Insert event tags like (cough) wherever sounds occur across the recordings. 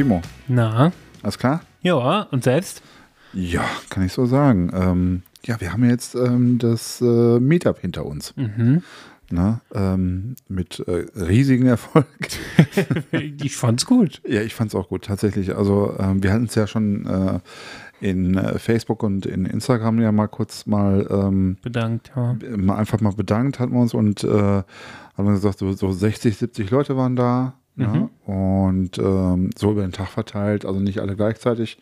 Timo, Na, alles klar? ja, und selbst? Ja, kann ich so sagen. Ähm, ja, wir haben jetzt ähm, das äh, Meetup hinter uns. Mhm. Ne? Ähm, mit äh, riesigen Erfolg. (laughs) (laughs) Ich fand's gut. ja, ich fand es auch gut, tatsächlich. Also ähm, wir hatten es ja schon äh, in äh, Facebook und in Instagram ja mal kurz mal, ähm, Bedankt, ja. mal einfach mal bedankt, hatten wir uns und äh, haben gesagt, so, so 60, 70 Leute waren da. Ne? Und ähm, so über den Tag verteilt, also nicht alle gleichzeitig.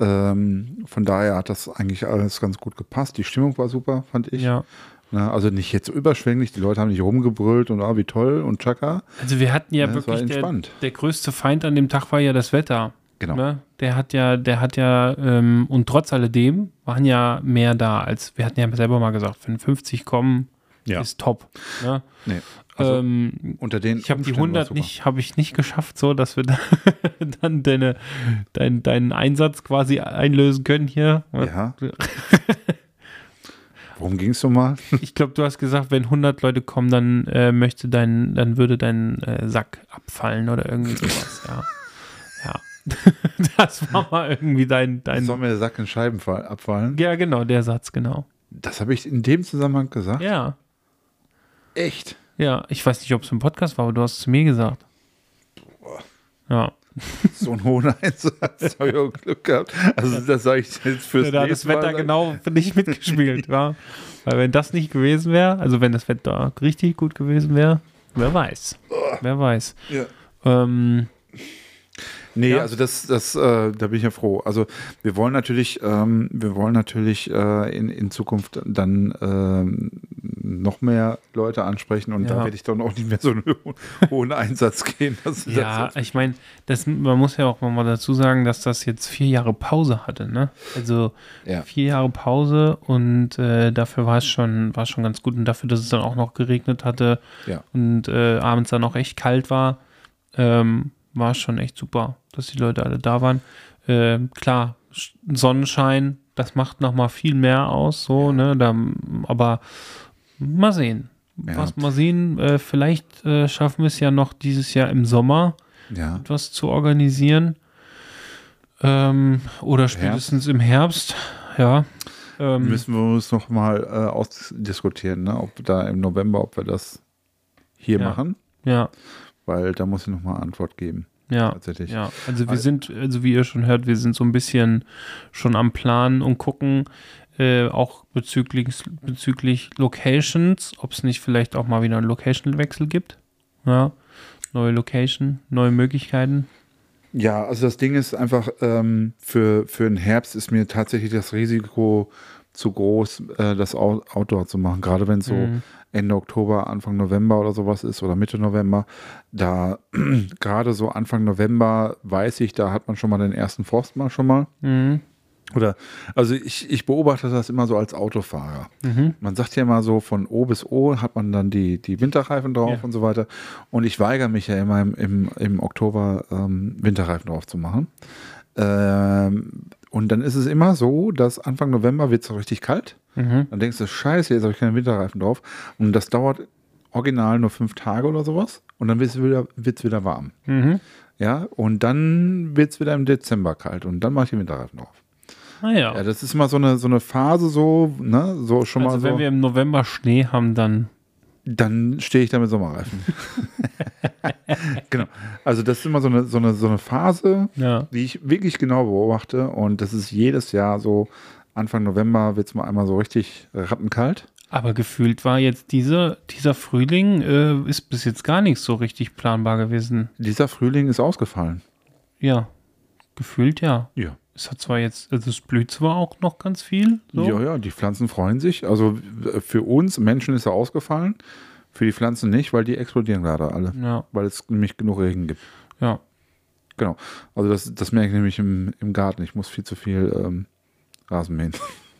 Ähm, von daher hat das eigentlich alles ganz gut gepasst. Die Stimmung war super, fand ich. Ja. Ne? Also nicht jetzt überschwänglich, die Leute haben nicht rumgebrüllt und ah, wie toll und Chaka. Also wir hatten ja, Ja, war wirklich der, der größte Feind an dem Tag war ja das Wetter. Genau. Ne? Der hat ja, der hat ja, ähm, und trotz alledem waren ja mehr da, als wir hatten ja selber mal gesagt, wenn 50 kommen, Ja. ist top. Ne? Nee. Also ähm, unter den ich habe die Umständen war's 100 super. nicht, habe ich nicht geschafft, so dass wir da (laughs) dann deine, dein, deinen Einsatz quasi einlösen können hier. Ja. (laughs) Worum ging es so mal? Ich glaube, du hast gesagt, wenn 100 Leute kommen, dann äh, möchte dein, dann würde dein äh, Sack abfallen oder irgendwie sowas. ja, ja. (laughs) das war mal irgendwie dein, dein. Soll mir der Sack in Scheiben fall- abfallen? Ja, genau, der Satz, genau. Das habe ich in dem Zusammenhang gesagt. Ja, Echt? Ja. Ich weiß nicht, ob es im Podcast war, aber du hast es zu mir gesagt. Ja. (laughs) So einen hohen Einsatz. habe ich auch Glück gehabt. Also das sage ich jetzt fürs Da hat das nächste Mal Wetter sagen. genau nicht mitgespielt, ja. Weil wenn das nicht gewesen wäre, also wenn das Wetter richtig gut gewesen wäre, wer weiß. Wer weiß. Ja. Ähm, Nee, Ja. also das, das, äh, da bin ich ja froh. Also wir wollen natürlich, ähm, wir wollen natürlich äh, in, in Zukunft dann ähm, noch mehr Leute ansprechen und da Ja. werde ich dann auch nicht mehr so einen ho- hohen Einsatz gehen. Ja, ich meine, das, man muss ja auch mal dazu sagen, dass das jetzt vier Jahre Pause hatte, ne? Also Ja. vier Jahre Pause und äh, dafür war es schon, war schon ganz gut und dafür, dass es dann auch noch geregnet hatte Ja. und äh, abends dann auch echt kalt war, ähm, war es schon echt super, dass die Leute alle da waren. Ähm, klar, Sch- Sonnenschein, das macht noch mal viel mehr aus, so, ne? Da, aber mal sehen. Ja. Was mal sehen, äh, vielleicht äh, schaffen wir es ja noch dieses Jahr im Sommer ja. etwas zu organisieren. Ähm, oder spätestens im Herbst. Ja. Ähm, Müssen wir uns noch mal äh, ausdiskutieren, ne? ob da im November, ob wir das hier Ja. machen, ja, weil da muss ich noch mal Antwort geben. ja. Tatsächlich. Ja, also wir Also- sind, also wie ihr schon hört, wir sind so ein bisschen schon am Plan und gucken äh, auch bezüglich, bezüglich Locations, ob es nicht vielleicht auch mal wieder einen Location-Wechsel gibt. Ja, neue Location, neue Möglichkeiten. Ja, also das Ding ist einfach, ähm, für, für den Herbst ist mir tatsächlich das Risiko zu groß, äh, das Out Outdoor zu machen. Gerade wenn es so Mhm. Ende Oktober, Anfang November oder sowas ist oder Mitte November. Da (clears throat) gerade so Anfang November weiß ich, da hat man schon mal den ersten Frost mal schon mal. Mhm. Oder, also ich, ich beobachte das immer so als Autofahrer. Mhm. Man sagt ja immer so, von O bis O hat man dann die, die Winterreifen drauf Ja. und so weiter. Und ich weigere mich ja immer im, im, im Oktober ähm, Winterreifen drauf zu machen. Ähm, und dann ist es immer so, dass Anfang November wird es richtig kalt. Mhm. Dann denkst du, scheiße, jetzt habe ich keine Winterreifen drauf. Und das dauert original nur fünf Tage oder sowas. Und dann wird es wieder, wird's wieder warm. Mhm. Ja, und dann wird es wieder im Dezember kalt. Und dann mache ich die Winterreifen drauf. Ah ja. Ja, das ist immer so eine, so eine Phase, so, ne, so schon also mal so. wenn wir im November Schnee haben, dann Dann stehe ich da mit Sommerreifen. (laughs) (laughs) genau. Also das ist immer so eine, so eine, so eine Phase, ja. die ich wirklich genau beobachte. Und das ist jedes Jahr so, Anfang November wird es mal einmal so richtig rattenkalt. Aber gefühlt war jetzt diese, dieser Frühling äh, ist bis jetzt gar nicht so richtig planbar gewesen. Dieser Frühling ist ausgefallen. Ja, gefühlt ja. Ja. Es hat zwar jetzt, also es blüht zwar auch noch ganz viel. So. Ja, ja, die Pflanzen freuen sich. Also äh, für uns Menschen ist er ausgefallen, für die Pflanzen nicht, weil die explodieren gerade alle. Ja, Weil es nämlich genug Regen gibt. ja. Genau. Also das, das merke ich nämlich im, im Garten. Ich muss viel zu viel ähm, Rasen mähen.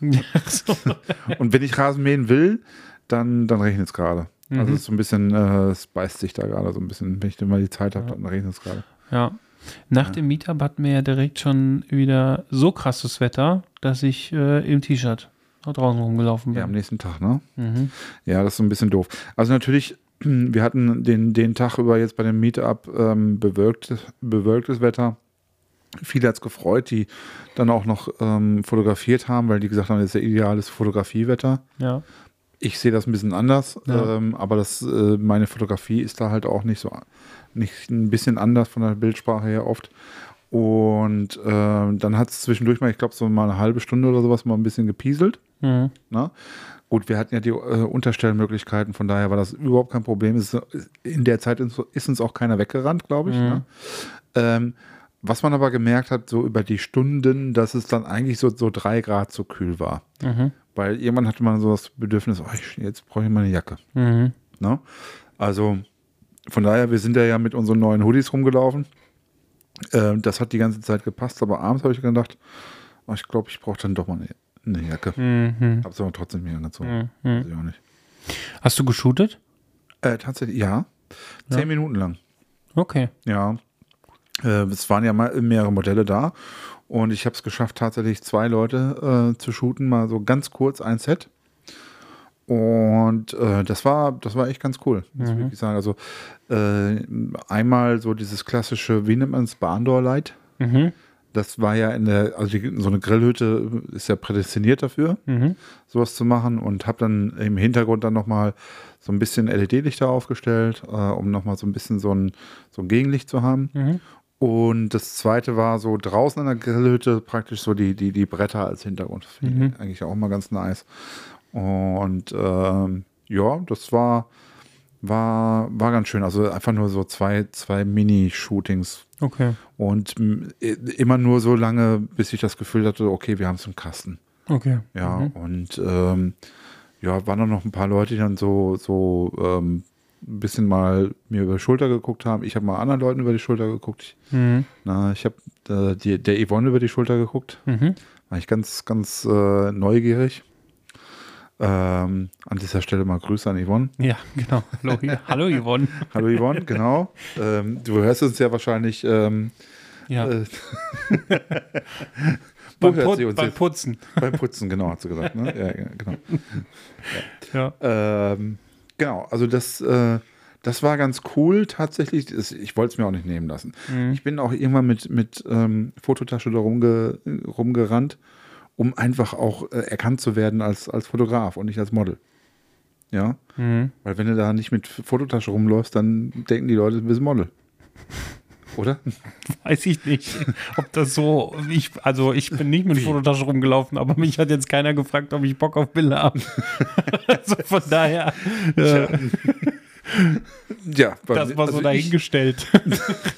Ja, so. (laughs) Und wenn ich Rasen mähen will, dann, dann regnet es gerade. Also Mhm. es ist so ein bisschen, äh, es beißt sich da gerade so ein bisschen. Wenn ich dann mal die Zeit habe, dann regnet es gerade. ja. Nach dem Meetup hatten wir ja direkt schon wieder so krasses Wetter, dass ich äh, im T-Shirt da draußen rumgelaufen Ja, am bin. nächsten Tag, ne? Mhm. Ja, das ist so ein bisschen doof. Also natürlich, (clears throat) wir hatten den, den Tag über jetzt bei dem Meetup ähm, bewölktes, bewölktes Wetter. Viele hat es gefreut, die dann auch noch ähm, fotografiert haben, weil die gesagt haben, das ist ja ideales Fotografiewetter. Ja. Ich sehe das ein bisschen anders, Ja. ähm, aber das, äh, meine Fotografie ist da halt auch nicht so, nicht ein bisschen anders von der Bildsprache her oft. Und ähm, dann hat es zwischendurch mal, ich glaube, so mal eine halbe Stunde oder sowas mal ein bisschen gepieselt. Mhm. Ne? Gut, wir hatten ja die äh, Unterstellmöglichkeiten, von daher war das überhaupt kein Problem. Ist, in der Zeit ist, uns auch keiner weggerannt, glaube ich. Mhm. Ne? Ähm, was man aber gemerkt hat, so über die Stunden, dass es dann eigentlich so, so drei Grad zu kühl war. Mhm. Weil irgendwann hatte man so das Bedürfnis, oh, ich, jetzt brauche ich mal eine Jacke. Mhm. Ne? Also von daher, wir sind ja mit unseren neuen Hoodies rumgelaufen. Ähm, das hat die ganze Zeit gepasst, aber abends habe ich gedacht, oh, ich glaube, ich brauche dann doch mal eine, eine Jacke. Mhm. Hab's aber trotzdem nicht angezogen. Mhm. Weiß ich auch nicht. Hast du geshootet? Äh, tatsächlich, ja. Zehn Ja. Minuten lang. Okay. Ja. Äh, es waren ja mal mehrere Modelle da. Und ich habe es geschafft, tatsächlich zwei Leute äh, zu shooten, mal so ganz kurz ein Set. Und äh, das war, das war echt ganz cool, muss ich Mhm. wirklich sagen. Also äh, einmal so dieses klassische, wie nennt man es, Barndoor-Light. Mhm. Das war ja in der, also so eine Grillhütte ist ja prädestiniert dafür. Mhm. sowas zu machen und habe dann im Hintergrund dann nochmal so ein bisschen LED-Lichter aufgestellt, äh, um nochmal so ein bisschen so ein, so ein Gegenlicht zu haben. Mhm. Und das zweite war so draußen an der Grillhütte praktisch so die, die, die Bretter als Hintergrund. Das finde ich Mhm. eigentlich auch mal ganz nice. Und ähm, ja, das war, war, war ganz schön. Also einfach nur so zwei, zwei Mini-Shootings. Okay. Und m, i- immer nur so lange, bis ich das Gefühl hatte, okay, wir haben es im Kasten. Okay. Ja, Mhm. und ähm, ja, waren dann noch ein paar Leute, die dann so, so ähm, ein bisschen mal mir über die Schulter geguckt haben. Ich habe mal anderen Leuten über die Schulter geguckt. Mhm. Na, ich habe äh, der Yvonne über die Schulter geguckt. Mhm. War ich ganz, ganz äh, neugierig. Ähm, an dieser Stelle mal Grüße an Yvonne. Ja, genau. Hallo, (laughs) Hallo Yvonne. Hallo Yvonne, genau. Ähm, du hörst uns ja wahrscheinlich. Ähm, Ja. äh, (laughs) beim, Put beim? Putzen. Beim Putzen, genau, hat sie gesagt. Ne? Ja, ja, genau. Ja. Ähm, genau, also das, äh, das war ganz cool tatsächlich. Ich wollte es mir auch nicht nehmen lassen. Mhm. Ich bin auch irgendwann mit, mit ähm, Fototasche da rumge, rumgerannt, um einfach auch äh, erkannt zu werden als, als Fotograf und nicht als Model. Ja, Mhm. weil wenn du da nicht mit Fototasche rumläufst, dann denken die Leute, du bist Model. Oder? (laughs) Weiß ich nicht, ob das so. Ich, also, ich bin nicht mit Fototasche rumgelaufen, aber mich hat jetzt keiner gefragt, ob ich Bock auf Bilder habe. (laughs) also von daher, äh, Ja, das war so also ich, dahingestellt. (laughs)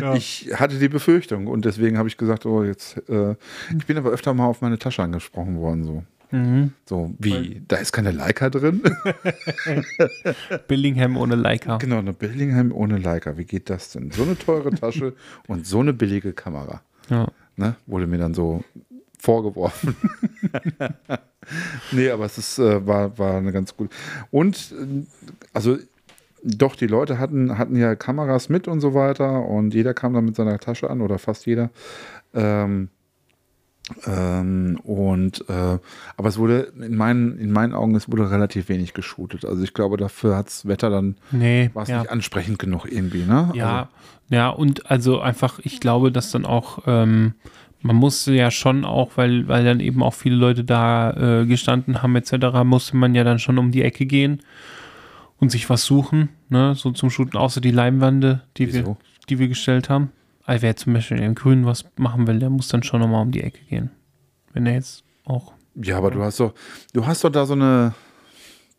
ja. ich hatte die Befürchtung und deswegen habe ich gesagt, oh, jetzt. Äh, ich bin aber öfter mal auf meine Tasche angesprochen worden, so. mhm. So, wie? Da ist keine Leica drin? (laughs) Billingham ohne Leica. genau, eine Billingham ohne Leica. Wie geht das denn? So eine teure Tasche (laughs) und so eine billige Kamera. Ja. Ne? Wurde mir dann so vorgeworfen. (laughs) nee, aber es ist, äh, war, war eine ganz gute. Und äh, also doch, die Leute hatten, hatten ja Kameras mit und so weiter und jeder kam dann mit seiner Tasche an oder fast jeder. Ähm, ähm, und äh, aber es wurde in meinen, in meinen Augen, es wurde relativ wenig geshootet. Also ich glaube, dafür hat das Wetter dann, Nee, war es ja. nicht ansprechend genug irgendwie, ne? Ja, ja, und also einfach, ich glaube, dass dann auch, ähm, man musste ja schon auch, weil, weil dann eben auch viele Leute da äh, gestanden haben, etc., musste man ja dann schon um die Ecke gehen und sich was suchen, ne, so zum Shooten, außer die Leinwände, die wir, die wir gestellt haben. Also wer zum Beispiel im Grün was machen will, der muss dann schon nochmal um die Ecke gehen. Wenn er jetzt auch. Ja, aber du hast doch, du hast doch da so eine,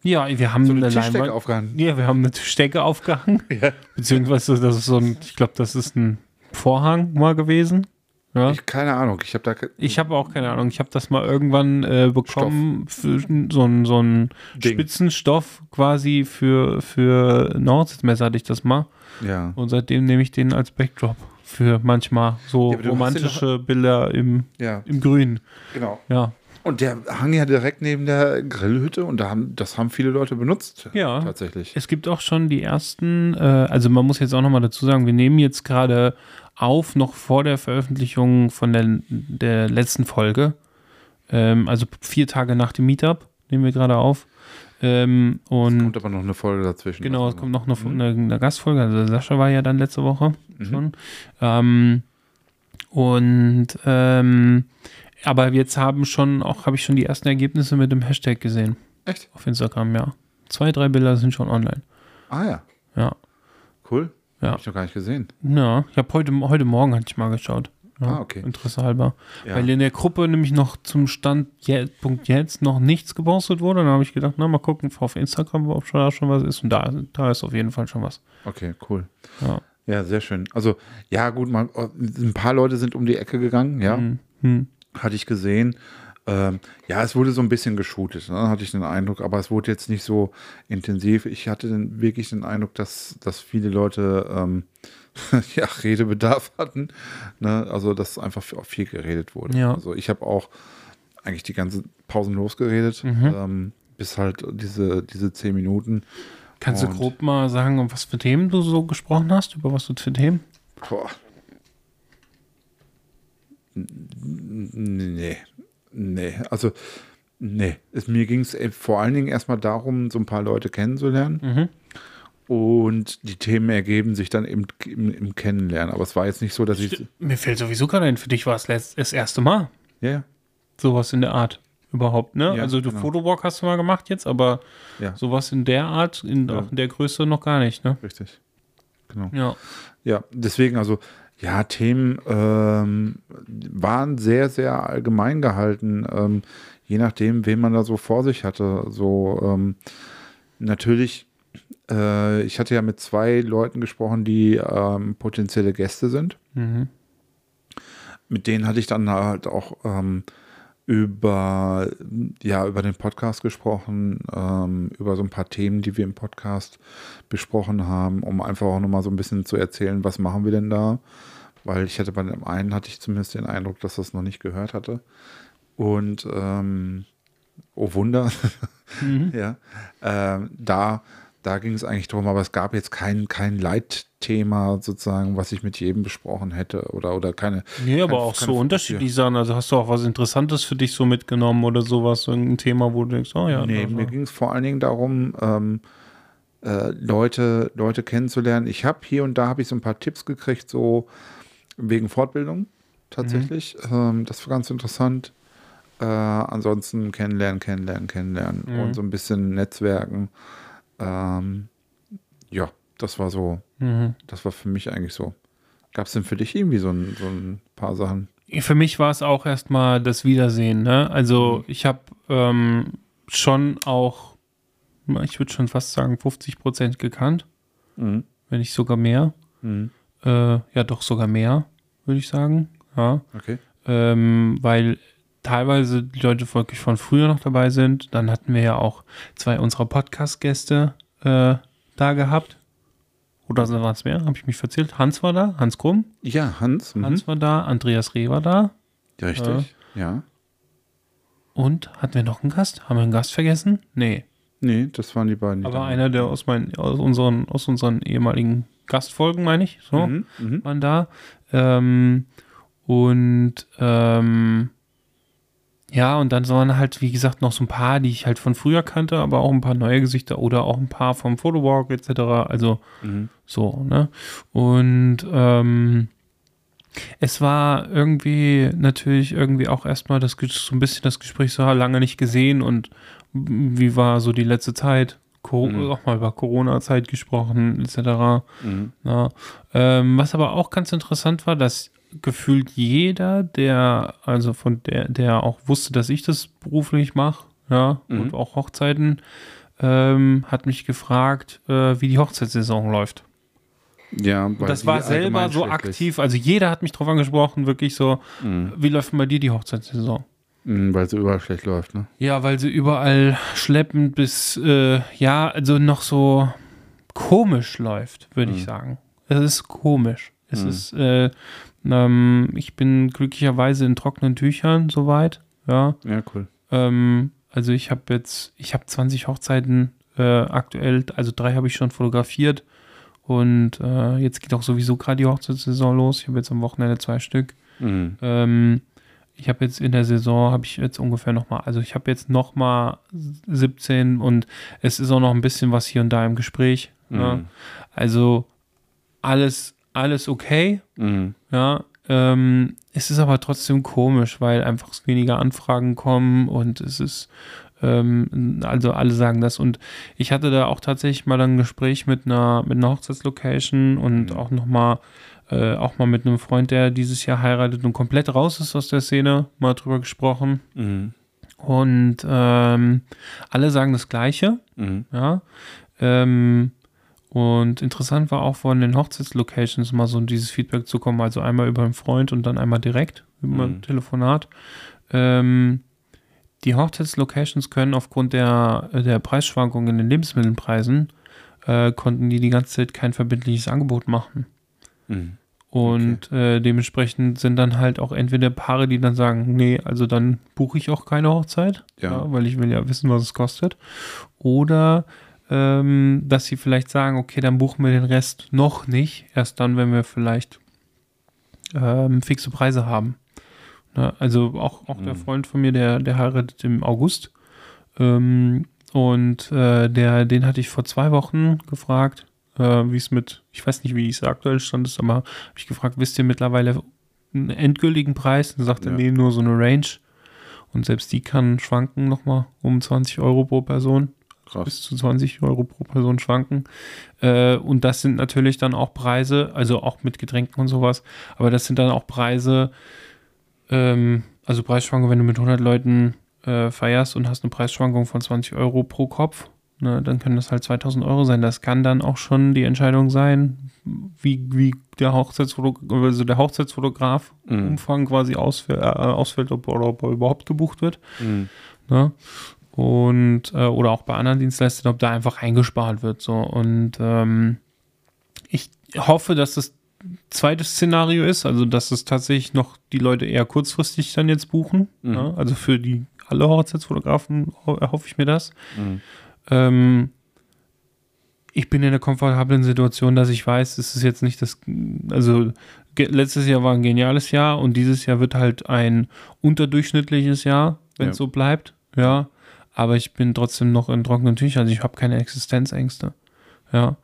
Ja, wir haben so eine eine Tischdecke Leinwand. aufgehangen. Ja, wir haben eine Tischdecke aufgehangen. (laughs) Beziehungsweise, das ist so ein, ich glaube, das ist ein Vorhang mal gewesen. Ja? Ich, keine Ahnung, ich habe da. Ich habe auch keine Ahnung. Ich habe das mal irgendwann äh, bekommen für so ein so ein Ding. Spitzenstoff quasi für für Nordsitzmesser hatte ich das mal Ja. und seitdem nehme ich den als Backdrop für manchmal so Ja, romantische Bilder im Ja, im Grün. genau. Ja. Und der hang ja direkt neben der Grillhütte und da haben, das haben viele Leute benutzt. Ja. Tatsächlich. Es gibt auch schon die ersten, äh, also man muss jetzt auch nochmal dazu sagen, wir nehmen jetzt gerade auf, noch vor der Veröffentlichung von der, der letzten Folge. Ähm, also vier Tage nach dem Meetup nehmen wir gerade auf. Ähm, und Kommt aber noch eine Folge dazwischen. genau, es Also, kommt noch eine, eine, eine Gastfolge. Also Sascha war ja dann letzte Woche Mhm. schon. Ähm, und ähm, aber jetzt haben schon auch, habe ich schon die ersten Ergebnisse mit dem Hashtag gesehen Echt? auf Instagram, ja. Zwei, drei Bilder sind schon online. Ah ja, Ja. cool. Ja. Hab ich noch gar nicht gesehen. Ja, ich habe heute, heute Morgen hatte ich mal geschaut. Ja, Ah, okay. Interesse halber. Ja. Weil in der Gruppe nämlich noch zum Stand je, Punkt jetzt noch nichts gepostet wurde. Dann habe ich gedacht, na mal gucken auf Instagram, ob schon da schon was ist. Und da, da ist auf jeden Fall schon was. Okay, cool. Ja. Ja, sehr schön. Also, ja, gut, mal, ein paar Leute sind um die Ecke gegangen, ja. Hm, hm. Hatte ich gesehen. Ähm, ja, es wurde so ein bisschen geshootet, ne, hatte ich den Eindruck, aber es wurde jetzt nicht so intensiv. Ich hatte den, wirklich den Eindruck, dass, dass viele Leute ähm, (laughs) ja, Redebedarf hatten. Ne? Also, dass einfach viel geredet wurde. Ja. Also, ich habe auch eigentlich die ganze Pausen losgeredet, Mhm. ähm, bis halt diese, diese zehn Minuten. Kannst du Und- grob mal sagen, um was für Themen du so gesprochen hast? Über was du für Themen? Boah. Nee. Nee. Also, nee. Es, mir ging es vor allen Dingen erstmal darum, so ein paar Leute kennenzulernen. Mhm. Und die Themen ergeben sich dann im, im, im Kennenlernen. Aber es war jetzt nicht so, dass ich. Mir fällt sowieso gerade ein, für dich war es das erste Mal. Ja, ja. Sowas in der Art. Überhaupt, ne? Ja, also du genau. Fotowalk hast du mal gemacht jetzt, aber Ja. sowas in der Art, in, Ja. auch in der Größe noch gar nicht, ne? Richtig. Genau. Ja. Ja, deswegen, also, ja, Themen ähm, waren sehr, sehr allgemein gehalten, ähm, je nachdem, wen man da so vor sich hatte. So, ähm, natürlich, äh, ich hatte ja mit zwei Leuten gesprochen, die ähm, potenzielle Gäste sind. Mhm. Mit denen hatte ich dann halt auch ähm, über, ja, über den Podcast gesprochen, ähm, über so ein paar Themen, die wir im Podcast besprochen haben, um einfach auch nochmal so ein bisschen zu erzählen, was machen wir denn da? Weil ich hatte bei dem einen, hatte ich zumindest den Eindruck, dass das noch nicht gehört hatte. Und ähm, oh Wunder, (laughs) Mhm. ja, ähm, da, da ging es eigentlich darum, aber es gab jetzt kein, kein Leitthema sozusagen, was ich mit jedem besprochen hätte oder, oder keine. Nee, aber keine- auch keine so unterschiedlich Sachen. Also hast du auch was Interessantes für dich so mitgenommen oder sowas, so ein Thema, wo du denkst, oh ja. Nee, also. mir ging es vor allen Dingen darum, ähm, äh, Leute, Leute kennenzulernen. Ich habe hier und da habe ich so ein paar Tipps gekriegt, so wegen Fortbildung tatsächlich. Ähm, das war ganz interessant. Äh, ansonsten kennenlernen, kennenlernen, kennenlernen Mhm. und so ein bisschen Netzwerken. Ähm, ja, das war so, Mhm. das war für mich eigentlich so. Gab es denn für dich irgendwie so ein, so ein paar Sachen? Für mich war es auch erstmal das Wiedersehen. Ne? Also ich habe ähm, schon auch, ich würde schon fast sagen, 50 Prozent gekannt, Mhm. wenn nicht sogar mehr. Mhm. Äh, ja, doch sogar mehr, würde ich sagen. Ja. Okay. ähm, weil teilweise die Leute wirklich von früher noch dabei sind. Dann hatten wir ja auch zwei unserer Podcast-Gäste äh, da gehabt. Oder waren es mehr? Habe ich mich verzählt? Hans war da, Hans Krumm. Ja, Hans. Mhm. Hans war da, Andreas Reh war da. Ja, richtig. ja. Und hatten wir noch einen Gast? Haben wir einen Gast vergessen? Nee. Nee, das waren die beiden. die Aber da einer, der aus, meinen, aus, unseren, aus unseren ehemaligen Gastfolgen, meine ich, so, waren. Mhm. Mhm. waren da. Ähm, und ähm, ja, und dann waren halt, wie gesagt, noch so ein paar, die ich halt von früher kannte, aber auch ein paar neue Gesichter oder auch ein paar vom Photowalk etc. Also Mhm. so, ne? Und ähm, es war irgendwie natürlich irgendwie auch erstmal das so ein bisschen das Gespräch so lange nicht gesehen und wie war so die letzte Zeit? Co Mhm. Auch mal über Corona-Zeit gesprochen, etc. Mhm. Ja. Ähm, was aber auch ganz interessant war, dass gefühlt jeder, der, also von der, der auch wusste, dass ich das beruflich mache, ja, Mhm. und auch Hochzeiten, ähm, hat mich gefragt, äh, wie die Hochzeitssaison läuft. Ja, Und das war selber so aktiv. Also jeder hat mich drauf angesprochen, wirklich so, Mhm. wie läuft denn bei dir die Hochzeitssaison? Mhm, Weil sie überall schlecht läuft, ne? Ja, weil sie überall schleppend bis, äh, ja, also noch so komisch läuft, würde ich Mhm. sagen. Es ist komisch. Es Mhm. ist, äh, ähm, ich bin glücklicherweise in trockenen Tüchern soweit, ja. Ja, cool. Ähm, also ich habe jetzt, ich habe 20 Hochzeiten äh, aktuell, also drei habe ich schon fotografiert und äh, jetzt geht auch sowieso gerade die Hochzeitssaison los. Ich habe jetzt am Wochenende zwei Stück. Mhm. Ähm, ich habe jetzt in der Saison, habe ich jetzt ungefähr nochmal, also ich habe jetzt nochmal 17 und es ist auch noch ein bisschen was hier und da im Gespräch. Ja. Mhm. Also alles, alles okay, Mhm. ja. Ähm, es ist aber trotzdem komisch, weil einfach weniger Anfragen kommen und es ist, ähm, also alle sagen das. Und ich hatte da auch tatsächlich mal ein Gespräch mit einer, mit einer Hochzeitslocation und Mhm. auch nochmal, äh, auch mal mit einem Freund, der dieses Jahr heiratet und komplett raus ist aus der Szene, mal drüber gesprochen. Mhm. Und ähm, alle sagen das Gleiche. Mhm. Ja. Ähm, und interessant war auch von den Hochzeitslocations mal so dieses Feedback zu kommen, also einmal über einen Freund und dann einmal direkt über ein Mhm. Telefonat. Ähm, die Hochzeitslocations können aufgrund der, der Preisschwankungen in den Lebensmittelpreisen, äh, konnten die die ganze Zeit kein verbindliches Angebot machen. Mhm. Und äh, dementsprechend sind dann halt auch entweder Paare, die dann sagen, nee, also dann buche ich auch keine Hochzeit, Ja. ja, weil ich will ja wissen, was es kostet. Oder ähm, dass sie vielleicht sagen, okay, dann buchen wir den Rest noch nicht, erst dann, wenn wir vielleicht ähm, fixe Preise haben. Ne? Also auch, auch der Mhm. Freund von mir, der, der heiratet im August. Ähm, und äh, der, den hatte ich vor zwei Wochen gefragt, äh, wie es mit, ich weiß nicht, wie es aktuell stand ist, aber habe ich gefragt, wisst ihr mittlerweile einen endgültigen Preis? Dann sagte er, Ja. nee, nur so eine Range. Und selbst die kann schwanken nochmal um 20 Euro pro Person Krass. bis zu 20 Euro pro Person schwanken. Äh, und das sind natürlich dann auch Preise, also auch mit Getränken und sowas, aber das sind dann auch Preise, ähm, also Preisschwankungen, wenn du mit 100 Leuten äh, feierst und hast eine Preisschwankung von 20 Euro pro Kopf, ne, dann können das halt 2000 Euro sein. Das kann dann auch schon die Entscheidung sein, wie, wie der Hochzeitsfotograf, also der Hochzeitsfotograf Mhm. Umfang quasi ausfällt, äh, ausfällt ob, oder ob er überhaupt gebucht wird. Mhm. Ne? Und äh, oder auch bei anderen Dienstleistern, ob da einfach eingespart wird. So. Und ähm, ich hoffe, dass das zweite Szenario ist, also dass es tatsächlich noch die Leute eher kurzfristig dann jetzt buchen. Mhm. Ja? Also für die alle Hochzeitsfotografen ho erhoffe ich mir das. Mhm. Ähm, ich bin in der komfortablen Situation, dass ich weiß, es ist jetzt nicht das, also letztes Jahr war ein geniales Jahr und dieses Jahr wird halt ein unterdurchschnittliches Jahr, wenn es Ja. so bleibt, ja. Aber ich bin trotzdem noch in trockenen Tüchern, also ich habe keine Existenzängste, ja.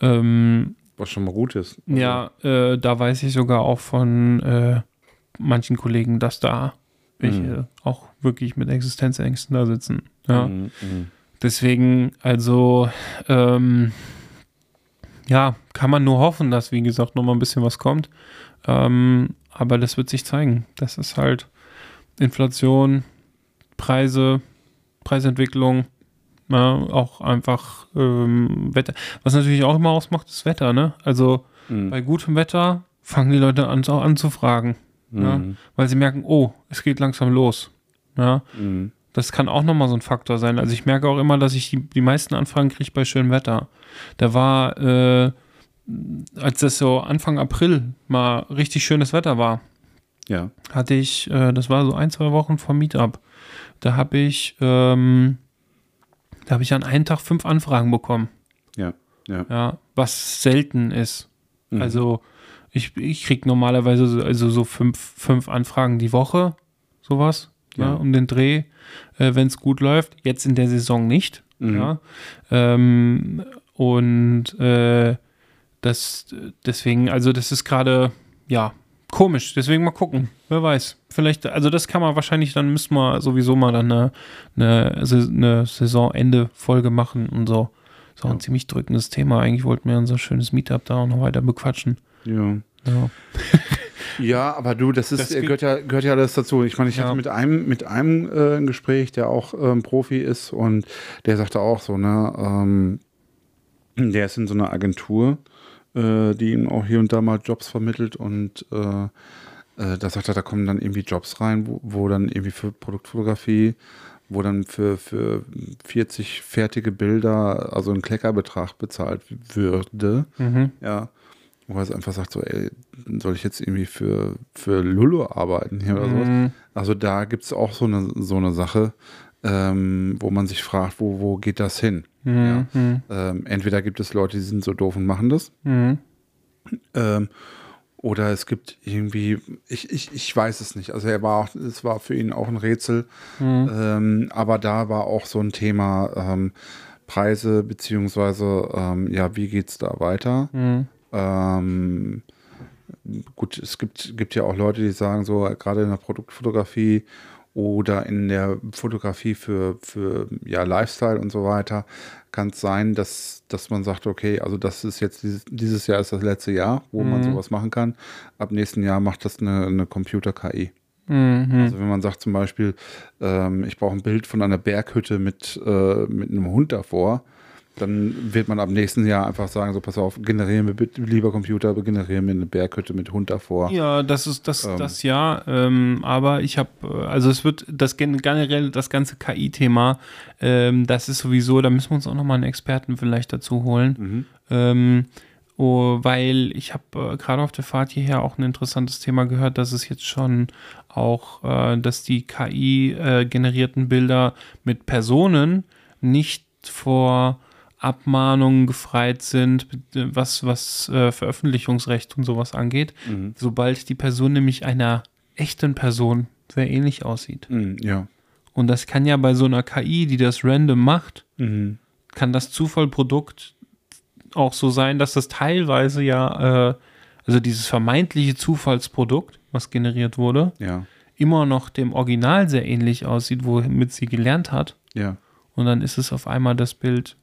Ähm, Was schon mal gut ist. Also, ja, äh, da weiß ich sogar auch von äh, manchen Kollegen, dass da welche Mhm. auch wirklich mit Existenzängsten da sitzen, ja. Mhm. Mhm. Deswegen, also, ähm, ja, kann man nur hoffen, dass, wie gesagt, noch mal ein bisschen was kommt. Ähm, aber das wird sich zeigen. Das ist halt Inflation, Preise, Preisentwicklung, ja, auch einfach ähm, Wetter. Was natürlich auch immer ausmacht, ist Wetter, ne? Also Mhm. bei gutem Wetter fangen die Leute an, auch anzufragen, ja. Mhm. weil sie merken, oh, es geht langsam los. Ja, Mhm. das kann auch nochmal so ein Faktor sein. Also ich merke auch immer, dass ich die, die meisten Anfragen kriege bei schönem Wetter. Da war, äh, als das so Anfang April mal richtig schönes Wetter war, Ja. hatte ich, äh, das war so ein, zwei Wochen vor Meetup, da habe ich, ähm, da habe ich an einem Tag fünf Anfragen bekommen. Ja. Ja. Ja, was selten ist. Mhm. Also ich, ich kriege normalerweise so, also so fünf, fünf Anfragen die Woche, sowas, ja, Ja. um den Dreh, äh, wenn es gut läuft. Jetzt in der Saison nicht. Mhm. Ja. Ähm, und äh, das deswegen, also das ist gerade, ja, komisch. Deswegen mal gucken. Wer weiß. Vielleicht, also das kann man wahrscheinlich, dann müssen wir sowieso mal dann eine, eine, Sa- eine Saisonende-Folge machen und so. Ist auch ein Ja. ziemlich drückendes Thema. Eigentlich wollten wir unser schönes Meetup da auch noch weiter bequatschen. ja. Ja. (laughs) Ja, aber du, das ist Das äh, gehört ja gehört ja alles dazu. Ich meine, ich Ja. hatte mit einem mit einem äh, ein Gespräch, der auch ähm, Profi ist und der sagte auch so, ne, ähm, der ist in so einer Agentur, äh, die ihm auch hier und da mal Jobs vermittelt und äh, äh, da sagt er, da kommen dann irgendwie Jobs rein, wo, wo dann irgendwie für Produktfotografie, wo dann für, für 40 fertige Bilder, also ein Kleckerbetrag bezahlt würde. Mhm. Ja. Wo er einfach sagt, so, ey, soll ich jetzt irgendwie für, für Lullo arbeiten hier oder sowas? Mhm. Also da gibt es auch so eine, so eine Sache, ähm, wo man sich fragt, wo, wo geht das hin? Mhm. Ähm, entweder gibt es Leute, die sind so doof und machen das, Mhm. ähm, oder es gibt irgendwie, ich, ich, ich weiß es nicht. Also er war auch, es war für ihn auch ein Rätsel, Mhm. ähm, aber da war auch so ein Thema ähm, Preise, beziehungsweise ähm, ja, wie geht es da weiter? Mhm. Ähm, gut, es gibt, gibt ja auch Leute, die sagen so, gerade in der Produktfotografie oder in der Fotografie für, für ja, Lifestyle und so weiter, kann es sein, dass, dass man sagt, okay, also das ist jetzt dieses, dieses Jahr ist das letzte Jahr, wo man Mhm. sowas machen kann. Ab nächsten Jahr macht das eine, eine Computer-KI. Mhm. Also wenn man sagt zum Beispiel, ähm, ich brauche ein Bild von einer Berghütte mit, äh, mit einem Hund davor, dann wird man ab nächsten Jahr einfach sagen, so pass auf, generiere mir bitte, lieber Computer, generiere mir eine Berghütte mit Hund davor. Ja, das ist das, Ähm. das ja. Ähm, aber ich habe, also es wird das gen- generell das ganze KI-Thema, ähm, das ist sowieso, da müssen wir uns auch nochmal einen Experten vielleicht dazu holen. Mhm. Ähm, oh, weil ich habe äh, gerade auf der Fahrt hierher auch ein interessantes Thema gehört, dass es jetzt schon auch, äh, dass die KI-generierten Bilder mit Personen nicht vor Abmahnungen gefreit sind, was, was äh, Veröffentlichungsrecht und sowas angeht, Mhm. sobald die Person nämlich einer echten Person sehr ähnlich aussieht. Mhm, ja. Und das kann ja bei so einer KI, die das random macht, Mhm. kann das Zufallprodukt auch so sein, dass das teilweise ja, äh, also dieses vermeintliche Zufallsprodukt, was generiert wurde, Ja. immer noch dem Original sehr ähnlich aussieht, womit sie gelernt hat. Ja. Und dann ist es auf einmal das Bild,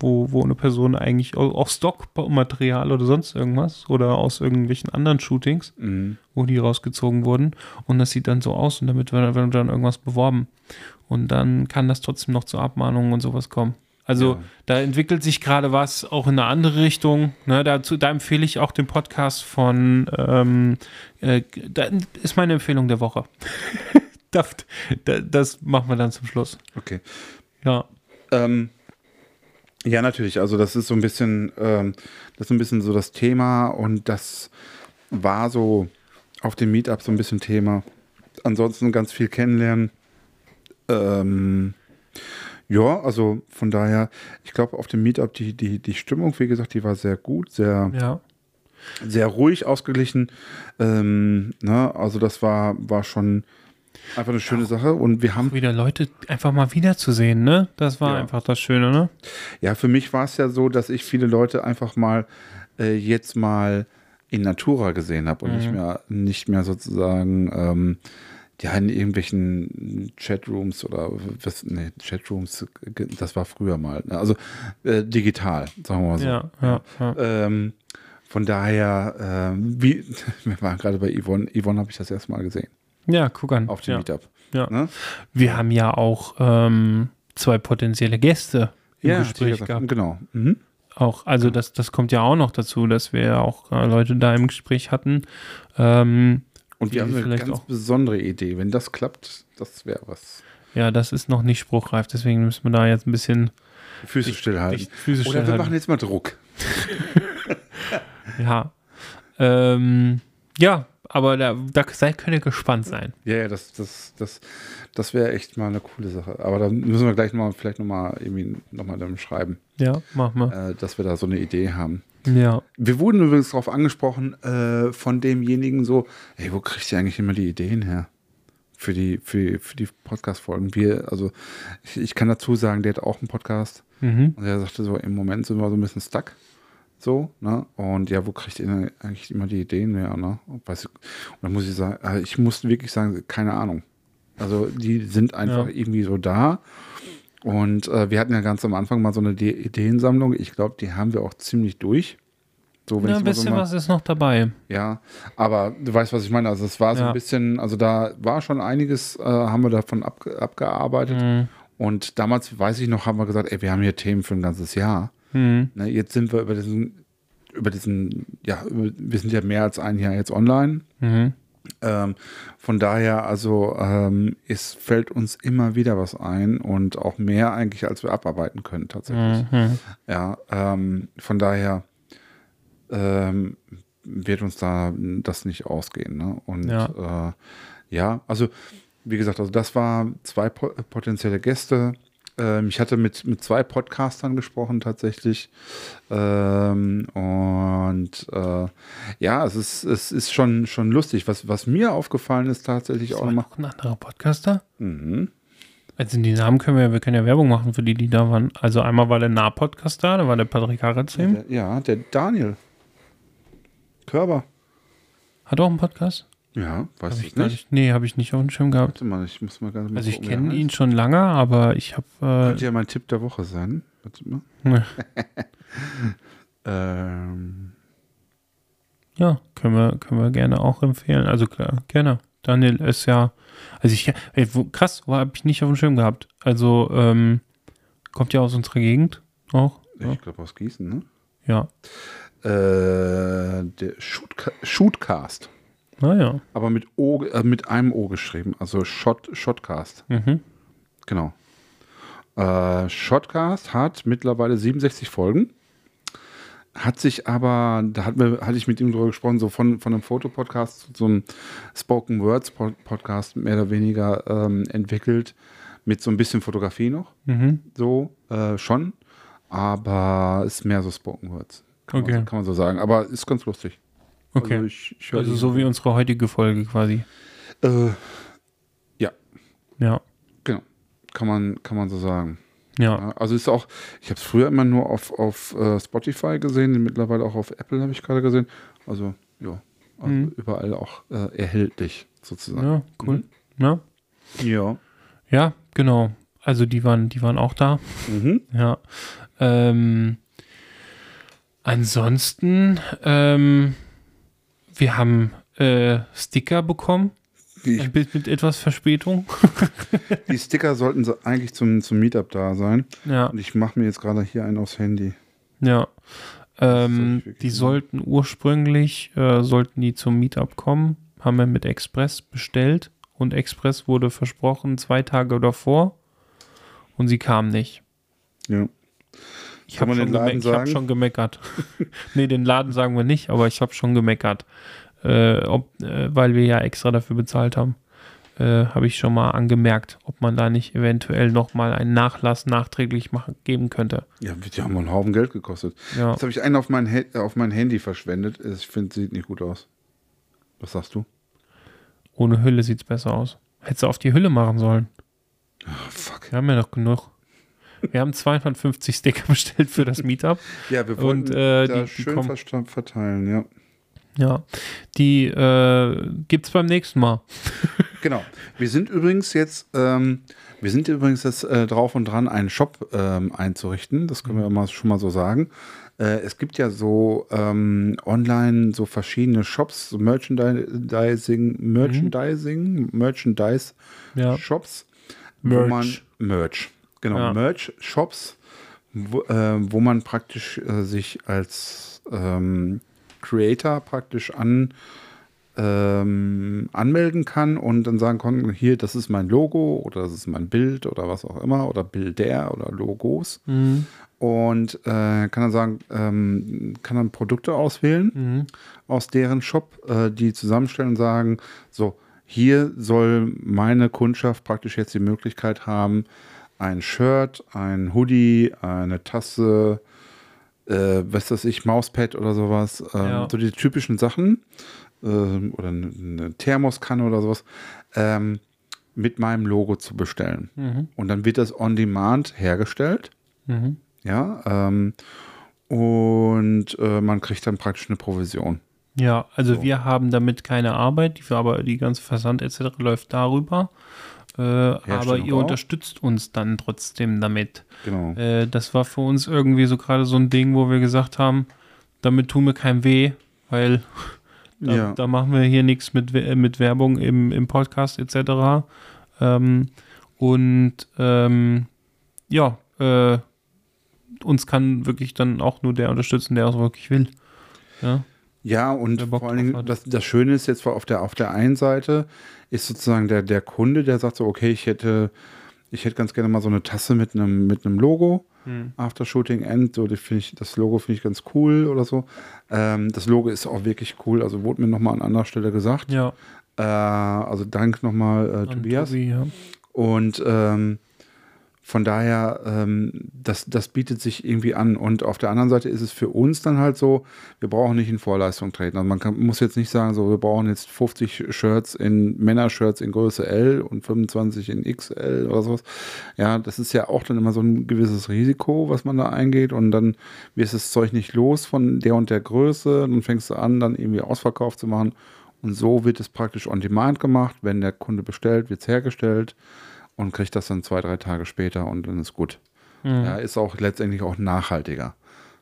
wo, wo eine Person eigentlich au- auch Stockmaterial oder sonst irgendwas oder aus irgendwelchen anderen Shootings, Mhm. wo die rausgezogen wurden. Und das sieht dann so aus und damit wird wird dann irgendwas beworben. Und dann kann das trotzdem noch zu Abmahnungen und sowas kommen. Also Ja. da entwickelt sich gerade was auch in eine andere Richtung. Ne, dazu, da empfehle ich auch den Podcast von, ähm, äh, da ist meine Empfehlung der Woche. (laughs) das, das machen wir dann zum Schluss. Okay. Ja. Ähm, ja, natürlich. Also das ist so ein bisschen, ähm, das ist so ein bisschen so das Thema und das war so auf dem Meetup so ein bisschen Thema. Ansonsten ganz viel kennenlernen. Ähm, ja, also von daher, ich glaube auf dem Meetup die, die, die Stimmung, wie gesagt, die war sehr gut, sehr, Ja. sehr ruhig ausgeglichen. Ähm, ne? Also das war, war schon einfach eine schöne Sache und wir haben Wieder Leute einfach mal wiederzusehen, ne? Das war Ja. einfach das Schöne, ne? Ja, für mich war es ja so, dass ich viele Leute einfach mal äh, jetzt mal in Natura gesehen habe und nicht mehr nicht mehr sozusagen ähm, ja in irgendwelchen Chatrooms oder was nee, Chatrooms das war früher mal ne? also äh, digital sagen wir mal so Ja, ja, ja. ähm, von daher ähm, wie (laughs) wir waren gerade bei Yvonne Yvonne habe ich das erste Mal gesehen Ja, guck an. auf dem ja. Meetup Ja. ne? Wir haben ja auch ähm, zwei potenzielle Gäste im ja, Gespräch gehabt. genau mhm. Auch, also das, das kommt ja auch noch dazu, dass wir auch äh, Leute da im Gespräch hatten. Ähm, und wir haben eine vielleicht ganz auch- besondere Idee wenn das klappt das wäre was ja, das ist noch nicht spruchreif, deswegen müssen wir da jetzt ein bisschen Füße stillhalten. die Füße Oder wir stillhalten. machen jetzt mal Druck. (laughs) Ja. Ähm, ja, aber da, da könnt ihr gespannt sein. Ja, ja, das, das, das, das wäre echt mal eine coole Sache. Aber da müssen wir gleich mal, vielleicht nochmal irgendwie nochmal dann schreiben, Ja, machen wir. äh, dass wir da so eine Idee haben. Ja. Wir wurden übrigens darauf angesprochen, äh, von demjenigen so, ey, wo kriegst du eigentlich immer die Ideen her? Für die, für, für die Podcast-Folgen. Wir, also ich, ich kann dazu sagen, der hat auch einen Podcast. Mhm. Und er sagte so, im Moment sind wir so ein bisschen stuck. So, ne? Und ja, wo kriegt ihr eigentlich immer die Ideen her, ne? Und Weiß ich, und dann muss ich sagen, also ich muss wirklich sagen, keine Ahnung. Also die sind einfach Ja. irgendwie so da. Und äh, wir hatten ja ganz am Anfang mal so eine De Ideensammlung. Ich glaube, die haben wir auch ziemlich durch. So, Ja, ich ein mal so bisschen mal- was ist noch dabei. ja, aber du weißt, was ich meine. Also es war so Ja. ein bisschen, also da war schon einiges, äh, haben wir davon abge abgearbeitet. Mhm. Und damals, weiß ich noch, haben wir gesagt, ey, wir haben hier Themen für ein ganzes Jahr. Mhm. Ne, jetzt sind wir über diesen über diesen, ja, über, wir sind ja mehr als ein Jahr jetzt online. Mhm. Ähm, von daher, also ähm, es fällt uns immer wieder was ein und auch mehr eigentlich, als wir abarbeiten können tatsächlich. Mhm. Ja, ähm, von daher ähm, wird uns da das nicht ausgehen. Ne? Und ja. Äh, ja, also wie gesagt, also das war zwei po potenzielle Gäste. Ähm, ich hatte mit, mit zwei Podcastern gesprochen tatsächlich. Ähm, und äh, ja, es ist, es ist schon, schon lustig. Was, was mir aufgefallen ist tatsächlich das auch nochmal. noch ein anderer Podcaster? Mhm. Also die Namen können wir, wir können ja Werbung machen für die, die da waren. Also einmal war der Nah-Podcast da, da war der Patrick Harazim. Ja, der Daniel Körber. Hat auch einen Podcast? Ja, weiß Hab ich nicht. nicht. Nee, habe ich nicht auf dem Schirm gehabt. Warte mal, ich muss mal ganz Also ich kenne ihn schon lange, aber ich habe Könnte äh, ja mein Tipp der Woche sein. Warte mal. ne, (laughs) Ähm, ja, können wir, können wir gerne auch empfehlen. Also klar, gerne. Daniel ist ja, also ich, ey, wo, krass, wo habe ich nicht auf dem Schirm gehabt. Also ähm, kommt ja aus unserer Gegend auch. Ja. ich glaube aus Gießen, ne? ja. Äh, der Shootca Shootcast. Naja. Aber mit, o, äh, mit einem O geschrieben. Also Shot, Shotcast. Mhm. Genau. Äh, Shotcast hat mittlerweile 67 Folgen. Hat sich aber, da hat mir, hatte ich mit ihm drüber gesprochen, so von, von einem Fotopodcast zu so einem Spoken Words Pod- Podcast mehr oder weniger ähm, entwickelt. Mit so ein bisschen Fotografie noch. Mhm. So, äh, schon. Aber ist mehr so Spoken Words. Kann, Okay. man, kann man so sagen. Aber ist ganz lustig. Okay. Also, ich, ich Also so wie unsere heutige Folge quasi. Äh, Ja. genau. Kann man, kann man so sagen. Ja. Ja, also ist auch, ich habe es früher immer nur auf, auf äh, Spotify gesehen, mittlerweile auch auf Apple habe ich gerade gesehen. Also, ja, also Mhm. überall auch äh, erhältlich sozusagen. Ja, cool. Ja. Ja. ja, genau. Also die waren, die waren auch da. Mhm. Ja. Ähm, ansonsten, ähm, wir haben äh, Sticker bekommen. Ein Bild mit etwas Verspätung. (laughs) die Sticker sollten so eigentlich zum, zum Meetup da sein. Ja, Und ich mache mir jetzt gerade hier einen aufs Handy. ja. Ähm, ich die sollten ursprünglich, äh, sollten die zum Meetup kommen, haben wir mit Express bestellt und Express wurde versprochen zwei Tage davor und sie kam nicht. Ja. Ich habe schon, geme ich hab schon gemeckert. (laughs) nee, den Laden sagen wir nicht, aber ich habe schon gemeckert. Äh, ob, äh, weil wir ja extra dafür bezahlt haben. Äh, habe ich schon mal angemerkt, ob man da nicht eventuell nochmal einen Nachlass nachträglich machen, geben könnte. Ja, die haben einen Haufen Geld gekostet. Ja. Jetzt habe ich einen auf mein, He- auf mein Handy verschwendet. Ich finde, sieht nicht gut aus. Was sagst du? Ohne Hülle sieht es besser aus. Hättest du auf die Hülle machen sollen. Ah, fuck. Wir haben ja noch genug. Wir haben 250 Sticker bestellt für das Meetup. Ja, wir Und, wollten äh, da die- die schön versta- verteilen, ja. Ja. Die äh, gibt es beim nächsten Mal. (laughs) Genau. Wir sind übrigens jetzt, ähm, wir sind übrigens jetzt äh, drauf und dran, einen Shop ähm, einzurichten. Das können wir mal, schon mal so sagen. Äh, es gibt ja so ähm, online so verschiedene Shops, so Merchandising, Merchandising, Merchandise Ja. Shops, Merch. wo man Merch, genau, Ja. Merch Shops, wo, äh, wo man praktisch äh, sich als ähm, Creator praktisch an ähm, anmelden kann und dann sagen kann, hier, das ist mein Logo oder das ist mein Bild oder was auch immer oder Bilder oder Logos Mhm. und äh, kann dann sagen, ähm, kann dann Produkte auswählen Mhm. aus deren Shop, äh, die zusammenstellen und sagen, so, hier soll meine Kundschaft praktisch jetzt die Möglichkeit haben, ein Shirt, ein Hoodie, eine Tasse, äh, was weiß ich, Mauspad oder sowas, ähm, Ja. so die typischen Sachen ähm, oder eine, eine Thermoskanne oder sowas, ähm, mit meinem Logo zu bestellen. Mhm. Und dann wird das on demand hergestellt. Mhm. Ja, ähm, und äh, man kriegt dann praktisch eine Provision. Ja, also So. wir haben damit keine Arbeit, die, aber die ganze Versand etc. läuft darüber. Äh, aber ihr auch. unterstützt uns dann trotzdem damit. Genau. Äh, das war für uns irgendwie so gerade so ein Ding, wo wir gesagt haben, damit tun wir keinem weh, weil (laughs) da, ja. da machen wir hier nichts mit, mit Werbung im, im Podcast etc. Ähm, und ähm, ja, äh, uns kann wirklich dann auch nur der unterstützen, der auch wirklich will. Ja. Ja, und vor allen Dingen, das, das Schöne ist jetzt auf der, auf der einen Seite, ist sozusagen der, der Kunde, der sagt so, okay, ich hätte, ich hätte ganz gerne mal so eine Tasse mit einem, mit einem Logo. Hm. After Shooting End, so ich, das Logo finde ich ganz cool oder so. Ähm, das Logo ist auch wirklich cool, also wurde mir nochmal an anderer Stelle gesagt. Ja. Äh, also Dank nochmal äh, Tobias. Tobi, ja. Und ähm, von daher, ähm, das, das bietet sich irgendwie an. Und auf der anderen Seite ist es für uns dann halt so, wir brauchen nicht in Vorleistung treten. Also man kann, muss jetzt nicht sagen, so wir brauchen jetzt 50 Shirts in Männershirts in Größe L und 25 in XL oder sowas. Ja, das ist ja auch dann immer so ein gewisses Risiko, was man da eingeht. Und dann wirst das Zeug nicht los von der und der Größe. Dann fängst du an, dann irgendwie Ausverkauf zu machen. Und so wird es praktisch on demand gemacht. Wenn der Kunde bestellt, wird es hergestellt und kriegt das dann zwei, drei Tage später und dann ist gut. Mhm. Ja, ist auch letztendlich auch nachhaltiger.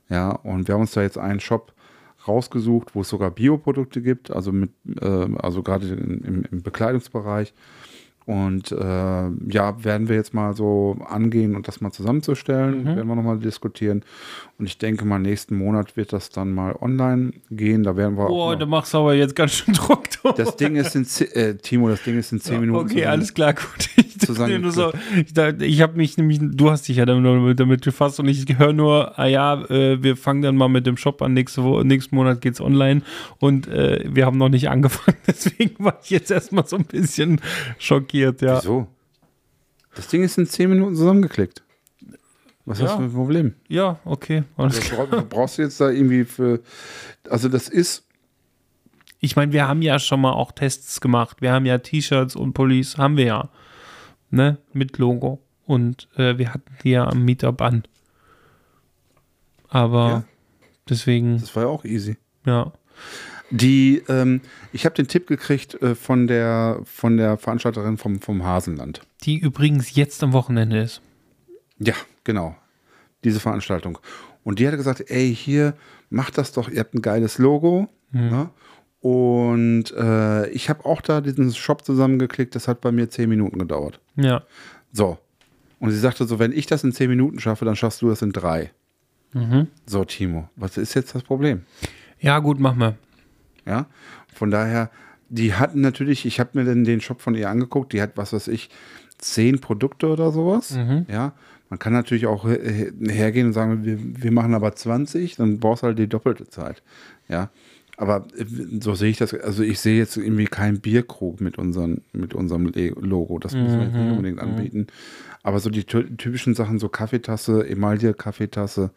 Ja, und wir haben uns da jetzt einen Shop rausgesucht, wo es sogar Bioprodukte gibt, also mit, äh, also gerade im, im Bekleidungsbereich. Und äh, ja, werden wir jetzt mal so angehen und das mal zusammenzustellen, Mhm. werden wir nochmal diskutieren. Und ich denke mal, nächsten Monat wird das dann mal online gehen. Da werden wir Boah, da machst du aber jetzt ganz schön Druck. du. das Ding ist in äh, Timo, das Ding ist in zehn Minuten. Okay, alles klar, (laughs) gut. Ich, zusammen- so, ich, dachte, ich habe mich nämlich, du hast dich ja damit, damit befasst und ich höre nur, ah ja, äh, wir fangen dann mal mit dem Shop an, nächste Woche, nächsten Monat geht's online und äh, wir haben noch nicht (laughs) angefangen, deswegen war ich jetzt erstmal so ein bisschen schockiert, ja. Wieso? Das Ding ist in zehn Minuten zusammengeklickt. Was Ja. hast du für ein Problem? Ja, okay. alles bra- brauchst du jetzt da irgendwie für. Also, das ist. Ich meine, wir haben ja schon mal auch Tests gemacht. Wir haben ja T-Shirts und Pullis, haben wir ja. Ne? Mit Logo. Und äh, wir hatten die ja am Meetup an. Aber Ja. deswegen, Das war ja auch easy. ja. Die, ähm, ich habe den Tipp gekriegt äh, von, der, von der Veranstalterin vom, vom Hasenland. Die übrigens jetzt am Wochenende ist. Ja, genau. Diese Veranstaltung. Und die hatte gesagt, ey, hier, macht das doch, ihr habt ein geiles Logo. Ne? Und äh, ich habe auch da diesen Shop zusammengeklickt, das hat bei mir zehn Minuten gedauert. Ja. So. Und sie sagte so, wenn ich das in zehn Minuten schaffe, dann schaffst du das in drei. Mhm. So, Timo, was ist jetzt das Problem? Ja, gut, mach mal. Ja, von daher, die hatten natürlich, ich habe mir den, den Shop von ihr angeguckt, die hat, was weiß ich, zehn Produkte oder sowas. Mhm. Ja, man kann natürlich auch hergehen und sagen, wir, wir machen aber 20, dann brauchst du halt die doppelte Zeit. Ja, aber äh, so sehe ich das, also ich sehe jetzt irgendwie keinen Bierkrug mit, unseren, mit unserem Logo, das müssen wir jetzt nicht unbedingt anbieten. Aber so die ty- typischen Sachen, so Kaffeetasse, Emaille-Kaffeetasse,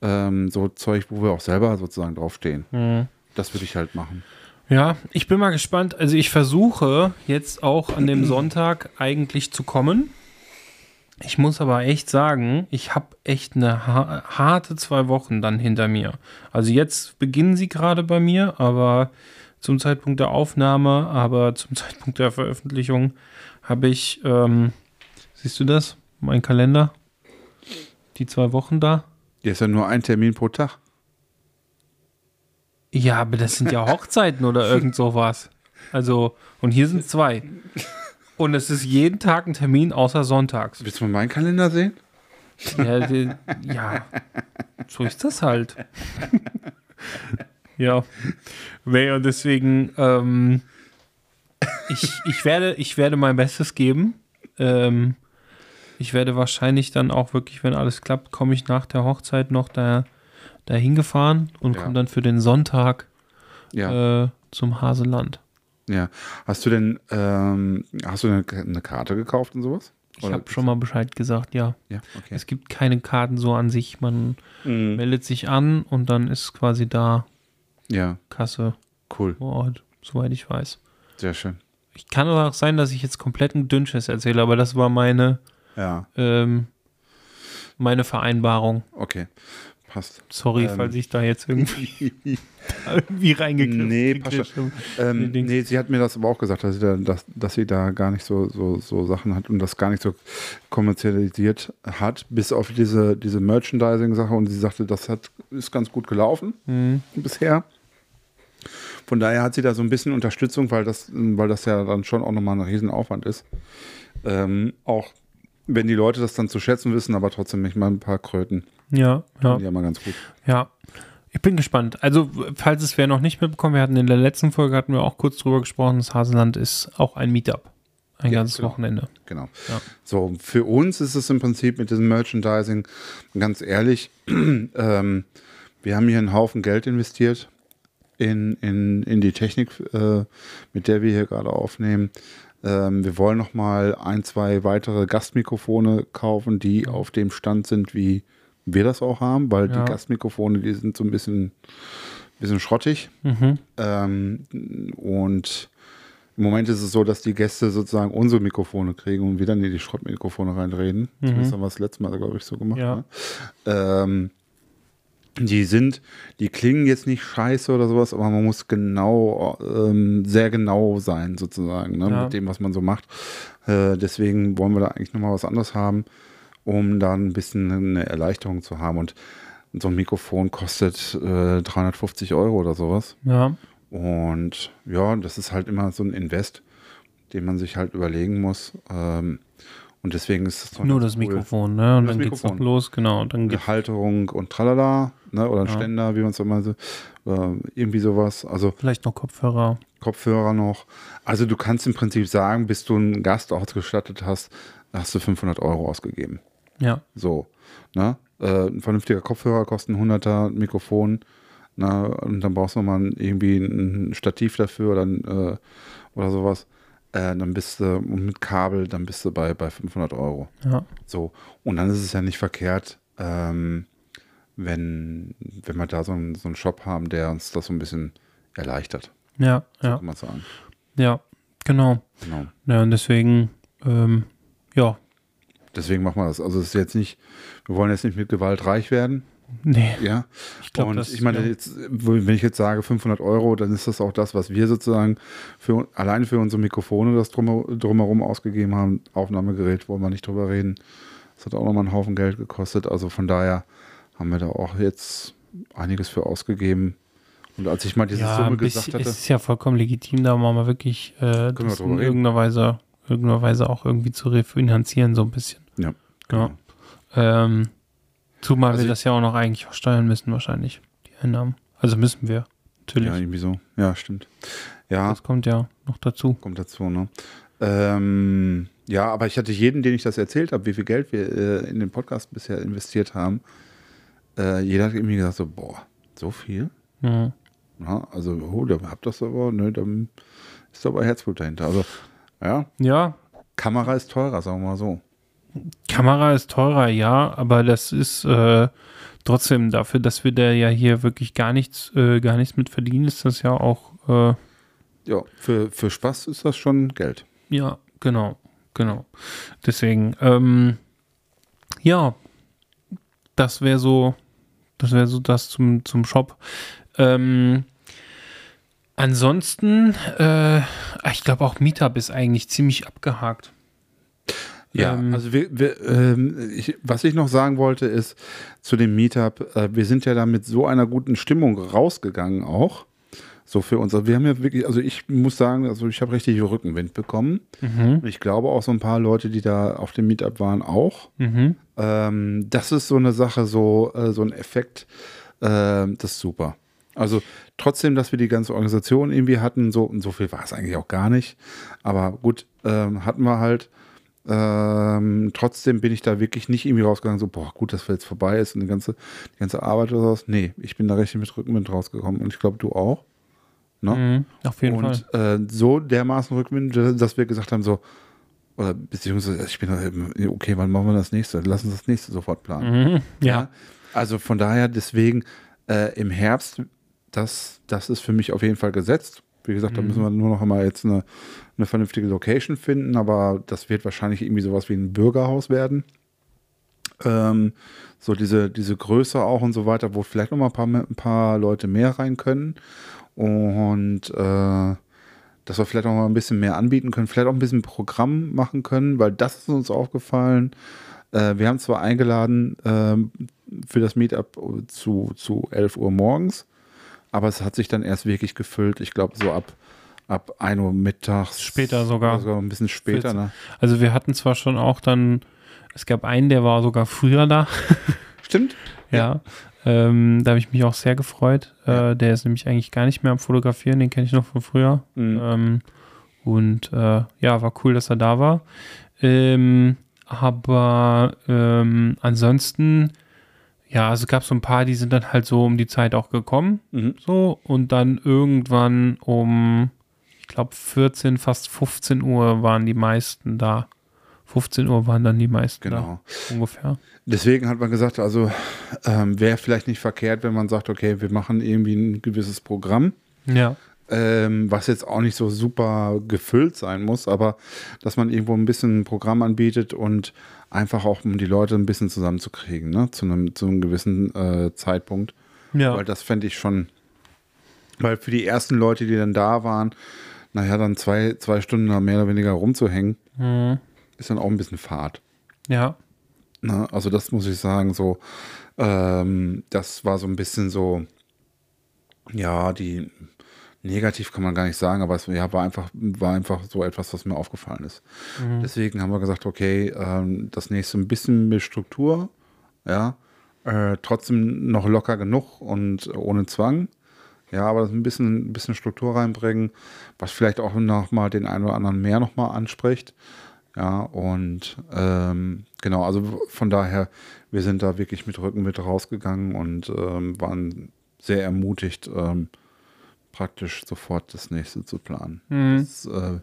ähm, so Zeug, wo wir auch selber sozusagen draufstehen. Mhm. Das würde ich halt machen. Ja, ich bin mal gespannt. Also ich versuche jetzt auch an dem (clears throat) Sonntag eigentlich zu kommen. Ich muss aber echt sagen, ich habe echt eine ha harte zwei Wochen dann hinter mir. Also jetzt beginnen sie gerade bei mir, aber zum Zeitpunkt der Aufnahme, aber zum (laughs) Zeitpunkt der Veröffentlichung habe ich, ähm, siehst du das? Mein Kalender? Die zwei Wochen da? Hier ist ja nur ein Termin pro Tag. Ja, aber das sind ja (laughs) Hochzeiten oder irgend sowas. Also, und hier sind zwei. (laughs) Und es ist jeden Tag ein Termin außer sonntags. Willst du mal meinen Kalender sehen? Ja, die, ja so ist das halt. (laughs) ja. Nee, und deswegen, ähm, ich, ich, werde, ich werde mein Bestes geben. Ähm, ich werde wahrscheinlich dann auch wirklich, wenn alles klappt, komme ich nach der Hochzeit noch da, dahin gefahren und Ja. komme dann für den Sonntag Ja. äh, zum Haseland. Ja. Hast du denn, ähm, hast du eine, eine Karte gekauft und sowas? Ich habe schon mal Bescheid gesagt, ja. Ja, okay. Es gibt keine Karten so an sich. Man Mhm. meldet sich an und dann ist quasi da Ja, Kasse cool. vor Ort, soweit ich weiß. Sehr schön. Ich kann aber auch sein, dass ich jetzt kompletten Dünnschiss erzähle, aber das war meine, Ja, ähm, meine Vereinbarung. okay. Passt. Sorry, Ähm. falls ich da jetzt irgendwie, (laughs) irgendwie reingegriffen Nee, passt. Ähm, nee, sie hat mir das aber auch gesagt, dass sie da, dass, dass sie da gar nicht so, so, so Sachen hat und das gar nicht so kommerzialisiert hat, bis auf diese, diese Merchandising-Sache und sie sagte, das hat, ist ganz gut gelaufen Mhm. bisher. Von daher hat sie da so ein bisschen Unterstützung, weil das, weil das ja dann schon auch nochmal ein Riesenaufwand ist. Ähm, auch wenn die Leute das dann zu schätzen wissen, aber trotzdem nicht mal ein paar Kröten. Ja, ja, Ja, mal ganz gut. ja. Ich bin gespannt. Also, falls es wer noch nicht mitbekommen, wir hatten in der letzten Folge hatten wir auch kurz drüber gesprochen, das Hasenland ist auch ein Meetup. Ein Ja, ganzes genau. Wochenende. Genau. Ja. So, für uns ist es im Prinzip mit diesem Merchandising, ganz ehrlich, (clears throat) ähm, wir haben hier einen Haufen Geld investiert in, in, in die Technik, äh, mit der wir hier gerade aufnehmen. Ähm, wir wollen noch mal ein, zwei weitere Gastmikrofone kaufen, die auf dem Stand sind, wie wir das auch haben, weil Ja. die Gastmikrofone, die sind so ein bisschen, bisschen schrottig. Mhm. Ähm, und im Moment ist es so, dass die Gäste sozusagen unsere Mikrofone kriegen und wir dann in die Schrottmikrofone reinreden. Mhm. Zumindest haben wir das letzte Mal, glaube ich, so gemacht. Ja. Ne? Ähm, die sind, die klingen jetzt nicht scheiße oder sowas, aber man muss genau, ähm, sehr genau sein sozusagen, ne, Ja. mit dem, was man so macht. Äh, deswegen wollen wir da eigentlich nochmal was anderes haben, um dann ein bisschen eine Erleichterung zu haben. Und so ein Mikrofon kostet äh, 350 Euro oder sowas. Ja. Und ja, das ist halt immer so ein Invest, den man sich halt überlegen muss. Ähm, und deswegen ist es Nur das cool. Mikrofon, ne? Und Das dann geht's noch Mikrofon. los, genau. Und dann geht Eine Halterung und tralala, ne? oder ein Ja. Ständer, wie man es immer so, äh, irgendwie sowas. Also vielleicht noch Kopfhörer. Kopfhörer noch. Also du kannst im Prinzip sagen, bis du einen Gast ausgestattet hast, hast du 500 Euro ausgegeben. Ja. So, ne? Äh, ein vernünftiger Kopfhörer kostet ein 100er Mikrofon. Na, und dann brauchst du mal irgendwie ein Stativ dafür oder, ein, äh, oder sowas. Äh, dann bist du mit Kabel, dann bist du bei, bei 500 Euro. Ja. So. Und dann ist es ja nicht verkehrt, ähm, wenn, wenn wir da so einen, so einen Shop haben, der uns das so ein bisschen erleichtert. Ja. So Ja. kann man sagen. Ja. Genau. Genau. Ja, und deswegen, ähm, ja. Deswegen machen wir das. Also es ist jetzt nicht, wir wollen jetzt nicht mit Gewalt reich werden. Nee, Ja. ich glaube, und das ich meine, ja. jetzt, wenn ich jetzt sage 500 Euro, dann ist das auch das, was wir sozusagen für, alleine für unsere Mikrofone das drum, drumherum ausgegeben haben. Aufnahmegerät wollen wir nicht drüber reden. Das hat auch nochmal einen Haufen Geld gekostet. Also von daher haben wir da auch jetzt einiges für ausgegeben. Und als ich mal diese ja, Summe ein gesagt bisschen, hatte, es ist ja vollkommen legitim, da mal wirklich äh, wir das drüber in irgendeiner Weise, irgendeiner Weise auch irgendwie zu refinanzieren, so ein bisschen. Ja, Ja. genau. Ähm, zumal Also wir das ja auch noch eigentlich versteuern müssen, wahrscheinlich, die Einnahmen. Also müssen wir, natürlich. ja, irgendwie so. Ja, stimmt. Ja, das kommt ja noch dazu. kommt dazu, ne? Ähm, ja, aber ich hatte jeden, den ich das erzählt habe, wie viel Geld wir äh, in den Podcast bisher investiert haben, äh, jeder hat irgendwie gesagt so, boah, so viel? Ja. Ja, also, oh, da habt das aber, ne, dann ist aber Herzblut dahinter. Also, ja, ja, Kamera ist teurer, sagen wir mal so. Kamera ist teurer, ja, aber das ist äh, trotzdem dafür, dass wir da ja hier wirklich gar nichts, äh, gar nichts mit verdienen, ist das ja auch, äh, Ja, für, für Spaß ist das schon Geld. ja, genau, genau. Deswegen, ähm, ja, das wäre so, das wäre so das zum, zum Shop. Ähm, ansonsten, äh, ich glaube auch Meetup ist eigentlich ziemlich abgehakt. Ja, Ähm, also wir, wir, ähm, ich, was ich noch sagen wollte ist zu dem Meetup, äh, wir sind ja da mit so einer guten Stimmung rausgegangen auch. So für uns. Also wir haben ja wirklich, also ich muss sagen, also ich habe richtig Rückenwind bekommen. Mhm, ich glaube auch so ein paar Leute, die da auf dem Meetup waren, auch. mhm, Ähm, das ist so eine Sache, so, äh, so ein Effekt, ähm, das ist super. Also trotzdem, dass wir die ganze Organisation irgendwie hatten, so, und so viel war es eigentlich auch gar nicht. Aber gut, ähm, hatten wir halt. Ähm, trotzdem bin ich da wirklich nicht irgendwie rausgegangen, so, boah, gut, dass wir jetzt vorbei ist und die ganze, die ganze Arbeit oder sowas. Nee, ich bin da richtig mit Rückenwind rausgekommen und ich glaube, du auch. Ne? mhm, auf jeden und Fall. äh, so dermaßen Rückenwind, dass wir gesagt haben, so, oder beziehungsweise, ich bin da eben, okay, wann machen wir das nächste? Lass uns das nächste sofort planen. Mhm, ja. Also von daher, deswegen äh, im Herbst, das, das ist für mich auf jeden Fall gesetzt. Wie gesagt, da Mhm. müssen wir nur noch einmal jetzt eine, eine vernünftige Location finden, aber das wird wahrscheinlich irgendwie sowas wie ein Bürgerhaus werden. Ähm, so diese, diese Größe auch und so weiter, wo vielleicht noch mal ein paar, ein paar Leute mehr rein können. Und äh, dass wir vielleicht auch mal ein bisschen mehr anbieten können, vielleicht auch ein bisschen Programm machen können, weil das ist uns aufgefallen. Äh, wir haben zwar eingeladen ähm, für das Meetup zu, zu 11 Uhr morgens, aber es hat sich dann erst wirklich gefüllt, ich glaube so ab, ab 1 Uhr mittags. Später sogar. Sogar ein bisschen später, 14. ne? Also wir hatten zwar schon auch dann, es gab einen, der war sogar früher da, (laughs) Stimmt? ja. Ähm, da habe ich mich auch sehr gefreut. Ja. Äh, der ist nämlich eigentlich gar nicht mehr am Fotografieren, den kenne ich noch von früher. Mhm. Ähm, und äh, ja, war cool, dass er da war. Ähm, aber ähm, ansonsten, ja, also gab es so ein paar, die sind dann halt so um die Zeit auch gekommen. Mhm. So, und dann irgendwann um, glaube, 14, fast 15 Uhr waren die meisten da. 15 Uhr waren dann die meisten Genau. da, ungefähr. Deswegen hat man gesagt, also ähm, wäre vielleicht nicht verkehrt, wenn man sagt, okay, wir machen irgendwie ein gewisses Programm, Ja. ähm, was jetzt auch nicht so super gefüllt sein muss, aber dass man irgendwo ein bisschen ein Programm anbietet und einfach auch, um die Leute ein bisschen zusammenzukriegen, ne? zu, einem, zu einem gewissen äh, Zeitpunkt. Ja. Weil das fände ich schon, weil für die ersten Leute, die dann da waren, naja, dann zwei, zwei Stunden mehr oder weniger rumzuhängen, Mhm. ist dann auch ein bisschen Fahrt. Ja. Ne? Also das muss ich sagen, so, ähm, das war so ein bisschen so, ja, die negativ kann man gar nicht sagen, aber es ja, war einfach, war einfach so etwas, was mir aufgefallen ist. Deswegen haben wir gesagt, okay, ähm, das nächste ein bisschen mit Struktur, ja, äh, trotzdem noch locker genug und ohne Zwang. Ja, aber das ein bisschen, ein bisschen Struktur reinbringen, was vielleicht auch noch mal den einen oder anderen mehr noch mal anspricht. Ja, und ähm, genau, also von daher, wir sind da wirklich mit Rücken mit rausgegangen und ähm, waren sehr ermutigt, ähm, praktisch sofort das nächste zu planen. Mhm. Das, äh,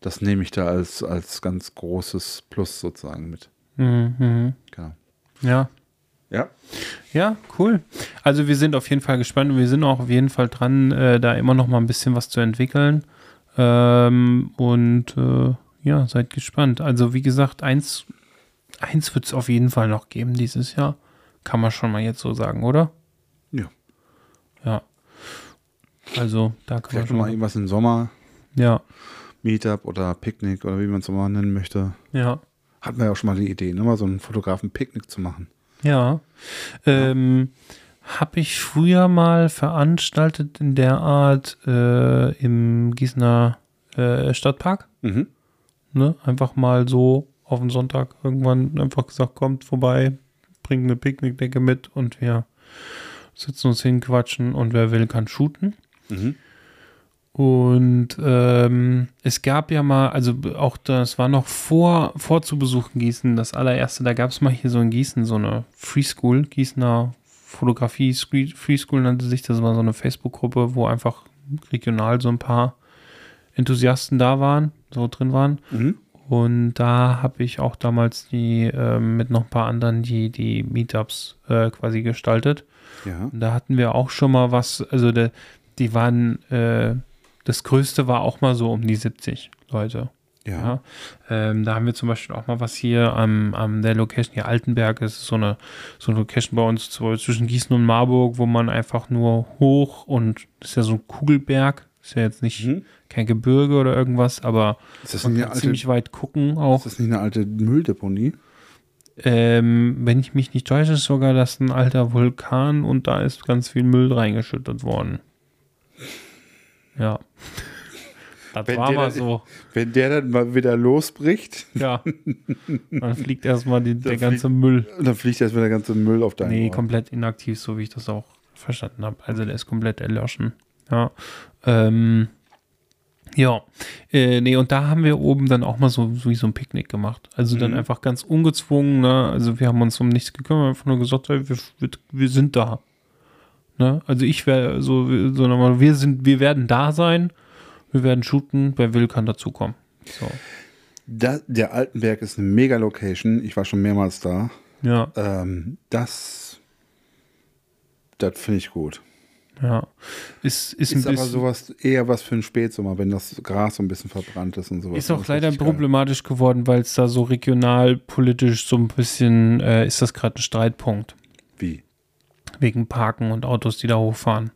das nehme ich da als, als ganz großes Plus sozusagen mit. Mhm. Mhm. Genau. Ja. Ja. Ja, cool. Also wir sind auf jeden Fall gespannt und wir sind auch auf jeden Fall dran, äh, da immer noch mal ein bisschen was zu entwickeln. Ähm, und äh, ja, seid gespannt. Also wie gesagt, eins, eins wird es auf jeden Fall noch geben dieses Jahr. Kann man schon mal jetzt so sagen, oder? Ja. Ja. Also da kann man Vielleicht schon noch mal irgendwas im Sommer, Ja, Meetup oder Picknick oder wie man es mal nennen möchte. ja. Hatten wir ja auch schon mal die Idee, ne? mal so einen Fotografen-Picknick zu machen. Ja. Ähm, Habe ich früher mal veranstaltet in der Art äh, im Gießener äh, Stadtpark. Mhm. Ne? Einfach mal so auf den Sonntag irgendwann einfach gesagt, kommt vorbei, bringt eine Picknickdecke mit und wir sitzen uns hin, quatschen und wer will, kann shooten. Mhm. Und ähm, es gab ja mal, also auch das war noch vor, vor zu besuchen Gießen, das allererste, da gab es mal hier so in Gießen so eine Free School, Gießener Fotografie Free School nannte sich, das war so eine Facebook-Gruppe, wo einfach regional so ein paar Enthusiasten da waren, so drin waren. Mhm. Und da habe ich auch damals die ähm, mit noch ein paar anderen die, die Meetups äh, quasi gestaltet. Ja. Und da hatten wir auch schon mal was, also de, die waren, äh, das größte war auch mal so um die 70 Leute. Ja. Ja. Ähm, da haben wir zum Beispiel auch mal was hier am, am der Location hier Altenberg. Das ist so eine, so eine Location bei uns zwischen Gießen und Marburg, wo man einfach nur hoch und das ist ja so ein Kugelberg. Ist ja jetzt nicht Mhm. kein Gebirge oder irgendwas, aber man kann alte, ziemlich weit gucken auch. ist das nicht eine alte Mülldeponie? Ähm, wenn ich mich nicht täusche, ist sogar das ein alter Vulkan und da ist ganz viel Müll reingeschüttet worden. Ja. (laughs) Das Wenn war der mal dann- so. Wenn der dann mal wieder losbricht, Ja. (laughs) Dann fliegt erstmal die, der fliegt- ganze Müll. dann fliegt erstmal der ganze Müll auf deinen Nee, Ort. komplett inaktiv, so wie ich das auch verstanden habe. Also der ist komplett erloschen. Ja. Ähm, ja. Äh, nee, und da haben wir oben dann auch mal so, so wie so ein Picknick gemacht. Also dann Mhm. einfach ganz ungezwungen, ne? Also wir haben uns um nichts gekümmert, einfach nur gesagt, hey, wir, wir sind da. Ne? Also ich wäre so, so nochmal, wir sind, wir werden da sein, wir werden shooten, wer will, kann dazukommen. So. Da, der Altenberg ist eine mega Location. Ich war schon mehrmals da. Ja, Ähm, das das finde ich gut. ja. Ist, ist, Ist, ein aber sowas eher was für einen Spätsommer, wenn das Gras so ein bisschen verbrannt ist und sowas. Ist auch leider richtig geil. problematisch geworden, weil es da so regional politisch so ein bisschen äh, ist das gerade ein Streitpunkt? Wegen Parken und Autos, die da hochfahren.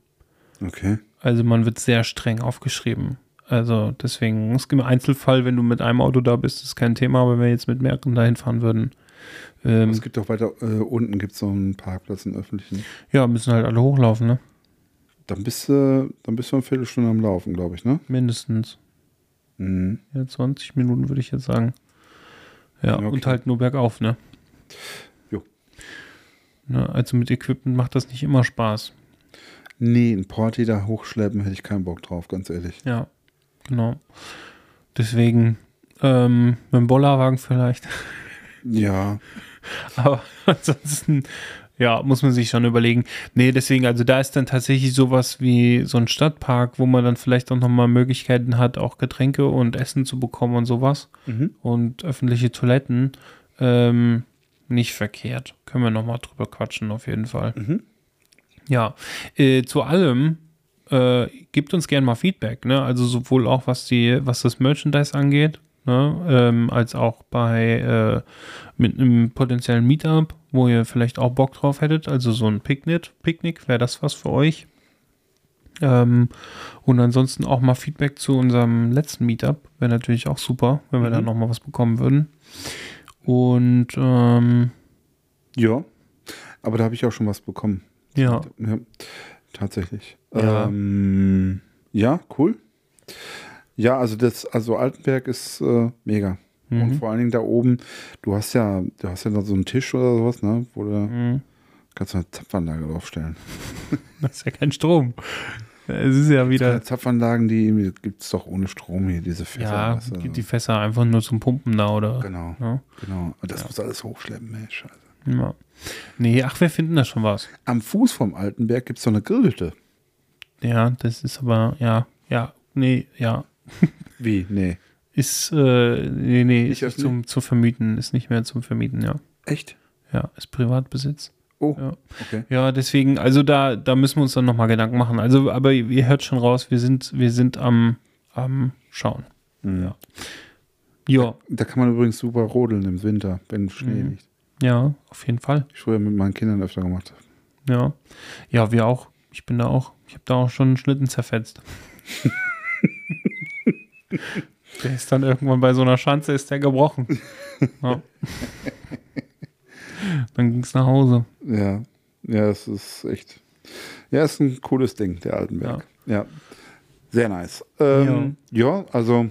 Okay. Also man wird sehr streng aufgeschrieben. Also deswegen, es gibt im Einzelfall, wenn du mit einem Auto da bist, ist kein Thema, aber wenn wir jetzt mit mehreren dahin fahren würden, ähm, es gibt doch weiter äh, unten gibt es so einen Parkplatz, einen öffentlichen. ja, müssen halt alle hochlaufen, ne? Dann bist du, dann bist du eine Viertelstunde am Laufen, glaube ich, ne? Mindestens. Mhm. Ja, 20 Minuten würde ich jetzt sagen. Ja, Okay. und halt nur bergauf, ne? Ne? Also mit Equipment macht das nicht immer Spaß. Nee, ein Porti da hochschleppen hätte ich keinen Bock drauf, ganz ehrlich. Ja, genau. Deswegen ähm, mit dem Bollerwagen vielleicht. (laughs) Ja, Aber ansonsten, ja, muss man sich schon überlegen. Nee, deswegen, also da ist dann tatsächlich sowas wie so ein Stadtpark, wo man dann vielleicht auch nochmal Möglichkeiten hat, auch Getränke und Essen zu bekommen und sowas. Mhm. Und öffentliche Toiletten. Ähm, nicht verkehrt. Können wir nochmal drüber quatschen, auf jeden Fall. Mhm. Ja, äh, zu allem äh, gebt uns gerne mal Feedback, ne? Also sowohl auch was die, was das Merchandise angeht, ne? ähm, als auch bei äh, mit einem potenziellen Meetup, wo ihr vielleicht auch Bock drauf hättet. Also so ein Picknick, Picknick wäre das was für euch. Ähm, und ansonsten auch mal Feedback zu unserem letzten Meetup. Wäre natürlich auch super, wenn wir Mhm. da nochmal was bekommen würden. Und ähm, ja. Aber da habe ich auch schon was bekommen. ja, Ja, tatsächlich. Ja. Ähm, ja, cool. Ja, also das, also Altenberg ist äh, mega. Und Mhm. vor allen Dingen da oben, du hast ja, du hast ja da so einen Tisch oder sowas, ne? Wo du Mhm. kannst du eine Zapfanlage draufstellen. das ist ja kein Strom. Es ist ja wieder. Zapfanlagen, die gibt es doch ohne Strom hier, diese Fässer. Ja, du, gibt die Fässer einfach nur zum Pumpen da, oder? Genau, Ja. genau. Und das muss alles hochschleppen, ey, scheiße. ja. Nee, ach, wir finden da schon was. Am Fuß vom Altenberg gibt es so eine Grillhütte. Ja, das ist aber, ja, ja, nee, ja. (laughs) Wie? Nee. Ist, äh, nee, nee, Nicht ist nicht zum, zu vermieten, ist nicht mehr zum Vermieten, ja. Echt? Ja, ist Privatbesitz. Oh, Ja. okay. Ja, deswegen, also da, da müssen wir uns dann nochmal Gedanken machen. Also, aber ihr hört schon raus, wir sind, wir sind am, am Schauen. Mhm. Ja. Ja, Da kann man übrigens super rodeln im Winter, wenn Schnee Mhm. liegt. ja, auf jeden Fall. Ich früher mit meinen Kindern öfter gemacht. Ja. Ja, wir auch. Ich bin da auch. Ich habe da auch schon einen Schlitten zerfetzt. (laughs) der ist dann irgendwann bei so einer Schanze ist der gebrochen. Ja. (laughs) dann ging es nach Hause. Ja, ja, es ist echt. Ja, ist ein cooles Ding, der Altenberg. Ja, sehr nice. Ähm, ja. also,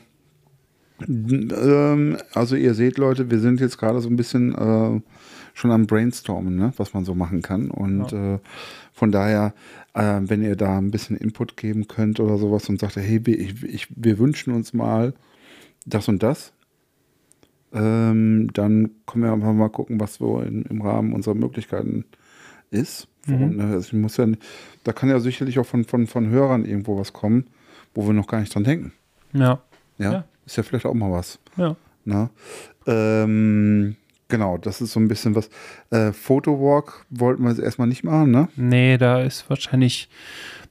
ähm, also ihr seht, Leute, wir sind jetzt gerade so ein bisschen äh, schon am Brainstormen, ne, was man so machen kann. Und äh, von daher, äh, wenn ihr da ein bisschen Input geben könnt oder sowas und sagt, hey, ich, ich, wir wünschen uns mal das und das, ähm, dann können wir einfach mal gucken, was so in, im Rahmen unserer Möglichkeiten ist. Mhm. Äh, also ich muss ja, da kann ja sicherlich auch von, von, von Hörern irgendwo was kommen, wo wir noch gar nicht dran denken. Ja. Ja, Ja. ist ja vielleicht auch mal was. Ja. Ne? Ähm, genau, das ist so ein bisschen was. Äh, Photowalk wollten wir jetzt erstmal nicht machen, ne? Nee, da ist wahrscheinlich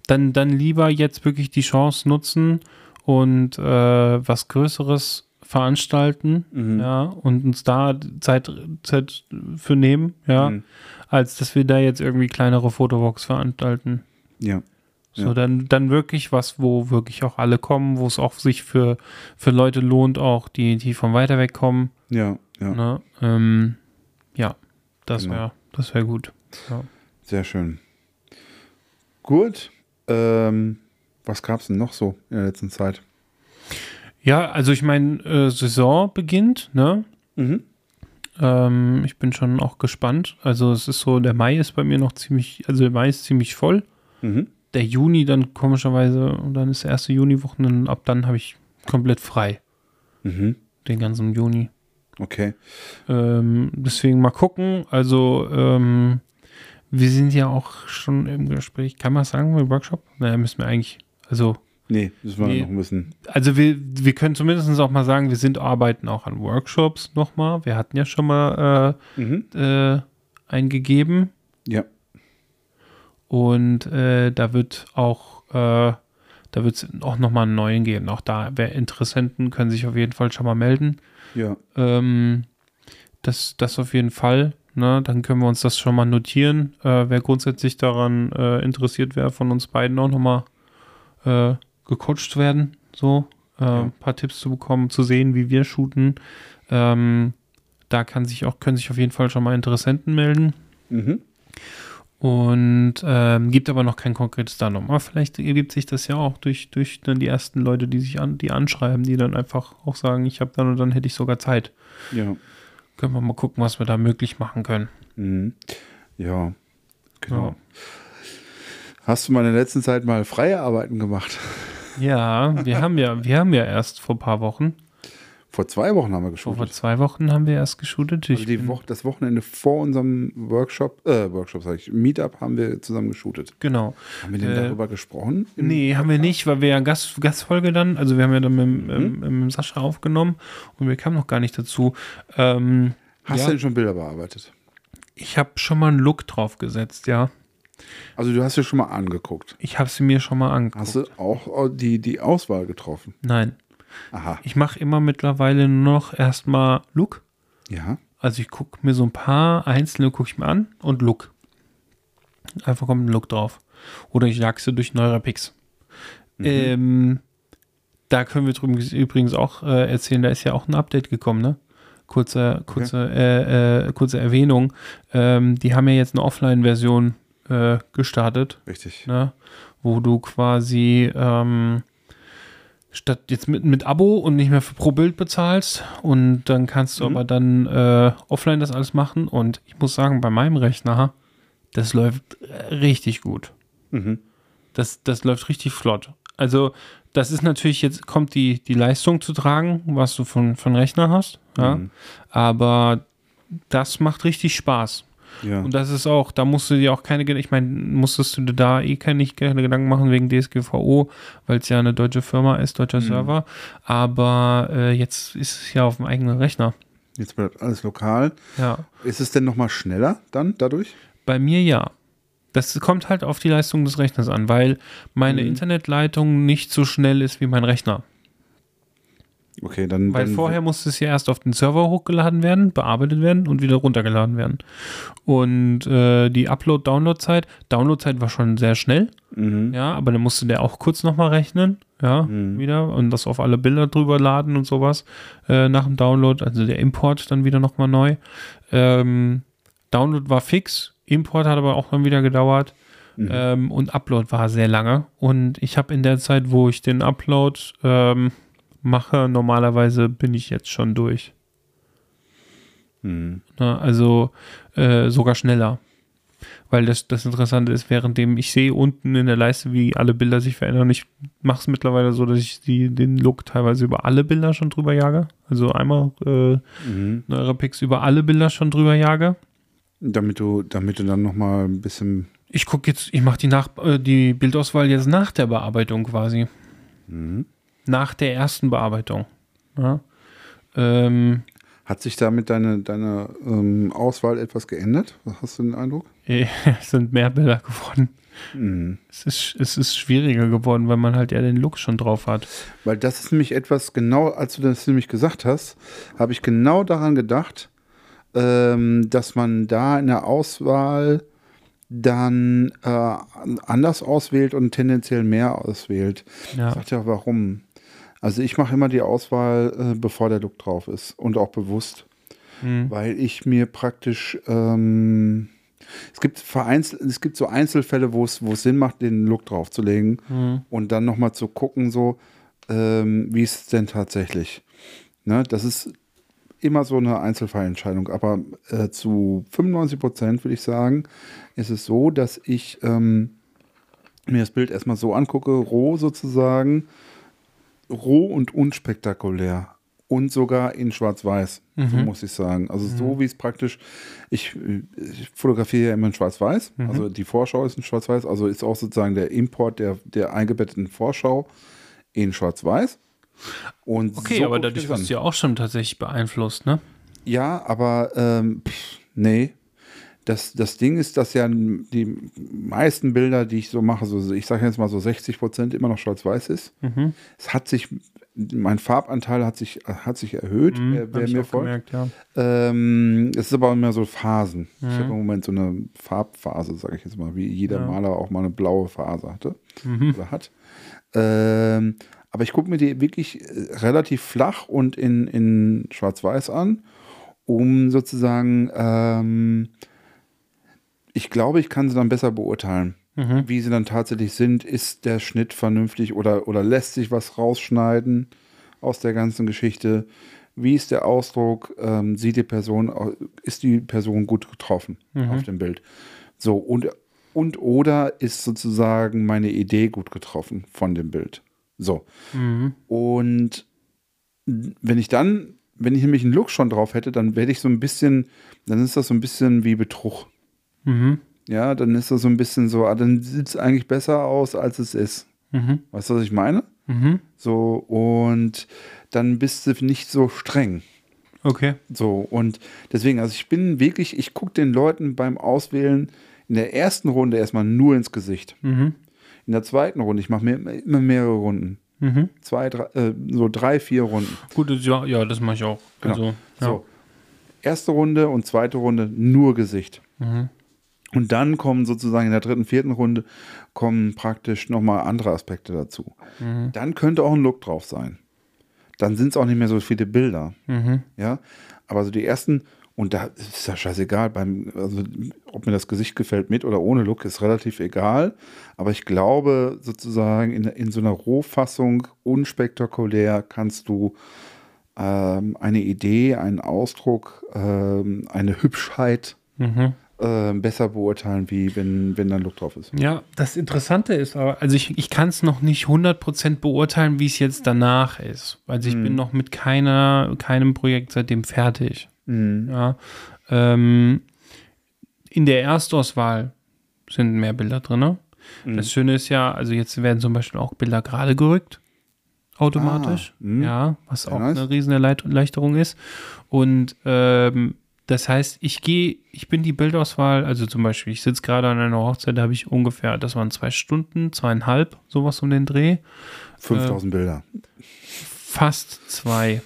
dann, dann lieber jetzt wirklich die Chance nutzen und äh, was Größeres veranstalten, Mhm. ja, und uns da Zeit, Zeit für nehmen, ja, Mhm. als dass wir da jetzt irgendwie kleinere Fotowalks veranstalten. Ja. So, Ja. dann, dann wirklich was, wo wirklich auch alle kommen, wo es auch sich für, für Leute lohnt, auch die, die von weiter weg kommen. Ja, ja, Ne? Ähm, ja, das Genau. wäre das wär gut. Ja. sehr schön. Gut. Ähm, was gab es denn noch so in der letzten Zeit? Ja, also ich meine, äh, Saison beginnt, ne? Mhm. Ähm, ich bin schon auch gespannt. Also es ist so, der Mai ist bei mir noch ziemlich, also der Mai ist ziemlich voll. Mhm. Der Juni dann komischerweise, und dann ist der erste Juniwochenende, und ab dann habe ich komplett frei, Mhm. den ganzen Juni. Okay. Ähm, deswegen mal gucken. Also ähm, wir sind ja auch schon im Gespräch. Kann man sagen, im Workshop? Naja, müssen wir eigentlich, also Nee, müssen wir Nee. noch ein bisschen. Also wir, wir können zumindest auch mal sagen, wir sind arbeiten auch an Workshops nochmal. Wir hatten ja schon mal Mhm. äh, äh, eingegeben Ja. und äh, da wird auch äh, da wird es auch nochmal einen neuen geben. Auch da, wer Interessenten können sich auf jeden Fall schon mal melden. Ja. Ähm, das, das auf jeden Fall. Ne? Dann können wir uns das schon mal notieren. Äh, wer grundsätzlich daran äh, interessiert wäre, von uns beiden auch nochmal äh, gecoacht werden. So, äh, Ja. ein paar Tipps zu bekommen, zu sehen, wie wir shooten. Ähm, da kann sich auch, können sich auf jeden Fall schon mal Interessenten melden. Mhm. Und ähm, gibt aber noch kein konkretes Datum. Aber vielleicht ergibt sich das ja auch durch, durch dann die ersten Leute, die sich an, die anschreiben, die dann einfach auch sagen, ich habe dann und dann hätte ich sogar Zeit. Ja. Können wir mal gucken, was wir da möglich machen können. Mhm. Ja. Genau. Hast du mal in der letzten Zeit mal freie Arbeiten gemacht? Ja, wir haben ja, wir haben ja erst vor ein paar Wochen, Vor zwei Wochen haben wir vor, vor geshootet. zwei Wochen haben wir erst geshootet. Also Ich die bin- Woche, das Wochenende vor unserem Workshop, äh, Workshop sag ich, Meetup haben wir zusammen geshootet. genau. Haben wir denn Äh, darüber gesprochen? Nee, haben wir nicht, weil wir ja Gast, Gastfolge dann, also wir haben ja dann mit, Mhm. ähm, mit, mit Sascha aufgenommen und wir kamen noch gar nicht dazu. Ähm, Hast ja, du denn schon Bilder bearbeitet? ich habe schon mal einen Look drauf gesetzt, ja. Also du hast dir schon mal angeguckt. Ich habe sie mir schon mal angeguckt. Hast du auch die, die Auswahl getroffen? Nein, Aha. ich mache immer mittlerweile nur noch erstmal Look. Ja. Also ich gucke mir so ein paar einzelne gucke ich mir an und Look. Einfach kommt ein Look drauf. Oder ich jag sie durch Neurapix. Ähm, da können wir drüben übrigens auch äh, erzählen, da ist ja auch ein Update gekommen, ne? Kurze, kurze, äh, äh, kurze Erwähnung. Ähm, die haben ja jetzt eine Offline-Version äh, gestartet, Richtig. ne? wo du quasi ähm, statt jetzt mit, mit Abo und nicht mehr für pro Bild bezahlst und dann kannst du Mhm. aber dann äh, offline das alles machen und ich muss sagen, bei meinem Rechner, das läuft richtig gut. Mhm. Das, das läuft richtig flott. Also, das ist natürlich jetzt, kommt die, die Leistung zu tragen, was du von, von Rechner hast. Ja? Mhm. Aber das macht richtig Spaß. Ja. Und das ist auch, da musst du dir auch keine, ich meine, musstest du dir da eh keine Gedanken machen wegen DSGVO, weil es ja eine deutsche Firma ist, deutscher Mhm. Server. Aber äh, jetzt ist es ja auf dem eigenen Rechner. Jetzt bleibt alles lokal. Ja. Ist es denn nochmal schneller dann dadurch? Bei mir ja. Das kommt halt auf die Leistung des Rechners an, weil meine Mhm. Internetleitung nicht so schnell ist wie mein Rechner. Okay, dann. Weil dann vorher musste es ja erst auf den Server hochgeladen werden, bearbeitet werden und wieder runtergeladen werden. Und äh, die Upload-Download-Zeit, Download-Zeit war schon sehr schnell, Mhm. ja, aber dann musste der auch kurz nochmal rechnen, ja, Mhm. wieder und das auf alle Bilder drüber laden und sowas äh, nach dem Download, also der Import dann wieder nochmal neu. Ähm, Download war fix, Import hat aber auch dann wieder gedauert. Mhm. Ähm, und Upload war sehr lange. Und ich habe in der Zeit, wo ich den Upload ähm, mache, normalerweise bin ich jetzt schon durch. Mhm. Ne? Also äh, sogar schneller. Weil das, das Interessante ist, währenddem ich sehe unten in der Leiste, wie alle Bilder sich verändern. Ich mache es mittlerweile so, dass ich die, den Look teilweise über alle Bilder schon drüber jage. Also einmal äh, Mhm. Neurapix über alle Bilder schon drüber jage. Damit du, damit du dann nochmal ein bisschen. Ich gucke jetzt, ich mache die, nach, äh, die Bildauswahl jetzt nach der Bearbeitung quasi. Mhm. Nach der ersten Bearbeitung. Ja. Ähm, Hat sich damit deine, deine ähm, Auswahl etwas geändert? Hast du den Eindruck? (laughs) es sind mehr Bilder geworden. Mhm. Es ist, es ist schwieriger geworden, weil man halt ja den Look schon drauf hat. Weil das ist nämlich etwas, genau als du das nämlich gesagt hast, habe ich genau daran gedacht, ähm, dass man da in der Auswahl dann äh, anders auswählt und tendenziell mehr auswählt. Ja. Sagt ja, warum? Also ich mache immer die Auswahl, äh, bevor der Look drauf ist und auch bewusst, Hm. weil ich mir praktisch ähm, es gibt vereinzelt, es gibt so Einzelfälle, wo es wo es Sinn macht, den Look draufzulegen Hm. und dann nochmal zu gucken, so, ähm, wie ist es denn tatsächlich? Ne, das ist immer so eine Einzelfallentscheidung, aber äh, zu 95 Prozent würde ich sagen, ist es so, dass ich ähm, mir das Bild erstmal so angucke, roh sozusagen, roh und unspektakulär und sogar in Schwarz-Weiß, so Mhm. muss ich sagen. Also so wie es praktisch, ich, ich fotografiere ja immer in Schwarz-Weiß, Mhm. also die Vorschau ist in Schwarz-Weiß, also ist auch sozusagen der Import der, der eingebetteten Vorschau in Schwarz-Weiß. Und Okay, so aber dadurch wirst du ja auch schon tatsächlich beeinflusst, ne? Ja, aber ähm, pff, nee. Das, das Ding ist, dass ja die meisten Bilder, die ich so mache, so ich sage jetzt mal so 60 Prozent immer noch schwarz-weiß ist. Mhm. Es hat sich, mein Farbanteil hat sich, hat sich erhöht, Mhm, wer, wer ich mir folgt. gemerkt, ja. Ähm, es ist aber immer so Phasen. Ich Mhm. habe im Moment so eine Farbphase, sage ich jetzt mal, wie jeder Ja. Maler auch mal eine blaue Phase hatte Mhm. oder hat. Ähm, aber ich gucke mir die wirklich äh, relativ flach und in, in Schwarz-Weiß an, um sozusagen, ähm, ich glaube, ich kann sie dann besser beurteilen, Mhm. wie sie dann tatsächlich sind. Ist der Schnitt vernünftig oder, oder lässt sich was rausschneiden aus der ganzen Geschichte? Wie ist der Ausdruck? Ähm, sieht die Person, ist die Person gut getroffen Mhm. auf dem Bild? So, und und oder ist sozusagen meine Idee gut getroffen von dem Bild. So. Mhm. Und wenn ich dann, wenn ich nämlich einen Look schon drauf hätte, dann werde ich so ein bisschen, dann ist das so ein bisschen wie Betrug. Mhm. Ja, dann ist das so ein bisschen so, ah, dann sieht es eigentlich besser aus, als es ist. Mhm. Weißt du, was ich meine? Mhm. So, und dann bist du nicht so streng. Okay. So, und deswegen, also ich bin wirklich, ich gucke den Leuten beim Auswählen in der ersten Runde erstmal nur ins Gesicht. Mhm. In der zweiten Runde, ich mache mir immer mehrere Runden. Mhm. Zwei, drei, äh, so drei, vier Runden. Gut, ja, ja, das mache ich auch. Genau. Also, ja. So. Erste Runde und zweite Runde nur Gesicht. Mhm. Und dann kommen sozusagen in der dritten, vierten Runde kommen praktisch nochmal andere Aspekte dazu. Mhm. Dann könnte auch ein Look drauf sein. Dann sind es auch nicht mehr so viele Bilder. Mhm. Ja, aber so die ersten, und da ist ja scheißegal, beim, also, ob mir das Gesicht gefällt mit oder ohne Look, ist relativ egal. Aber ich glaube, sozusagen in, in so einer Rohfassung, unspektakulär, kannst du ähm, eine Idee, einen Ausdruck, ähm, eine Hübschheit Mhm. Ähm, besser beurteilen, wie wenn, wenn da ein Look drauf ist. Ja, das Interessante ist aber, also ich, ich kann es noch nicht 100% beurteilen, wie es jetzt danach ist. Also ich bin noch mit keiner, keinem Projekt seitdem fertig. Ja. Ähm, in der Erstauswahl sind mehr Bilder drin. Das Schöne ist ja, also jetzt werden zum Beispiel auch Bilder gerade gerückt, automatisch. Ah, mhm. ja, was Sehr auch nice. eine riesen Erleichterung ist. Und ähm, das heißt, ich gehe, ich bin die Bildauswahl, also zum Beispiel, ich sitze gerade an einer Hochzeit, da habe ich ungefähr, das waren zwei Stunden, zweieinhalb, sowas um den Dreh. 5000 Bilder. Fast zwei.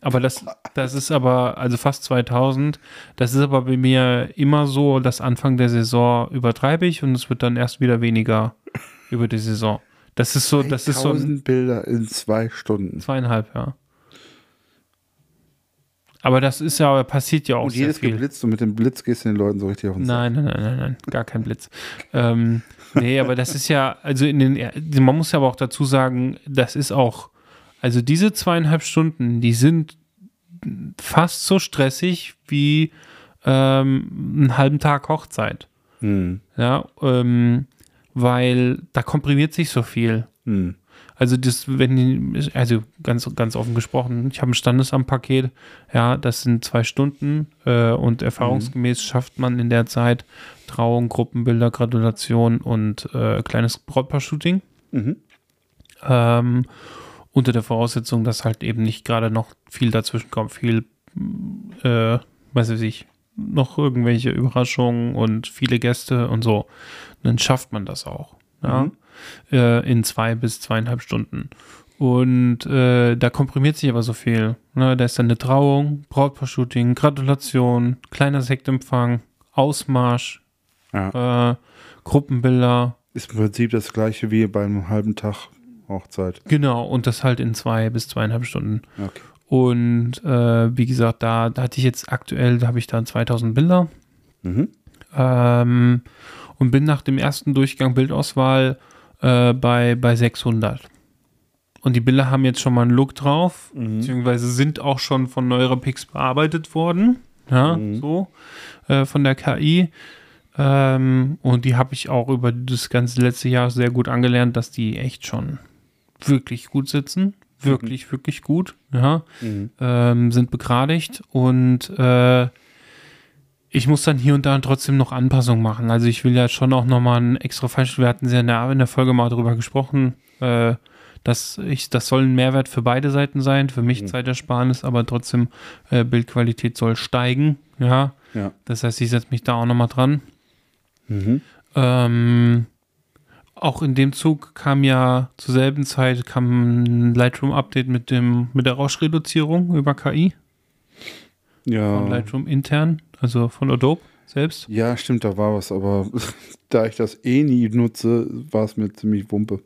Aber das, das ist aber, also fast 2000. Das ist aber bei mir immer so, dass Anfang der Saison übertreibe ich und es wird dann erst wieder weniger über die Saison. Das ist so, das ist so ein 1000 Bilder in zwei Stunden. zweieinhalb, ja. Aber das ist ja, passiert ja auch Und sehr jedes viel. geblitzt und mit dem Blitz gehst du den Leuten so richtig auf den Sack. Nein, nein, nein, nein, nein, gar kein Blitz. ähm, nee, aber das ist ja, also in den, man muss ja aber auch dazu sagen, das ist auch, also diese zweieinhalb Stunden, die sind fast so stressig wie ähm, einen halben Tag Hochzeit. Hm. Ja, ähm, weil da komprimiert sich so viel. Hm. Also das, wenn also ganz ganz offen gesprochen, ich habe ein Standesamtpaket, ja, das sind zwei Stunden äh, und erfahrungsgemäß schafft man in der Zeit Trauung, Gruppenbilder, Gratulation und äh, kleines Brautpaar-Shooting. Mhm. Ähm, unter der Voraussetzung, dass halt eben nicht gerade noch viel dazwischen kommt, viel, äh, weiß ich nicht, noch irgendwelche Überraschungen und viele Gäste und so. Dann schafft man das auch. Ja? Mhm. Äh, in zwei bis zweieinhalb Stunden. Und äh, da komprimiert sich aber so viel. Ne? Da ist dann eine Trauung, Brautpaar-Shooting, Gratulation, kleiner Sektempfang, Ausmarsch, Ja. äh, Gruppenbilder, Ist im Prinzip das gleiche wie beim halben Tag Hochzeit. Genau, und das halt in zwei bis zweieinhalb Stunden. Okay. Und äh, wie gesagt, da, da hatte ich jetzt aktuell, da habe ich da 2000 Bilder Mhm. ähm, und bin nach dem ersten Durchgang Bildauswahl äh, bei, bei 600. Und die Bilder haben jetzt schon mal einen Look drauf, beziehungsweise sind auch schon von Neurapix bearbeitet worden. Ja, Mhm. so, äh, von der KI. Ähm, und die habe ich auch über das ganze letzte Jahr sehr gut angelernt, dass die echt schon wirklich gut sitzen. Wirklich, wirklich gut. Ja Mhm. ähm, sind begradigt und äh, ich muss dann hier und da trotzdem noch Anpassungen machen. Also ich will ja schon auch nochmal ein extra falsch, wir hatten sehr der, in der Folge mal drüber gesprochen, äh, dass ich, das soll ein Mehrwert für beide Seiten sein, für mich Zeitersparnis, aber trotzdem äh, Bildqualität soll steigen, ja. Ja. Das heißt, ich setze mich da auch nochmal dran. Mhm. Ähm, auch in dem Zug kam ja zur selben Zeit kam ein Lightroom-Update mit dem mit der Rauschreduzierung über KI von Ja. Lightroom intern, also von Adobe selbst. ja, stimmt, da war was, aber (laughs) da ich das eh nie nutze, war es mir ziemlich wumpe.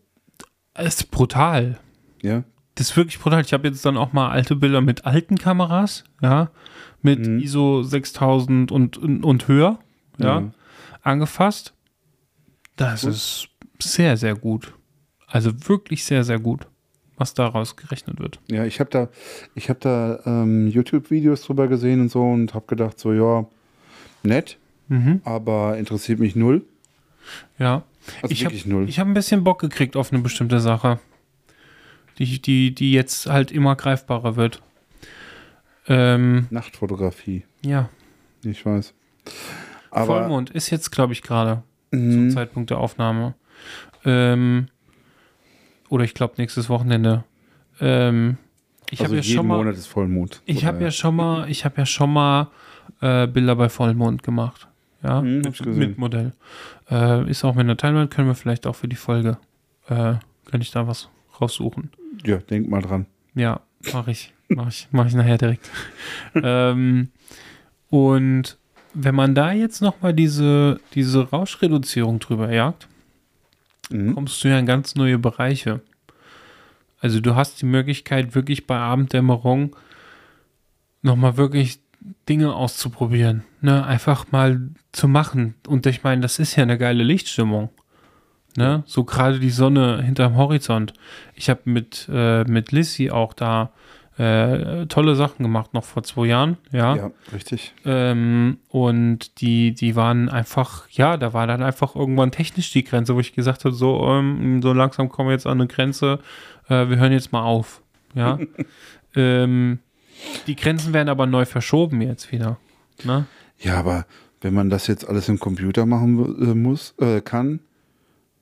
Es ist brutal. Ja. Das ist wirklich brutal. Ich habe jetzt dann auch mal alte Bilder mit alten Kameras, ja, mit Mhm. ISO 6000 und, und, und höher, ja, Ja. angefasst. Das Gut. ist sehr, sehr gut. Also wirklich sehr, sehr gut, was daraus gerechnet wird. Ja, ich habe da, ich habe da ähm, YouTube-Videos drüber gesehen und so und habe gedacht, so ja, nett, Mhm. aber interessiert mich null. Ja. Also ich habe hab ein bisschen Bock gekriegt auf eine bestimmte Sache, die, die, die jetzt halt immer greifbarer wird. Ähm, Nachtfotografie. ja, Ich weiß. Aber Vollmond ist jetzt, glaube ich, gerade Mhm. zum Zeitpunkt der Aufnahme. Ähm, oder ich glaube nächstes Wochenende. Ähm, ich also habe ja jeden schon mal, Monat ist Vollmond. ich habe ja schon mal, ich habe ja schon mal äh, Bilder bei Vollmond gemacht. Ja, Mhm, mit, Modell. Äh, ist auch mit einer Timeline, können wir vielleicht auch für die Folge, äh, kann ich da was raussuchen. Ja, denk mal dran. Ja, mache ich. Mache ich, mach ich nachher direkt. (laughs) ähm, und wenn man da jetzt nochmal diese, diese Rauschreduzierung drüber jagt, Mhm. kommst du ja in ganz neue Bereiche. Also du hast die Möglichkeit, wirklich bei Abenddämmerung nochmal wirklich Dinge auszuprobieren. Ne? Einfach mal zu machen. Und ich meine, das ist ja eine geile Lichtstimmung. Ne? So gerade die Sonne hinterm Horizont. Ich habe mit, äh, mit Lissy auch da äh, tolle Sachen gemacht, noch vor zwei Jahren. Ja. Ja, richtig. Ähm, und die, die waren einfach, ja, da war dann einfach irgendwann technisch die Grenze, wo ich gesagt habe, so, ähm, so langsam kommen wir jetzt an eine Grenze, äh, wir hören jetzt mal auf. Ja. (laughs) ähm, die Grenzen werden aber neu verschoben jetzt wieder. Ne? Ja, aber wenn man das jetzt alles im Computer machen äh, muss, äh, kann,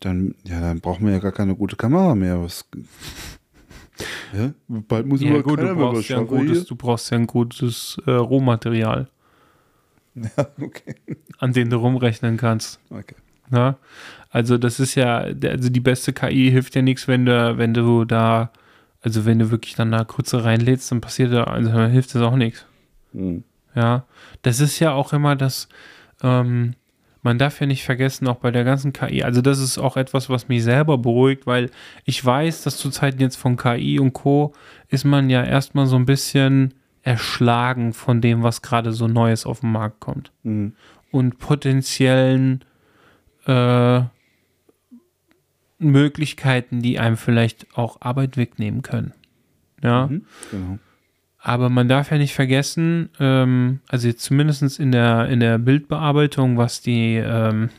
dann, ja, dann braucht man ja gar keine gute Kamera mehr. Was, ja? Bald muss Ja, gut, du brauchst ja, gutes, du brauchst ja ein gutes äh, Rohmaterial. (laughs) Ja, okay. an dem du rumrechnen kannst. okay. Ne? Also das ist ja, also die beste KI hilft ja nichts, wenn du, wenn du da, also wenn du wirklich dann da Kurze reinlädst, dann passiert da, also dann hilft das auch nichts. Hm. Ja, das ist ja auch immer das, ähm, man darf ja nicht vergessen, auch bei der ganzen KI, also das ist auch etwas, was mich selber beruhigt, weil ich weiß, dass zu Zeiten jetzt von KI und Co. ist man ja erstmal so ein bisschen erschlagen von dem, was gerade so Neues auf den Markt kommt Hm. und potenziellen äh, Möglichkeiten, die einem vielleicht auch Arbeit wegnehmen können. Ja, Mhm. Genau. Aber man darf ja nicht vergessen, ähm, also zumindest in der, in der Bildbearbeitung, was die, ähm,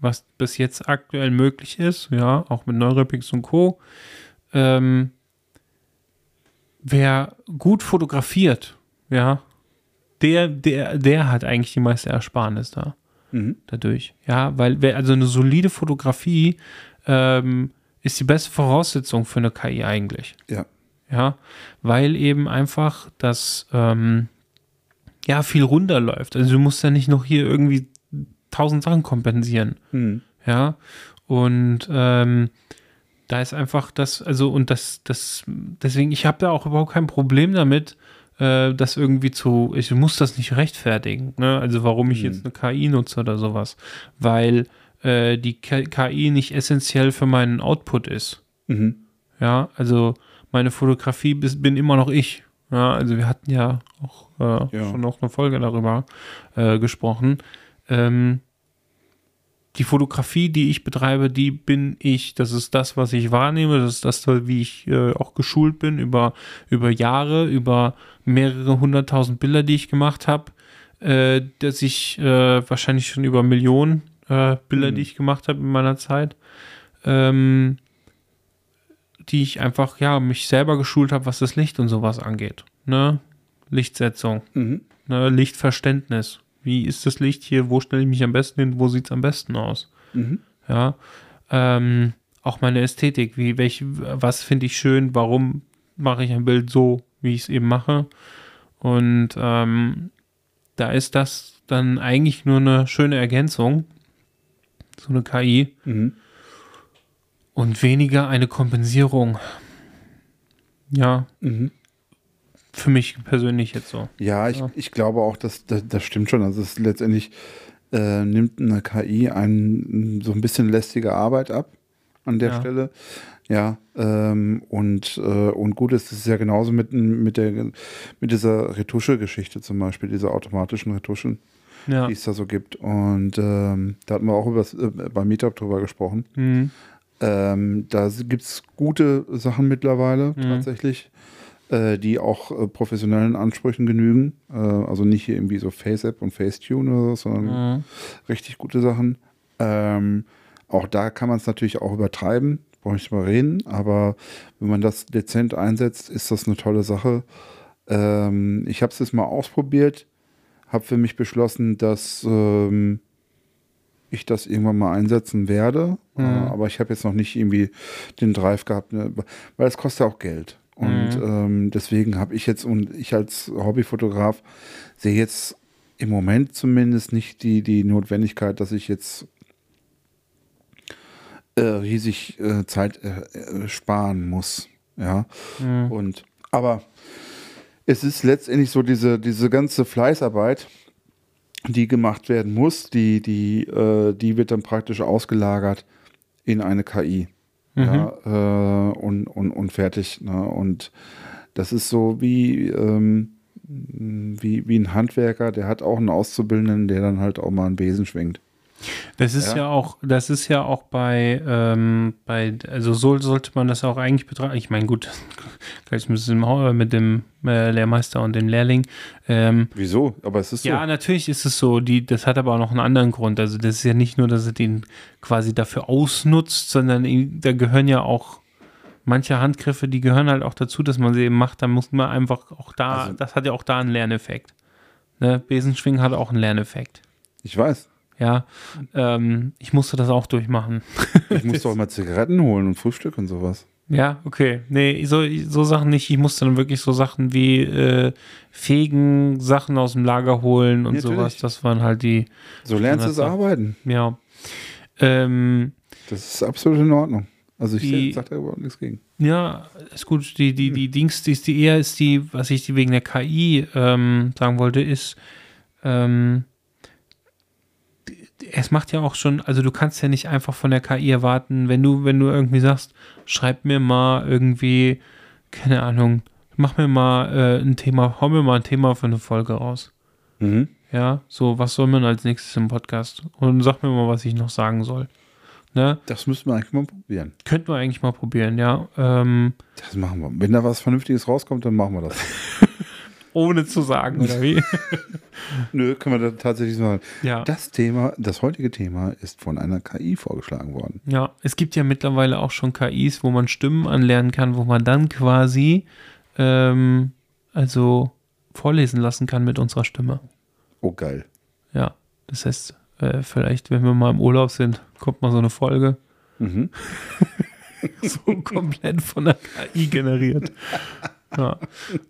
was bis jetzt aktuell möglich ist, ja, auch mit Neurepix und Co., ähm, wer gut fotografiert, ja, der, der, der hat eigentlich die meiste Ersparnis da Mhm. dadurch. Ja, weil wer, also eine solide Fotografie ähm, ist die beste Voraussetzung für eine KI eigentlich. Ja. Ja, weil eben einfach das ähm, ja viel runterläuft. Also du musst ja nicht noch hier irgendwie tausend Sachen kompensieren. Hm. Ja, und ähm, da ist einfach das, also und das, das, deswegen, ich habe da auch überhaupt kein Problem damit, äh, das irgendwie zu, ich muss das nicht rechtfertigen, ne? Also warum ich Hm. jetzt eine KI nutze oder sowas, weil äh, die KI nicht essentiell für meinen Output ist. Mhm. Ja, also meine Fotografie bin immer noch ich. Ja, also wir hatten ja auch äh, Ja. schon noch eine Folge darüber äh, gesprochen. Ähm, die Fotografie, die ich betreibe, die bin ich. Das ist das, was ich wahrnehme. Das ist das, wie ich äh, auch geschult bin über, über Jahre, über mehrere hunderttausend Bilder, die ich gemacht habe. Äh, dass ich äh, wahrscheinlich schon über Millionen äh, Bilder, Mhm. die ich gemacht habe in meiner Zeit. Ähm, die ich einfach, ja, mich selber geschult habe, was das Licht und sowas angeht. Ne? Lichtsetzung, Mhm. ne? Lichtverständnis. Wie ist das Licht hier? Wo stelle ich mich am besten hin? Wo sieht es am besten aus? Mhm. Ja. Ähm, auch meine Ästhetik. Wie, welch, was finde ich schön? Warum mache ich ein Bild so, wie ich es eben mache? Und ähm, da ist das dann eigentlich nur eine schöne Ergänzung. So eine KI Mhm. Und weniger eine Kompensierung. Ja, Mhm. für mich persönlich jetzt so. Ja, ich, Ja. ich glaube auch, dass das, das stimmt schon. Also es ist letztendlich äh, nimmt eine KI einen so ein bisschen lästige Arbeit ab an der Ja. Stelle. Ja, ähm, und, äh, und gut ist es ist ja genauso mit, mit, der, mit dieser Retusche-Geschichte zum Beispiel, dieser automatischen Retuschen, Ja. die es da so gibt. Und ähm, da hatten wir auch über, äh, beim Meetup drüber gesprochen. Mhm. Ähm, da gibt es gute Sachen mittlerweile Mhm. tatsächlich, äh, die auch äh, professionellen Ansprüchen genügen. Äh, also nicht hier irgendwie so Face-App und Facetune oder so, sondern Mhm. richtig gute Sachen. Ähm, auch da kann man es natürlich auch übertreiben, brauche ich nicht mal reden, aber wenn man das dezent einsetzt, ist das eine tolle Sache. Ähm, ich habe es jetzt mal ausprobiert, habe für mich beschlossen, dass ähm, ich das irgendwann mal einsetzen werde, Mhm. äh, aber ich habe jetzt noch nicht irgendwie den Drive gehabt, ne, weil es kostet auch Geld. Und Mhm. ähm, deswegen habe ich jetzt und ich als Hobbyfotograf sehe jetzt im Moment zumindest nicht die, die Notwendigkeit, dass ich jetzt äh, riesig äh, Zeit äh, äh, sparen muss. Ja. Mhm. Und aber es ist letztendlich so diese, diese ganze Fleißarbeit, die gemacht werden muss, die, die, äh, die wird dann praktisch ausgelagert in eine KI. Ja, äh, und, und, und fertig. Ne? Und das ist so wie, ähm, wie, wie ein Handwerker, der hat auch einen Auszubildenden, der dann halt auch mal einen Besen schwingt. Das ist ja, Ja. auch, das ist ja auch bei, ähm, bei, also so sollte man das auch eigentlich betrachten. Ich meine, gut, (laughs) gleich mit dem, Hau- mit dem äh, Lehrmeister und dem Lehrling. Ähm, Wieso? Aber es ist so. Ja, natürlich ist es so. Die, das hat aber auch noch einen anderen Grund. Also das ist ja nicht nur, dass er den quasi dafür ausnutzt, sondern da gehören ja auch manche Handgriffe, die gehören halt auch dazu, dass man sie eben macht. Da muss man einfach auch da, Also- das hat ja auch da einen Lerneffekt. Ne? Besenschwingen hat auch einen Lerneffekt. Ich weiß. Ja, ähm, ich musste das auch durchmachen. Ich muss doch mal Zigaretten holen und Frühstück und sowas. Ja, okay. Nee, so, so Sachen nicht. Ich musste dann wirklich so Sachen wie äh, fegen, Sachen aus dem Lager holen und Natürlich. sowas. Das waren halt die, So lernst du es arbeiten. ja. Ähm, Das ist absolut in Ordnung. Also ich Die- sage da überhaupt nichts gegen. Ja, ist gut. Die, die, die Dings, die ist die eher ist die, was ich die wegen der KI ähm, sagen wollte, ist, ähm, es macht ja auch schon, also du kannst ja nicht einfach von der KI erwarten, wenn du, wenn du irgendwie sagst, schreib mir mal irgendwie, keine Ahnung, mach mir mal äh, ein Thema, hau mir mal ein Thema für eine Folge raus. Mhm. Ja, so, was soll man als nächstes im Podcast? Und sag mir mal, was ich noch sagen soll. Ne? Das müssten wir eigentlich mal probieren. Könnten wir eigentlich mal probieren, ja. Ähm, Das machen wir. Wenn da was Vernünftiges rauskommt, dann machen wir das. (laughs) ohne zu sagen, oder wie? (laughs) Nö, können wir da tatsächlich so machen. ja. Das Thema, das heutige Thema ist von einer KI vorgeschlagen worden. Ja, es gibt ja mittlerweile auch schon KIs, wo man Stimmen anlernen kann, wo man dann quasi ähm, also vorlesen lassen kann mit unserer Stimme. Oh, geil. Ja, das heißt, äh, vielleicht, wenn wir mal im Urlaub sind, kommt mal so eine Folge Mhm. (laughs) so komplett von der KI generiert. (laughs) (laughs) Ja.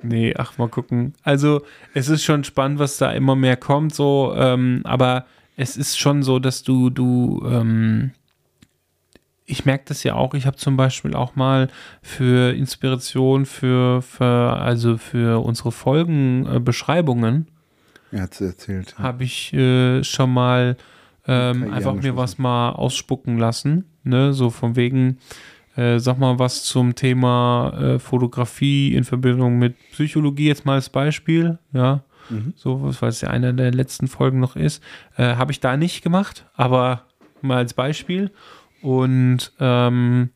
Nee, ach, mal gucken. Also, es ist schon spannend, was da immer mehr kommt, so, ähm, aber es ist schon so, dass du, du, ähm, ich merke das ja auch, ich habe zum Beispiel auch mal für Inspiration für, für also für unsere Folgenbeschreibungen, äh, es erzählt. habe ich äh, schon mal ähm, einfach mir was mal ausspucken lassen. Ne? So von wegen, äh, sag mal was zum Thema äh, Fotografie in Verbindung mit Psychologie jetzt mal als Beispiel. Ja, Mhm. so, weil es ja einer der letzten Folgen noch ist. Äh, Habe ich da nicht gemacht, aber mal als Beispiel. Und ähm,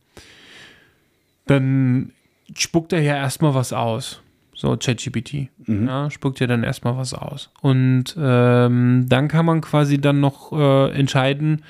dann spuckt er ja erstmal was aus. So ChatGPT. Mhm. Ja, spuckt ja dann erstmal was aus. Und ähm, dann kann man quasi dann noch äh, entscheiden,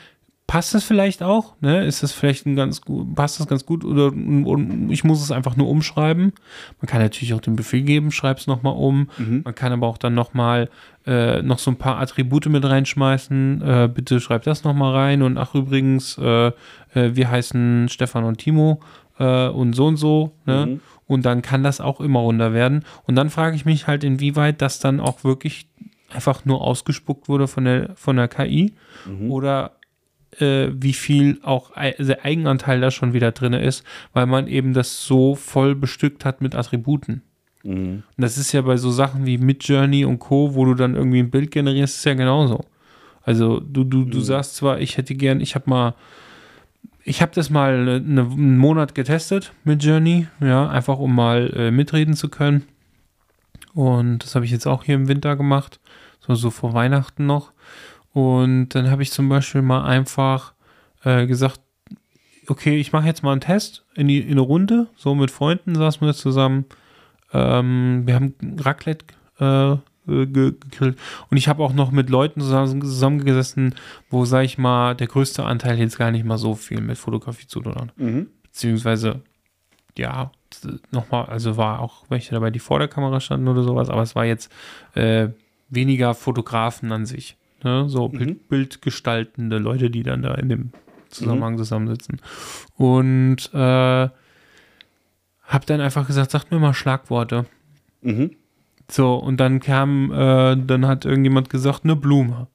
passt das vielleicht auch? Ne? Ist das vielleicht ein ganz gut, passt das ganz gut oder und ich muss es einfach nur umschreiben? Man kann natürlich auch den Befehl geben, schreib es nochmal um. Mhm. Man kann aber auch dann nochmal äh, noch so ein paar Attribute mit reinschmeißen. Äh, bitte schreib das nochmal rein. Und ach, übrigens, äh, äh, wir heißen Stefan und Timo äh, und so und so. Ne? Mhm. Und dann kann das auch immer runter werden. Und dann frage ich mich halt, inwieweit das dann auch wirklich einfach nur ausgespuckt wurde von der, von der KI Mhm. oder äh, wie viel auch der Eigenanteil da schon wieder drin ist, weil man eben das so voll bestückt hat mit Attributen. Mhm. Und das ist ja bei so Sachen wie Midjourney und Co., wo du dann irgendwie ein Bild generierst, ist ja genauso. Also du, du, du Mhm. sagst zwar, ich hätte gern, ich habe mal, ich habe das mal eine, einen Monat getestet mit Journey, ja, einfach um mal äh, mitreden zu können. Und das habe ich jetzt auch hier im Winter gemacht, so, so vor Weihnachten noch. Und dann habe ich zum Beispiel mal einfach äh, gesagt, okay, ich mache jetzt mal einen Test in, die, in eine Runde, so mit Freunden saßen wir zusammen. Ähm, wir haben Raclette äh, äh, ge gegrillt. Und ich habe auch noch mit Leuten zusammen, zusammengesessen, wo, sag ich mal, der größte Anteil jetzt gar nicht mal so viel mit Fotografie zu tun hat. Beziehungsweise, ja, nochmal, also war auch welche dabei, die vor der Kamera standen oder sowas, aber es war jetzt äh, weniger Fotografen an sich. Ne? So Bild, bildgestaltende Leute, die dann da in dem Zusammenhang zusammensitzen. Und äh, hab dann einfach gesagt, sagt mir mal Schlagworte. Mhm. So, und dann kam, äh, dann hat irgendjemand gesagt, eine Blume.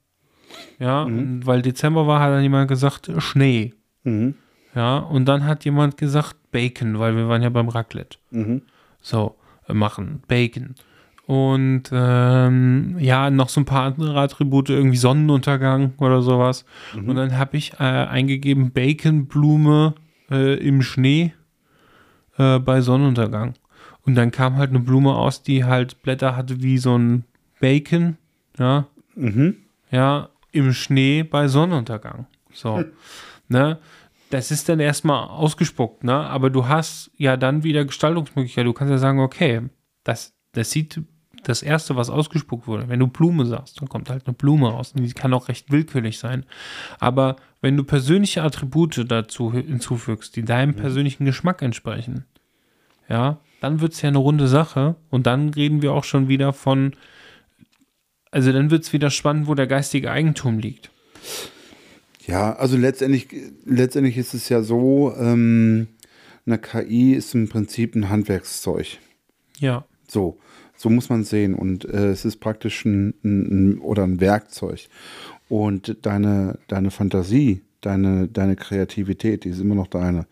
Ja, und weil Dezember war, hat dann jemand gesagt, Schnee. Mhm. Ja, und dann hat jemand gesagt, Bacon, weil wir waren ja beim Raclette. Mhm. So, äh, machen, Bacon. Und ähm, ja, noch so ein paar andere Attribute, irgendwie Sonnenuntergang oder sowas. Und dann habe ich äh, eingegeben, Baconblume äh, im Schnee äh, bei Sonnenuntergang. Und dann kam halt eine Blume aus, die halt Blätter hatte wie so ein Bacon, ja, Mhm. ja, im Schnee bei Sonnenuntergang. So, ne? Das ist dann erstmal ausgespuckt, ne? Aber du hast ja dann wieder Gestaltungsmöglichkeiten. Du kannst ja sagen, okay, das, das sieht das erste, was ausgespuckt wurde. Wenn du Blume sagst, dann kommt halt eine Blume raus. Und die kann auch recht willkürlich sein. Aber wenn du persönliche Attribute dazu hinzufügst, die deinem persönlichen Geschmack entsprechen, ja, dann wird es ja eine runde Sache. Und dann reden wir auch schon wieder von, also dann wird es wieder spannend, wo der geistige Eigentum liegt. Ja, also letztendlich, letztendlich ist es ja so, ähm, eine KI ist im Prinzip ein Handwerkszeug. Ja. So, so muss man sehen. Und äh, es ist praktisch ein, ein, ein oder ein Werkzeug. Und deine, deine Fantasie, deine, deine Kreativität, die ist immer noch deine.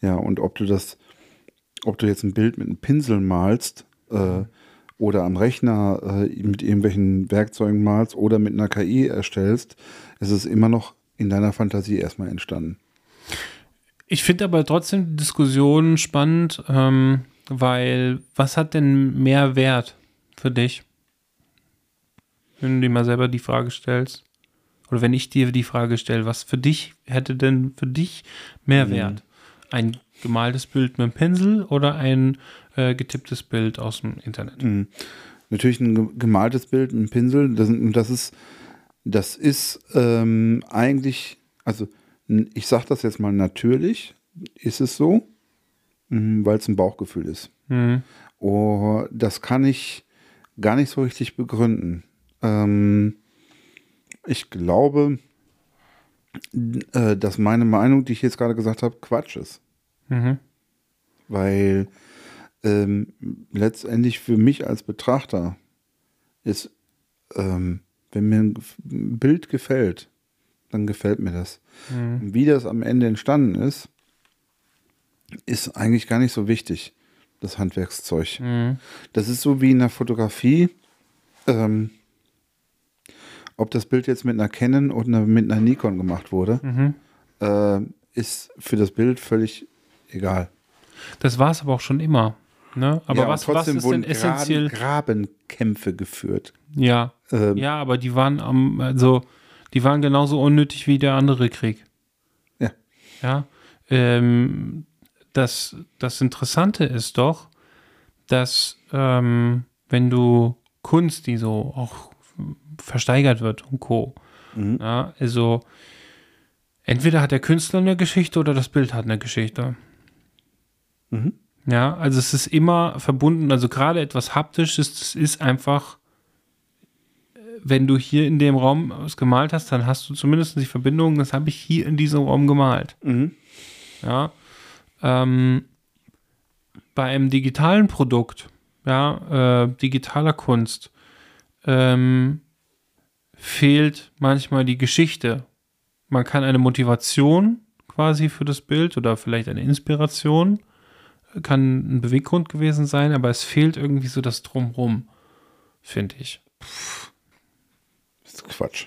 Ja, und ob du das, ob du jetzt ein Bild mit einem Pinsel malst äh, oder am Rechner äh, mit irgendwelchen Werkzeugen malst oder mit einer KI erstellst, es ist immer noch in deiner Fantasie erstmal entstanden. Ich finde aber trotzdem die Diskussion spannend, ähm, weil was hat denn mehr Wert für dich? Wenn du dir mal selber die Frage stellst. Oder wenn ich dir die Frage stelle, was für dich hätte denn für dich mehr Wert? Ein gemaltes Bild mit einem Pinsel oder ein äh, getipptes Bild aus dem Internet? Mhm. Natürlich ein ge- gemaltes Bild, ein Pinsel, das, das ist, das ist ähm, eigentlich, also ich sage das jetzt mal natürlich, ist es so, weil es ein Bauchgefühl ist. Mhm. Oh, das kann ich gar nicht so richtig begründen. Ähm, ich glaube, äh, dass meine Meinung, die ich jetzt gerade gesagt habe, Quatsch ist. Mhm. Weil ähm, letztendlich für mich als Betrachter ist, ähm, wenn mir ein Bild gefällt, dann gefällt mir das. Mhm. Wie das am Ende entstanden ist, ist eigentlich gar nicht so wichtig, das Handwerkszeug. Mhm. Das ist so wie in der Fotografie. Ähm, ob das Bild jetzt mit einer Canon oder mit einer Nikon gemacht wurde, Mhm. äh, ist für das Bild völlig egal. Das war es aber auch schon immer. Ne? Aber Ja, was, was ist denn essentiell? Graben, Grabenkämpfe geführt. Ja. Ähm, Ja, aber die waren am, also die waren genauso unnötig wie der andere Krieg. Ja. Ja. Ähm, das, das Interessante ist doch, dass ähm, wenn du Kunst, die so auch versteigert wird und Co. Mhm. Ja, also entweder hat der Künstler eine Geschichte oder das Bild hat eine Geschichte. Mhm. Ja, also es ist immer verbunden, also gerade etwas Haptisches, das ist einfach, äh, wenn du hier in dem Raum was gemalt hast, dann hast du zumindest die Verbindung, das habe ich hier in diesem Raum gemalt. Mhm. Ja. Ähm, bei einem digitalen Produkt, ja, äh, digitaler Kunst, ähm, fehlt manchmal die Geschichte. Man kann eine Motivation quasi für das Bild oder vielleicht eine Inspiration, äh, kann ein Beweggrund gewesen sein, aber es fehlt irgendwie so das Drumrum, finde ich. Das ist Quatsch.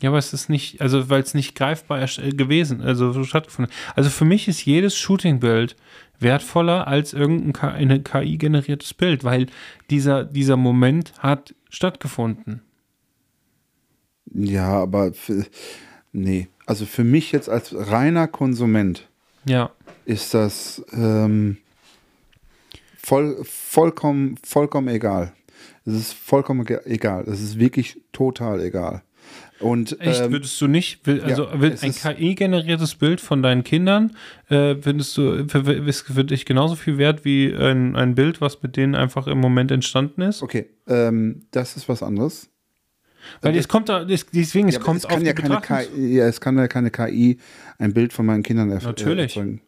Ja, aber es ist nicht, also weil es nicht greifbar äh, gewesen, also so stattgefunden. Also für mich ist jedes Shooting-Bild wertvoller als irgendein KI-generiertes Bild, weil dieser, dieser Moment hat stattgefunden. Ja, aber für, nee. Also für mich jetzt als reiner Konsument Ja, ist das ähm, voll, vollkommen, vollkommen egal. Es ist vollkommen egal. Es ist wirklich total egal. Und Echt, ähm, würdest du nicht, also ja, ein KI-generiertes Bild von deinen Kindern, äh, findest du ist für dich genauso viel wert wie ein, ein Bild, was mit denen einfach im Moment entstanden ist? okay, ähm, das ist was anderes. Weil es kommt da, es, deswegen, es Ja, kommt es auf ja keine KI, ja, es kann ja keine KI ein Bild von meinen Kindern erf- Natürlich. erzeugen.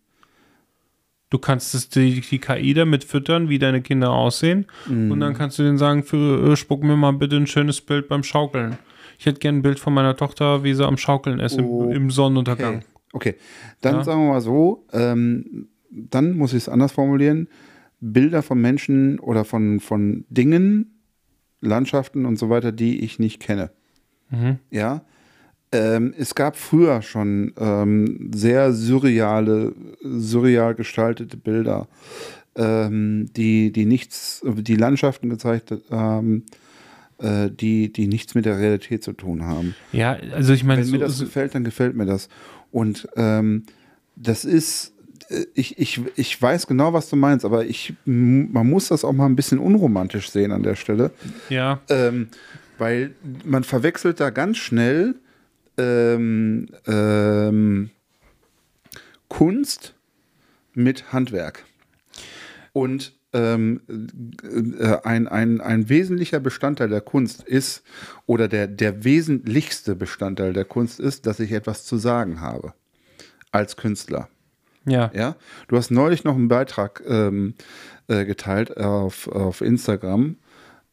Du kannst es die, die KI damit füttern, wie deine Kinder aussehen. Mhm. Und dann kannst du denen sagen, für, äh, spuck mir mal bitte ein schönes Bild beim Schaukeln. Ich hätte gerne ein Bild von meiner Tochter, wie sie am Schaukeln ist im, im Sonnenuntergang. Okay, okay. dann Ja. sagen wir mal so, ähm, dann muss ich es anders formulieren. Bilder von Menschen oder von, von Dingen, Landschaften und so weiter, die ich nicht kenne. Mhm. Ja. Ähm, es gab früher schon ähm, sehr surreale, surreal gestaltete Bilder, ähm, die, die nichts, die Landschaften gezeigt haben, äh, die, die nichts mit der Realität zu tun haben. Ja, also ich meine, Wenn so, mir das so, gefällt, dann gefällt mir das. Und ähm, das ist, äh, ich, ich, ich weiß genau, was du meinst, aber ich, man muss das auch mal ein bisschen unromantisch sehen an der Stelle. ja, Ähm, weil man verwechselt da ganz schnell ähm, ähm, Kunst mit Handwerk. Und ähm, äh, ein, ein, ein wesentlicher Bestandteil der Kunst ist, oder der, der wesentlichste Bestandteil der Kunst ist, dass ich etwas zu sagen habe als Künstler. ja, Ja, du hast neulich noch einen Beitrag ähm, äh, geteilt auf, auf Instagram,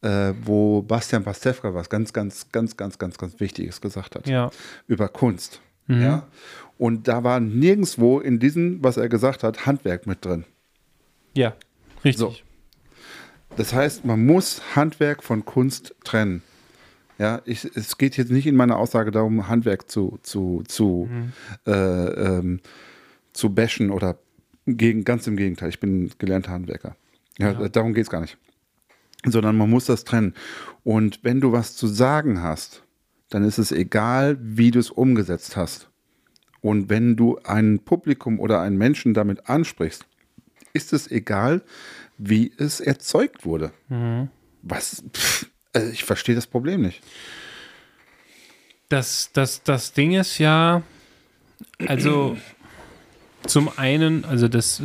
äh, wo Bastian Pastewka was ganz, ganz, ganz, ganz, ganz, ganz Wichtiges gesagt hat ja, über Kunst. Ja, und da war nirgendwo in diesem, was er gesagt hat, Handwerk mit drin. ja, richtig. So. Das heißt, man muss Handwerk von Kunst trennen. Ja, ich, es geht jetzt nicht in meiner Aussage darum, Handwerk zu, zu, zu, äh, ähm, zu bashen oder gegen, ganz im Gegenteil. Ich bin gelernter Handwerker. Ja, darum geht es gar nicht. Sondern man muss das trennen. Und wenn du was zu sagen hast, dann ist es egal, wie du es umgesetzt hast. Und wenn du ein Publikum oder einen Menschen damit ansprichst, ist es egal, wie es erzeugt wurde. Was? Pff, also ich verstehe das Problem nicht. Das, das, das Ding ist ja, also zum einen, also das,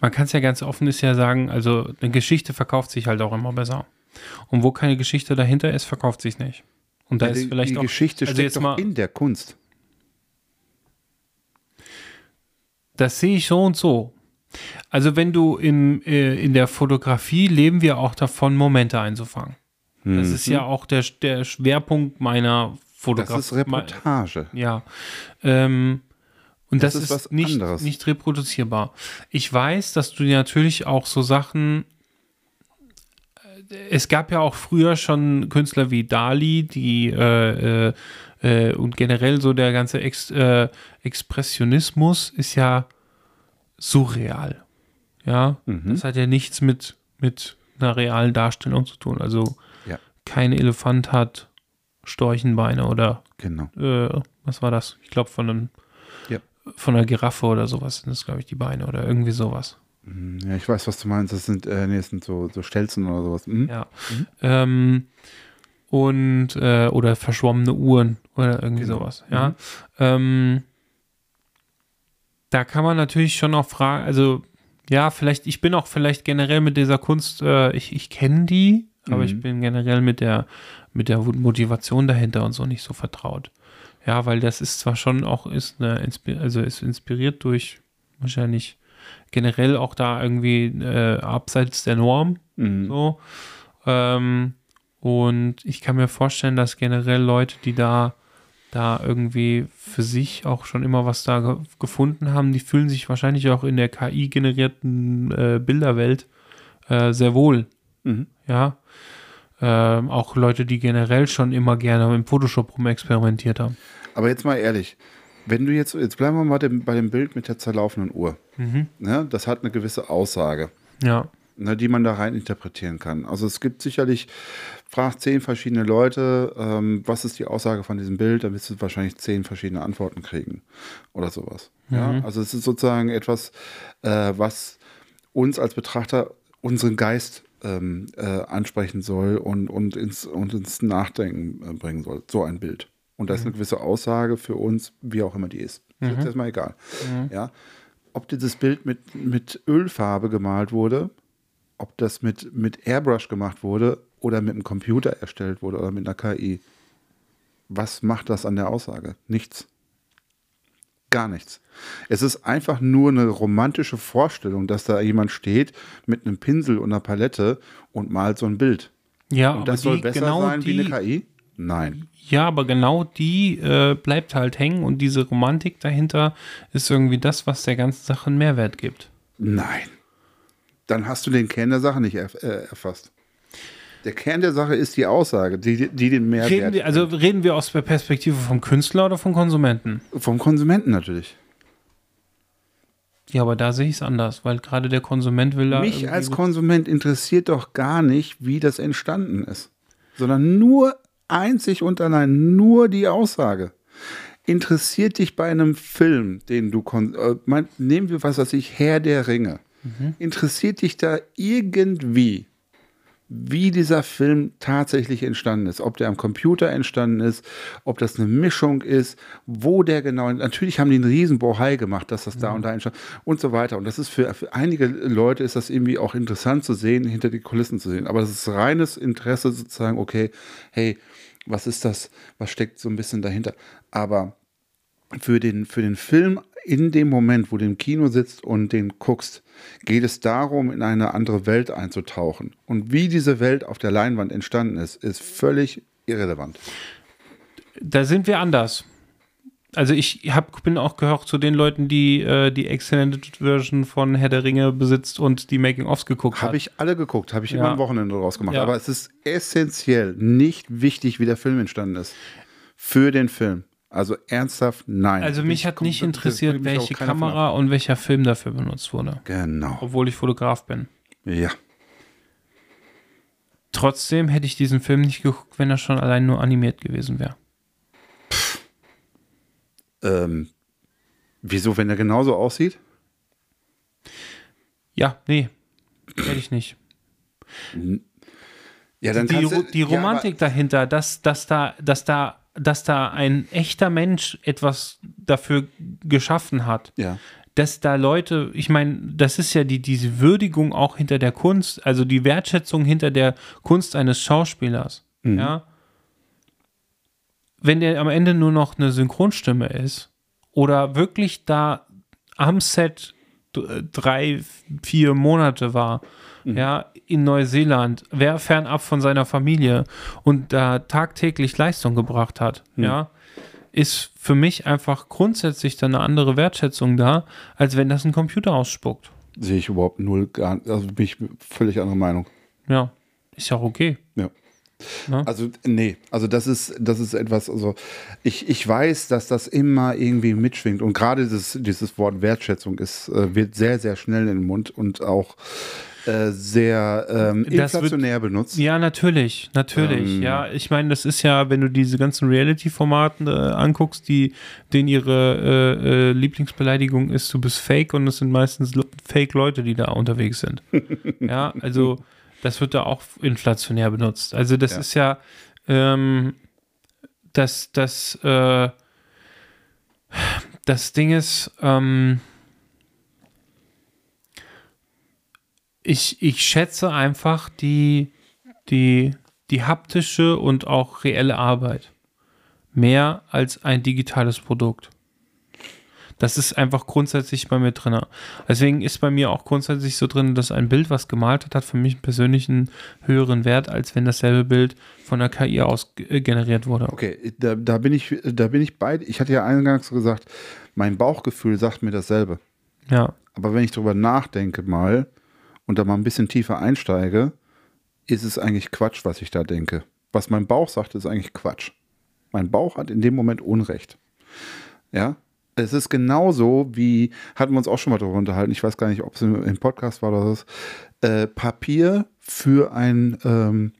man kann es ja ganz offen ist ja sagen, also eine Geschichte verkauft sich halt auch immer besser. Und wo keine Geschichte dahinter ist, verkauft sich nicht. Und da Ja, ist die, vielleicht die auch, Geschichte also steckt jetzt doch mal, in der Kunst. das sehe ich so und so. Also wenn du im, äh, in der Fotografie leben wir auch davon, Momente einzufangen. Das ist ja auch der, der Schwerpunkt meiner Mhm. Das Fotografie. ist Reportage. Ja. Ähm, und das, Das ist, ist was nicht, anderes. nicht reproduzierbar. Ich weiß, dass du natürlich auch so Sachen. äh, Es gab ja auch früher schon Künstler wie Dali, die äh, äh, äh, und generell so der ganze Ex, äh, Expressionismus ist ja surreal. Ja, Mhm. das hat ja nichts mit, mit einer realen Darstellung zu tun. Also Ja. kein Elefant hat Storchenbeine oder Genau. äh, was war das? Ich glaube von einem Ja. von einer Giraffe oder sowas sind das, glaube ich, die Beine oder irgendwie sowas. Ja, ich weiß, was du meinst. Das sind, äh, nee, das sind so, so Stelzen oder sowas. Mhm. Ja. Ähm, und äh, oder verschwommene Uhren oder irgendwie Genau. sowas, ja. Ähm, da kann man natürlich schon auch fragen, also ja, vielleicht, ich bin auch vielleicht generell mit dieser Kunst, äh, ich, ich kenne die, aber ich Mhm. bin generell mit der, mit der Motivation dahinter und so nicht so vertraut. Ja, weil das ist zwar schon auch, ist eine, also ist inspiriert durch wahrscheinlich generell auch da irgendwie äh, abseits der Norm, Mhm. so. Ähm, und ich kann mir vorstellen, dass generell Leute, die da, da irgendwie für sich auch schon immer was da ge gefunden haben, die fühlen sich wahrscheinlich auch in der KI-generierten äh, Bilderwelt äh, sehr wohl. Mhm. Ja. Ähm, auch Leute, die generell schon immer gerne im Photoshop rumexperimentiert haben. Aber jetzt mal ehrlich, wenn du jetzt, jetzt bleiben wir mal dem, bei dem Bild mit der zerlaufenden Uhr. Mhm. Ne? Das hat eine gewisse Aussage. Ja. ne, die man da rein interpretieren kann. Also es gibt sicherlich, frag zehn verschiedene Leute, ähm, was ist die Aussage von diesem Bild, dann wirst du wahrscheinlich zehn verschiedene Antworten kriegen oder sowas. Ja? Also es ist sozusagen etwas, äh, was uns als Betrachter unseren Geist ähm, äh, ansprechen soll und, und, ins, und ins Nachdenken äh, bringen soll. So ein Bild. Und da ist eine gewisse Aussage für uns, wie auch immer die ist. Das ist erstmal egal. Ja. Ob dieses Bild mit, mit Ölfarbe gemalt wurde, ob das mit, mit Airbrush gemacht wurde oder mit einem Computer erstellt wurde oder mit einer KI. Was macht das an der Aussage? Nichts. Gar nichts. Es ist einfach nur eine romantische Vorstellung, dass da jemand steht mit einem Pinsel und einer Palette und malt so ein Bild. Ja, Und das soll besser genau sein die, wie eine KI? Nein. Ja, aber genau die äh, bleibt halt hängen und diese Romantik dahinter ist irgendwie das, was der ganzen Sache einen Mehrwert gibt. Nein. Dann hast du den Kern der Sache nicht erf äh, erfasst. Der Kern der Sache ist die Aussage, die, die den Mehrwert Reden wir, also reden wir aus der Perspektive vom Künstler oder vom Konsumenten? vom Konsumenten natürlich. Ja, aber da sehe ich es anders, weil gerade der Konsument will da. Mich als Konsument interessiert doch gar nicht, wie das entstanden ist, sondern nur einzig und allein nur die Aussage. Interessiert dich bei einem Film, den du äh, mein, nehmen wir was weiß ich Herr der Ringe. Interessiert dich da irgendwie, wie dieser Film tatsächlich entstanden ist, ob der am Computer entstanden ist, ob das eine Mischung ist, wo der genau, natürlich haben die einen riesen Bohai gemacht, dass das da und da entstand und so weiter. Und das ist für, für einige Leute ist das irgendwie auch interessant zu sehen, hinter die Kulissen zu sehen. Aber das ist reines Interesse sozusagen, okay, hey, was ist das, was steckt so ein bisschen dahinter? Aber für den, für den Film in dem Moment, wo du im Kino sitzt und den guckst, geht es darum, in eine andere Welt einzutauchen. Und wie diese Welt auf der Leinwand entstanden ist, ist völlig irrelevant. Da sind wir anders. Also ich hab, bin auch gehört zu den Leuten, die äh, die Extended Version von Herr der Ringe besitzt und die Making-ofs geguckt Habe hat. ich alle geguckt, habe ich Ja. immer am Wochenende draus gemacht. Ja. Aber es ist essentiell nicht wichtig, wie der Film entstanden ist. Für den Film. Also ernsthaft, nein. Also mich Ich hat nicht interessiert, welche Kamera und welcher Film dafür benutzt wurde. Genau. Obwohl ich Fotograf bin. Ja. Trotzdem hätte ich diesen Film nicht geguckt, wenn er schon allein nur animiert gewesen wäre. Ähm, wieso, wenn er genauso aussieht? Ja, nee. Hätte ich nicht. Ja, dann die, die ja, aber- Romantik dahinter, dass, dass, da, dass, da, dass da ein echter Mensch etwas dafür geschaffen hat, Ja. dass da Leute, ich meine, das ist ja die, diese Würdigung auch hinter der Kunst, also die Wertschätzung hinter der Kunst eines Schauspielers. Ja. Wenn der am Ende nur noch eine Synchronstimme ist oder wirklich da am Set drei, vier Monate war, ja, in Neuseeland, wer fernab von seiner Familie und da tagtäglich Leistung gebracht hat, ja, ist für mich einfach grundsätzlich dann eine andere Wertschätzung da, als wenn das ein Computer ausspuckt. Sehe ich überhaupt null, gar, also bin ich völlig anderer Meinung. Ja, ist ja auch okay. Ja. Ja. Also, nee, also das ist, das ist etwas, also ich, ich weiß, dass das immer irgendwie mitschwingt und gerade dieses, dieses Wort Wertschätzung ist, äh, wird sehr, sehr schnell in den Mund und auch äh, sehr ähm, Das wird- inflationär benutzt. Ja, natürlich, natürlich. Ähm. ja, ich meine, das ist ja, wenn du diese ganzen Reality-Formaten äh, anguckst, die, denen ihre äh, äh, Lieblingsbeleidigung ist, du bist fake und es sind meistens Fake-Leute, die da unterwegs sind. (laughs) ja, also das wird da auch inflationär benutzt. Also das Ja. ist ja, ähm, das, das, äh, das Ding ist, ähm, ich, ich schätze einfach die, die, die haptische und auch reelle Arbeit mehr als ein digitales Produkt. Das ist einfach grundsätzlich bei mir drin. Deswegen ist bei mir auch grundsätzlich so drin, dass ein Bild, was gemalt hat, hat für mich einen persönlichen höheren Wert, als wenn dasselbe Bild von der KI aus äh, generiert wurde. Okay, da, da bin ich, da bin ich bei. Ich hatte ja eingangs gesagt, mein Bauchgefühl sagt mir dasselbe. Ja, Aber wenn ich darüber nachdenke mal und da mal ein bisschen tiefer einsteige, ist es eigentlich Quatsch, was ich da denke. Was mein Bauch sagt, ist eigentlich Quatsch. Mein Bauch hat in dem Moment Unrecht. Ja, es ist genauso wie, hatten wir uns auch schon mal darüber unterhalten, ich weiß gar nicht, ob es im, Podcast war oder was, äh, Papier für ein ähm,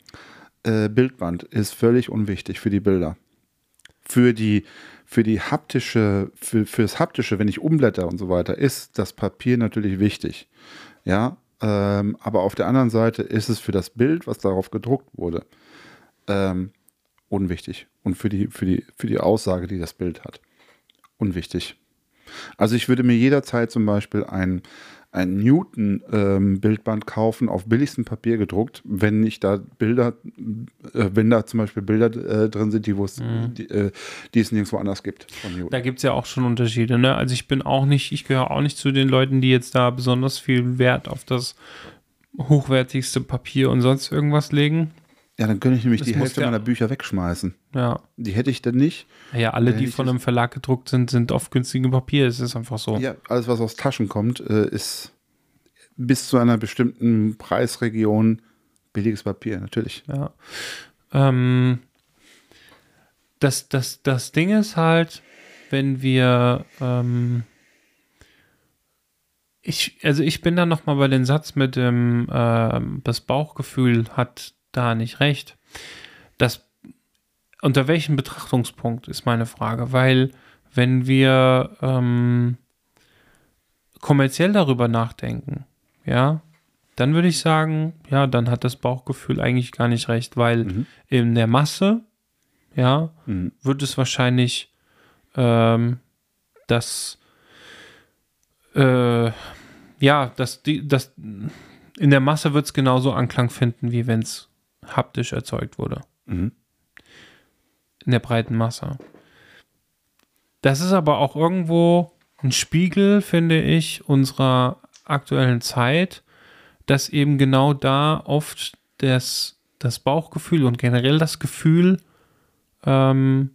äh, Bildband ist völlig unwichtig für die Bilder. Für die, für die haptische, für, fürs haptische, wenn ich umblätter und so weiter, ist das Papier natürlich wichtig. Ja, Ähm, aber auf der anderen Seite ist es für das Bild, was darauf gedruckt wurde, ähm, unwichtig. Und für die, für, die, für die Aussage, die das Bild hat, unwichtig. Also ich würde mir jederzeit zum Beispiel ein, ein Newton-Bildband ähm, kaufen, auf billigstem Papier gedruckt, wenn ich da Bilder, äh, wenn da zum Beispiel Bilder äh, drin sind, die, mhm. die, äh, die, es nirgendwo anders gibt. Da gibt es ja auch schon Unterschiede. Ne? Also ich bin auch nicht, ich gehöre auch nicht zu den Leuten, die jetzt da besonders viel Wert auf das hochwertigste Papier und sonst irgendwas legen. Ja, dann könnte ich nämlich das die Hälfte meiner Bücher wegschmeißen. Ja. Die hätte ich dann nicht. Ja, alle, die von einem Verlag gedruckt sind, sind auf günstigem Papier. Es ist einfach so. Ja, alles, was aus Taschen kommt, äh, ist bis zu einer bestimmten Preisregion billiges Papier, natürlich. Ja. Ähm, das, das, das Ding ist halt, wenn wir ähm, ich, also ich bin da nochmal bei dem Satz mit dem, äh, das Bauchgefühl hat da nicht recht. Das, unter welchem Betrachtungspunkt ist meine Frage, weil wenn wir ähm, kommerziell darüber nachdenken, ja, dann würde ich sagen, ja, dann hat das Bauchgefühl eigentlich gar nicht recht, weil mhm. in der Masse, ja, mhm. wird es wahrscheinlich ähm, das, äh, ja, das, die, das, in der Masse wird es genauso Anklang finden, wie wenn es haptisch erzeugt wurde. Mhm. In der breiten Masse. Das ist aber auch irgendwo ein Spiegel, finde ich, unserer aktuellen Zeit, dass eben genau da oft das, das Bauchgefühl und generell das Gefühl ähm,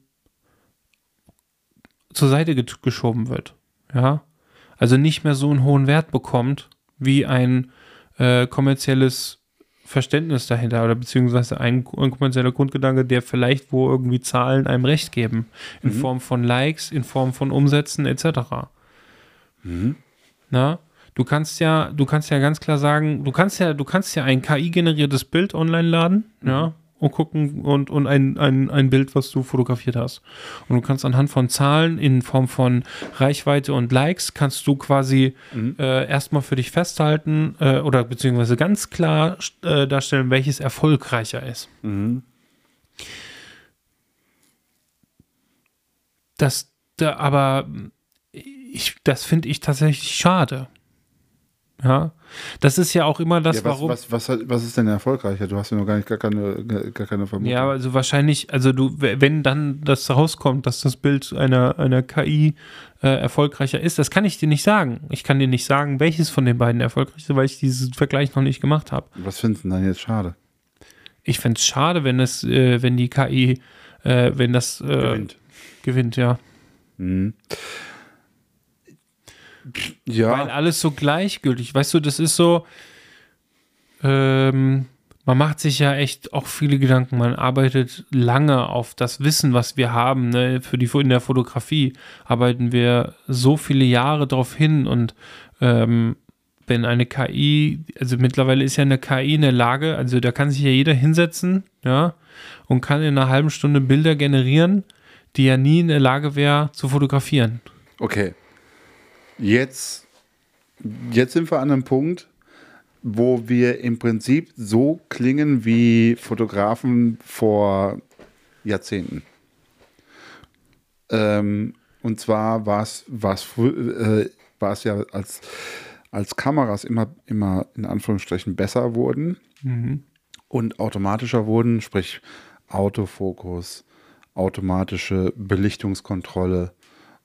zur Seite geschoben wird. Ja. Also nicht mehr so einen hohen Wert bekommt wie ein äh, kommerzielles Verständnis dahinter oder beziehungsweise ein, ein kommerzieller Grundgedanke, der vielleicht wo irgendwie Zahlen einem Recht geben. In mhm. Form von Likes, in Form von Umsätzen etc. Mhm. Na? Du kannst ja, du kannst ja ganz klar sagen, du kannst ja, du kannst ja ein KI-generiertes Bild online laden, mhm. ja, und gucken und, und ein, ein, ein Bild, was du fotografiert hast. Und du kannst anhand von Zahlen in Form von Reichweite und Likes, kannst du quasi mhm. äh, erstmal für dich festhalten äh, oder beziehungsweise ganz klar äh, darstellen, welches erfolgreicher ist. Mhm. Das, da, aber ich, das finde ich tatsächlich schade. Ja, das ist ja auch immer das, ja, was, warum. Was, was, was, ist denn erfolgreicher? Du hast ja noch gar nicht gar keine, gar keine Vermutung. Ja, also wahrscheinlich, also du, wenn dann das rauskommt, dass das Bild einer, einer KI äh, erfolgreicher ist, das kann ich dir nicht sagen. Ich kann dir nicht sagen, welches von den beiden erfolgreich ist, weil ich diesen Vergleich noch nicht gemacht habe. Was findest du denn dann jetzt schade? Ich finde es schade, wenn es, äh, wenn die KI, äh, wenn das äh, gewinnt. gewinnt, ja. Mhm. Ja. Weil alles so gleichgültig. Weißt du, das ist so. Ähm, man macht sich ja echt auch viele Gedanken. Man arbeitet lange auf das Wissen, was wir haben. Ne? Für die, in der Fotografie arbeiten wir so viele Jahre darauf hin. Und ähm, wenn eine KI, also mittlerweile ist ja eine KI in der Lage, also da kann sich ja jeder hinsetzen, ja, und kann in einer halben Stunde Bilder generieren, die ja nie in der Lage wäre zu fotografieren. Okay, Jetzt, jetzt sind wir an einem Punkt, wo wir im Prinzip so klingen wie Fotografen vor Jahrzehnten. Ähm, und zwar war es äh, ja als, als Kameras immer, immer in Anführungsstrichen besser wurden mhm. und automatischer wurden, sprich Autofokus, automatische Belichtungskontrolle,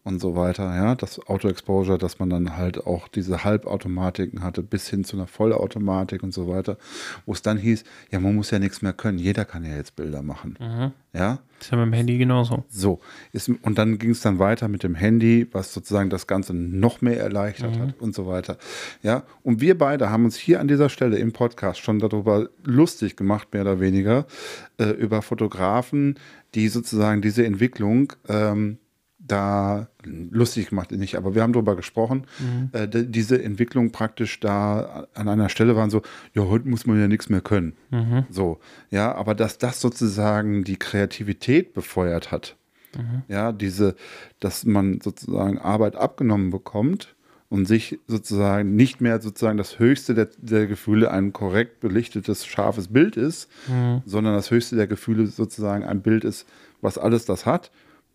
und so weiter, ja, das Auto-Exposure, dass man dann halt auch diese Halbautomatiken hatte, bis hin zu einer Vollautomatik und so weiter, wo es dann hieß, ja, man muss ja nichts mehr können, jeder kann ja jetzt Bilder machen, mhm. ja. Das ist ja mit dem Handy genauso. So, ist, und dann ging es dann weiter mit dem Handy, was sozusagen das Ganze noch mehr erleichtert mhm. hat und so weiter, ja. Und wir beide haben uns hier an dieser Stelle im Podcast schon darüber lustig gemacht, mehr oder weniger, äh, über Fotografen, die sozusagen diese Entwicklung ähm, da lustig gemacht nicht, aber wir haben darüber gesprochen, mhm. äh, diese Entwicklung praktisch da an einer Stelle waren so, ja, heute muss man ja nichts mehr können. Mhm. So, ja, aber dass das sozusagen die Kreativität befeuert hat, mhm. ja, diese, dass man sozusagen Arbeit abgenommen bekommt und sich sozusagen nicht mehr sozusagen das höchste der, der Gefühle ein korrekt belichtetes, scharfes Bild ist, Mhm. sondern das höchste der Gefühle sozusagen ein Bild ist, was alles das hat,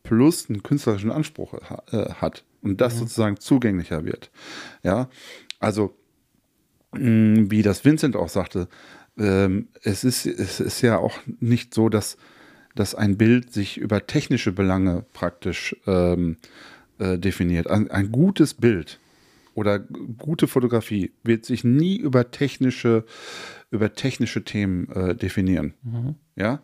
plus einen künstlerischen Anspruch ha- äh, hat und das sozusagen zugänglicher wird. Ja, also mh, wie das Vincent auch sagte, ähm, es, ist, es ist ja auch nicht so, dass, dass ein Bild sich über technische Belange praktisch ähm, äh, definiert. Ein, ein gutes Bild oder gute Fotografie wird sich nie über technische, über technische Themen äh, definieren. Ja,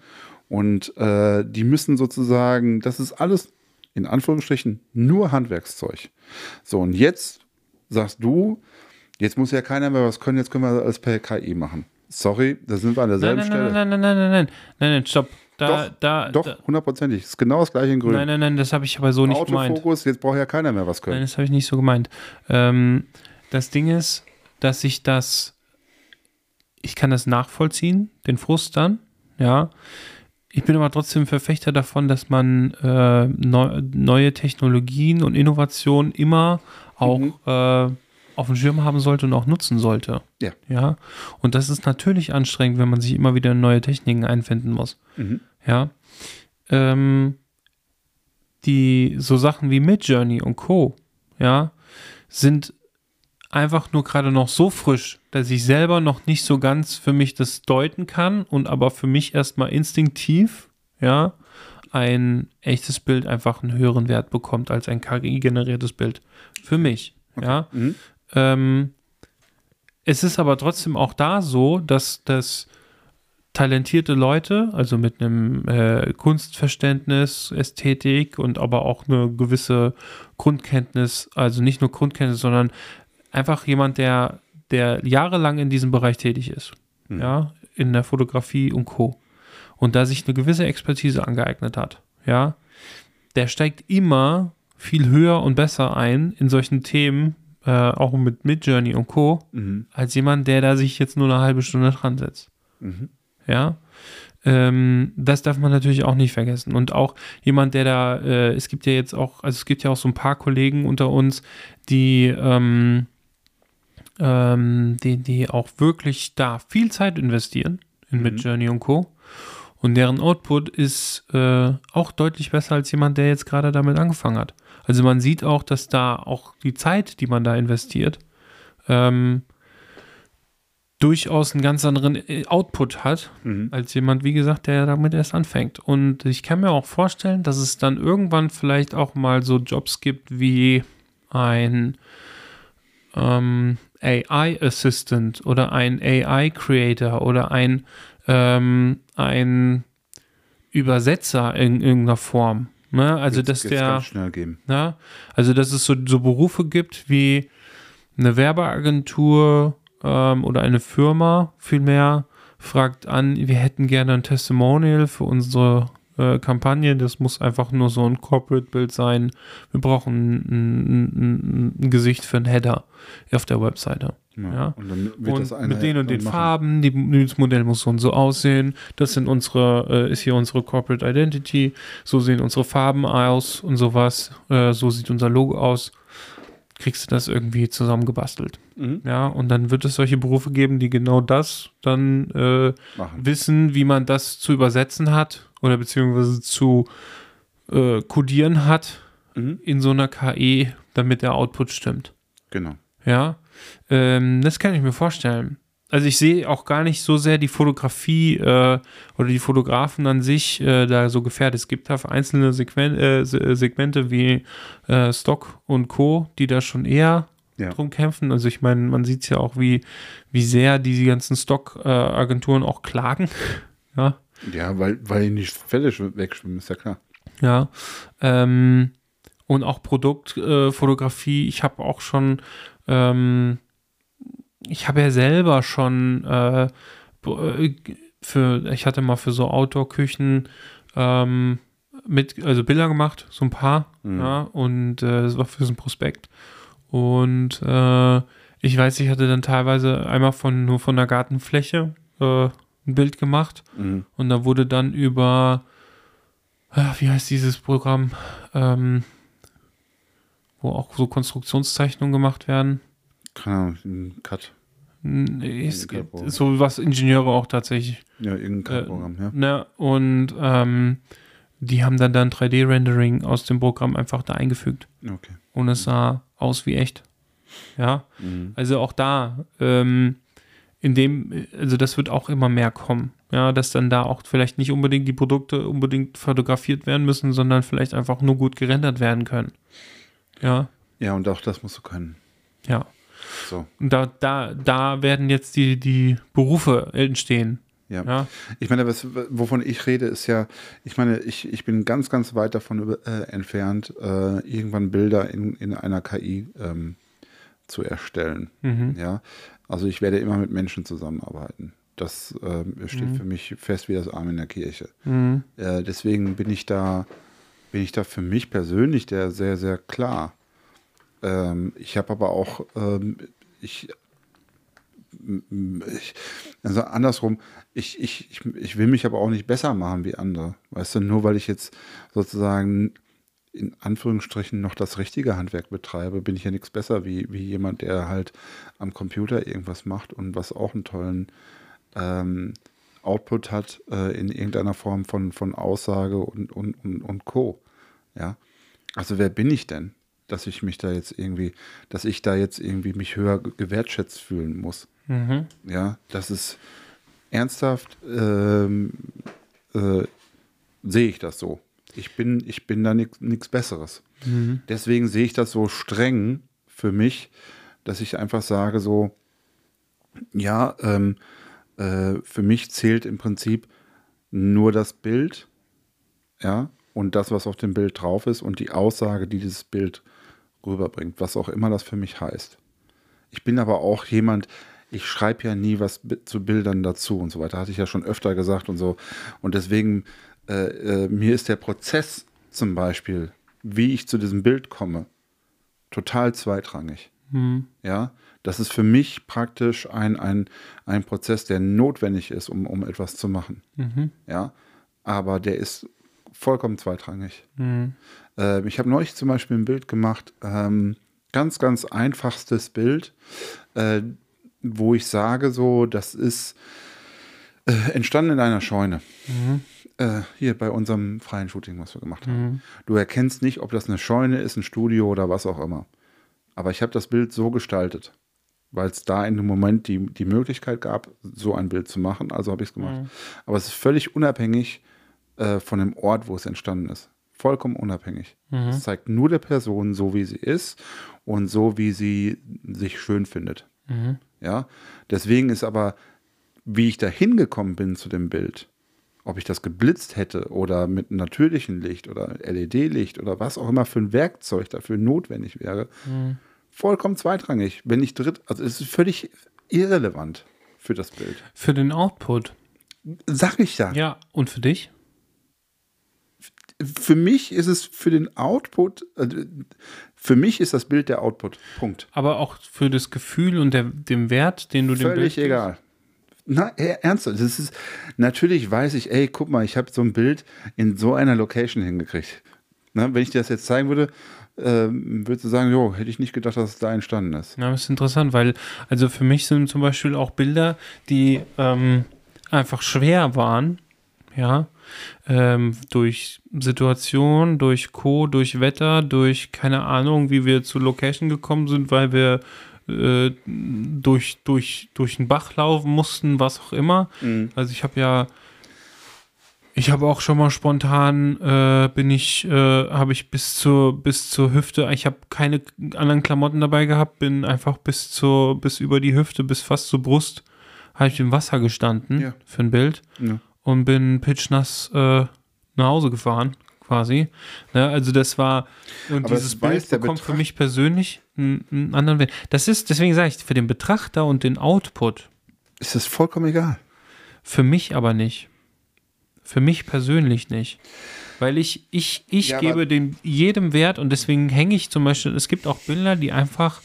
und äh, die müssen sozusagen, das ist alles in Anführungsstrichen nur Handwerkszeug. So, und jetzt sagst du, jetzt muss ja keiner mehr was können, jetzt können wir alles per KI machen. Sorry, da sind wir an Nein, derselben nein, Stelle. nein, nein, nein, nein, nein, nein, nein, stopp. Da, Doch, da, Doch, hundertprozentig. Ist genau das gleiche in Grün. nein, nein, nein, das habe ich aber so nicht gemeint. Autofokus, jetzt braucht ja keiner mehr was Nein, können. das habe ich nicht so gemeint. Ähm, das Ding ist, dass ich das, ich kann das nachvollziehen, den Frust dann, ja. Ich bin aber trotzdem Verfechter davon, dass man äh, neu, neue Technologien und Innovationen immer auch Mhm. äh, auf dem Schirm haben sollte und auch nutzen sollte. Ja. Ja. Und das ist natürlich anstrengend, wenn man sich immer wieder in neue Techniken einfinden muss. Mhm. Ja. Ähm, die so Sachen wie Midjourney und Co. Ja, sind einfach nur gerade noch so frisch, dass ich selber noch nicht so ganz für mich das deuten kann und aber für mich erstmal instinktiv, ja, ein echtes Bild einfach einen höheren Wert bekommt als ein KI-generiertes Bild. Für mich, ja. Mhm. Ähm, es ist aber trotzdem auch da so, dass das talentierte Leute, also mit einem äh, Kunstverständnis, Ästhetik und aber auch eine gewisse Grundkenntnis, also nicht nur Grundkenntnis, sondern einfach jemand, der, der jahrelang in diesem Bereich tätig ist, Mhm. ja, in der Fotografie und Co. Und da sich eine gewisse Expertise angeeignet hat, ja, der steigt immer viel höher und besser ein in solchen Themen, äh, auch mit Midjourney und Co., Mhm. als jemand, der da sich jetzt nur eine halbe Stunde dran setzt. Mhm. Ja. Ähm, das darf man natürlich auch nicht vergessen. Und auch jemand, der da, äh, es gibt ja jetzt auch, also es gibt ja auch so ein paar Kollegen unter uns, die, ähm, ähm, die, die auch wirklich da viel Zeit investieren in Mhm. Midjourney und Co. Und deren Output ist äh, auch deutlich besser als jemand, der jetzt gerade damit angefangen hat. Also man sieht auch, dass da auch die Zeit, die man da investiert, ähm, durchaus einen ganz anderen äh, Output hat, Mhm. als jemand, wie gesagt, der damit erst anfängt. Und ich kann mir auch vorstellen, dass es dann irgendwann vielleicht auch mal so Jobs gibt wie ein ähm, AI Assistant oder ein AI Creator oder ein, ähm, ein Übersetzer in irgendeiner Form. Ne? Also, Jetzt- dass jetzt der. schnell geben. Ja, also dass es so, so Berufe gibt wie eine Werbeagentur ähm, oder eine Firma vielmehr fragt an, wir hätten gerne ein Testimonial für unsere äh, Kampagne. Das muss einfach nur so ein Corporate-Bild sein. Wir brauchen ein, ein, ein Gesicht für einen Header auf der Webseite. Ja. Und dann wird das Und einer mit den und den machen. Farben, die, das Modell muss so und so aussehen. Das sind unsere, äh, ist hier unsere Corporate Identity. So sehen unsere Farben aus und sowas. Äh, so sieht unser Logo aus. Kriegst du das irgendwie zusammengebastelt. Mhm. Ja, und dann wird es solche Berufe geben, die genau das dann äh, wissen, wie man das zu übersetzen hat oder beziehungsweise zu äh, codieren hat Mhm. in so einer KI, damit der Output stimmt. Genau. Ja, ähm, das kann ich mir vorstellen. Also ich sehe auch gar nicht so sehr die Fotografie äh, oder die Fotografen an sich äh, da so gefährdet. Es gibt da einzelne Segmen äh, Se- Segmente wie äh, Stock und Co., die da schon eher Ja. drum kämpfen. Also ich meine, man sieht es ja auch, wie, wie sehr diese ganzen Stock-Agenturen auch klagen. (laughs) ja, Ja, weil, weil die Fälle schw- wegschwimmen, ist ja klar. Ja. Ähm, und auch Produktfotografie. Äh, ich habe auch schon, ähm, ich habe ja selber schon äh, äh, für, ich hatte mal für so Outdoor-Küchen ähm, mit, also Bilder gemacht, so ein paar, Mhm. ja, und äh, das war für so ein Prospekt. Und äh, ich weiß, ich hatte dann teilweise einmal von nur von der Gartenfläche äh, ein Bild gemacht Mhm. und da wurde dann über, ah, wie heißt dieses Programm, ähm, wo auch so Konstruktionszeichnungen gemacht werden. Keine Ahnung, ein Cut. Es gibt Programm. so was Ingenieure auch tatsächlich. Ja, irgendein Äh, Cut-Programm, ja. Ne? Und ähm, die haben dann dann 3D-Rendering aus dem Programm einfach da eingefügt. Okay. Und es sah aus wie echt. Ja, Mhm. also auch da, ähm, in dem, also das wird auch immer mehr kommen. Ja, dass dann da auch vielleicht nicht unbedingt die Produkte unbedingt fotografiert werden müssen, sondern vielleicht einfach nur gut gerendert werden können. Ja, Ja, und auch das musst du können. ja. So. Und da, da, da werden jetzt die, die Berufe entstehen. Ja. Ja. Ich meine, was, wovon ich rede, ist ja, ich meine, ich, ich bin ganz, ganz weit davon äh, entfernt, äh, irgendwann Bilder in, in einer KI ähm, zu erstellen. Mhm. Ja, also ich werde immer mit Menschen zusammenarbeiten. Das ähm, steht Mhm. für mich fest wie das Arm in der Kirche. Mhm. Äh, deswegen bin ich da, bin ich da für mich persönlich der sehr, sehr klar. Ähm, ich habe aber auch, ähm, ich, m- ich, also andersrum, ich, ich, ich will mich aber auch nicht besser machen wie andere. Weißt du, nur weil ich jetzt sozusagen in Anführungsstrichen noch das richtige Handwerk betreibe, bin ich ja nichts besser wie, wie jemand, der halt am Computer irgendwas macht und was auch einen tollen ähm, Output hat äh, in irgendeiner Form von, von Aussage und, und, und, und Co. Ja. Also wer bin ich denn, dass ich mich da jetzt irgendwie, dass ich da jetzt irgendwie mich höher ge- gewertschätzt fühlen muss? Mhm. Ja, das ist ernsthaft, ähm, äh, sehe ich das so. Ich bin, ich bin da nichts Besseres. Mhm. Deswegen sehe ich das so streng für mich, dass ich einfach sage so, ja, ähm, äh, für mich zählt im Prinzip nur das Bild, ja, und das, was auf dem Bild drauf ist und die Aussage, die dieses Bild rüberbringt, was auch immer das für mich heißt. Ich bin aber auch jemand, ich schreibe ja nie was zu Bildern dazu und so weiter, hatte ich ja schon öfter gesagt und so. Und deswegen, äh, äh, mir ist der Prozess zum Beispiel, wie ich zu diesem Bild komme, total zweitrangig. Mhm. Ja, das ist für mich praktisch ein, ein, ein Prozess, der notwendig ist, um, um etwas zu machen. Mhm. Ja, aber der ist vollkommen zweitrangig. Mhm. Ähm, ich habe neulich zum Beispiel ein Bild gemacht, ähm, ganz, ganz einfachstes Bild, äh, wo ich sage so, das ist äh, entstanden in einer Scheune. Mhm. Äh, hier bei unserem freien Shooting, was wir gemacht haben. Mhm. Du erkennst nicht, ob das eine Scheune ist, ein Studio oder was auch immer. Aber ich habe das Bild so gestaltet, weil es da in dem Moment die, die Möglichkeit gab, so ein Bild zu machen. Also habe ich es gemacht. Mhm. Aber es ist völlig unabhängig äh, von dem Ort, wo es entstanden ist. Vollkommen unabhängig. Mhm. Es zeigt nur der Person so, wie sie ist und so, wie sie sich schön findet. Mhm. Ja, deswegen ist aber, wie ich da hingekommen bin zu dem Bild, ob ich das geblitzt hätte oder mit einem natürlichen Licht oder LED-Licht oder was auch immer für ein Werkzeug dafür notwendig wäre, Mhm. vollkommen zweitrangig. Wenn ich dritt, also es ist völlig irrelevant für das Bild. Für den Output. Sag ich ja. Ja, und für dich? Für mich ist es für den Output, äh, für mich ist das Bild der Output. Punkt. Aber auch für das Gefühl und der, dem Wert, den du dem Völlig Bild egal. Na, e- ernsthaft, das ist, natürlich weiß ich, ey, guck mal, ich habe so ein Bild in so einer Location hingekriegt. Na, wenn ich dir das jetzt zeigen würde, ähm, würdest du sagen, jo, hätte ich nicht gedacht, dass es da entstanden ist. Ja, das ist interessant, weil, also für mich sind zum Beispiel auch Bilder, die ähm, einfach schwer waren, ja, ähm, durch Situation, durch Co., durch Wetter, durch keine Ahnung, wie wir zur Location gekommen sind, weil wir äh, durch, durch, durch einen Bach laufen mussten, was auch immer. Also ich habe ja, ich habe auch schon mal spontan, äh, bin ich, äh, habe ich bis zur, bis zur Hüfte, ich habe keine anderen Klamotten dabei gehabt, bin einfach bis zur, bis über die Hüfte, bis fast zur Brust, habe ich im Wasser gestanden Ja. für ein Bild Ja. und bin pitchnass äh, nach Hause gefahren, quasi. Ne, also das war, und Aber dieses Bild bekommt für mich persönlich einen, einen anderen Wert. Das ist, deswegen sage ich, für den Betrachter und den Output, Ist das vollkommen egal. für mich aber nicht. Für mich persönlich nicht. Weil ich, ich, ich Ja, gebe dem jedem Wert und deswegen hänge ich zum Beispiel, es gibt auch Bilder, die einfach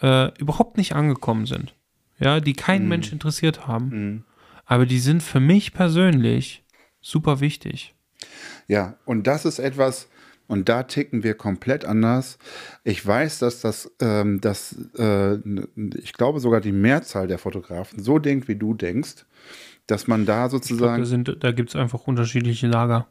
äh, überhaupt nicht angekommen sind. Ja, die kein Mensch interessiert haben. Mhm. Aber die sind für mich persönlich super wichtig. Ja, und das ist etwas, Und da ticken wir komplett anders. Ich weiß, dass das, ähm, dass, äh, ich glaube sogar die Mehrzahl der Fotografen so denkt, wie du denkst, dass man da Ich glaub, sozusagen. da sind, da gibt es einfach unterschiedliche Lager.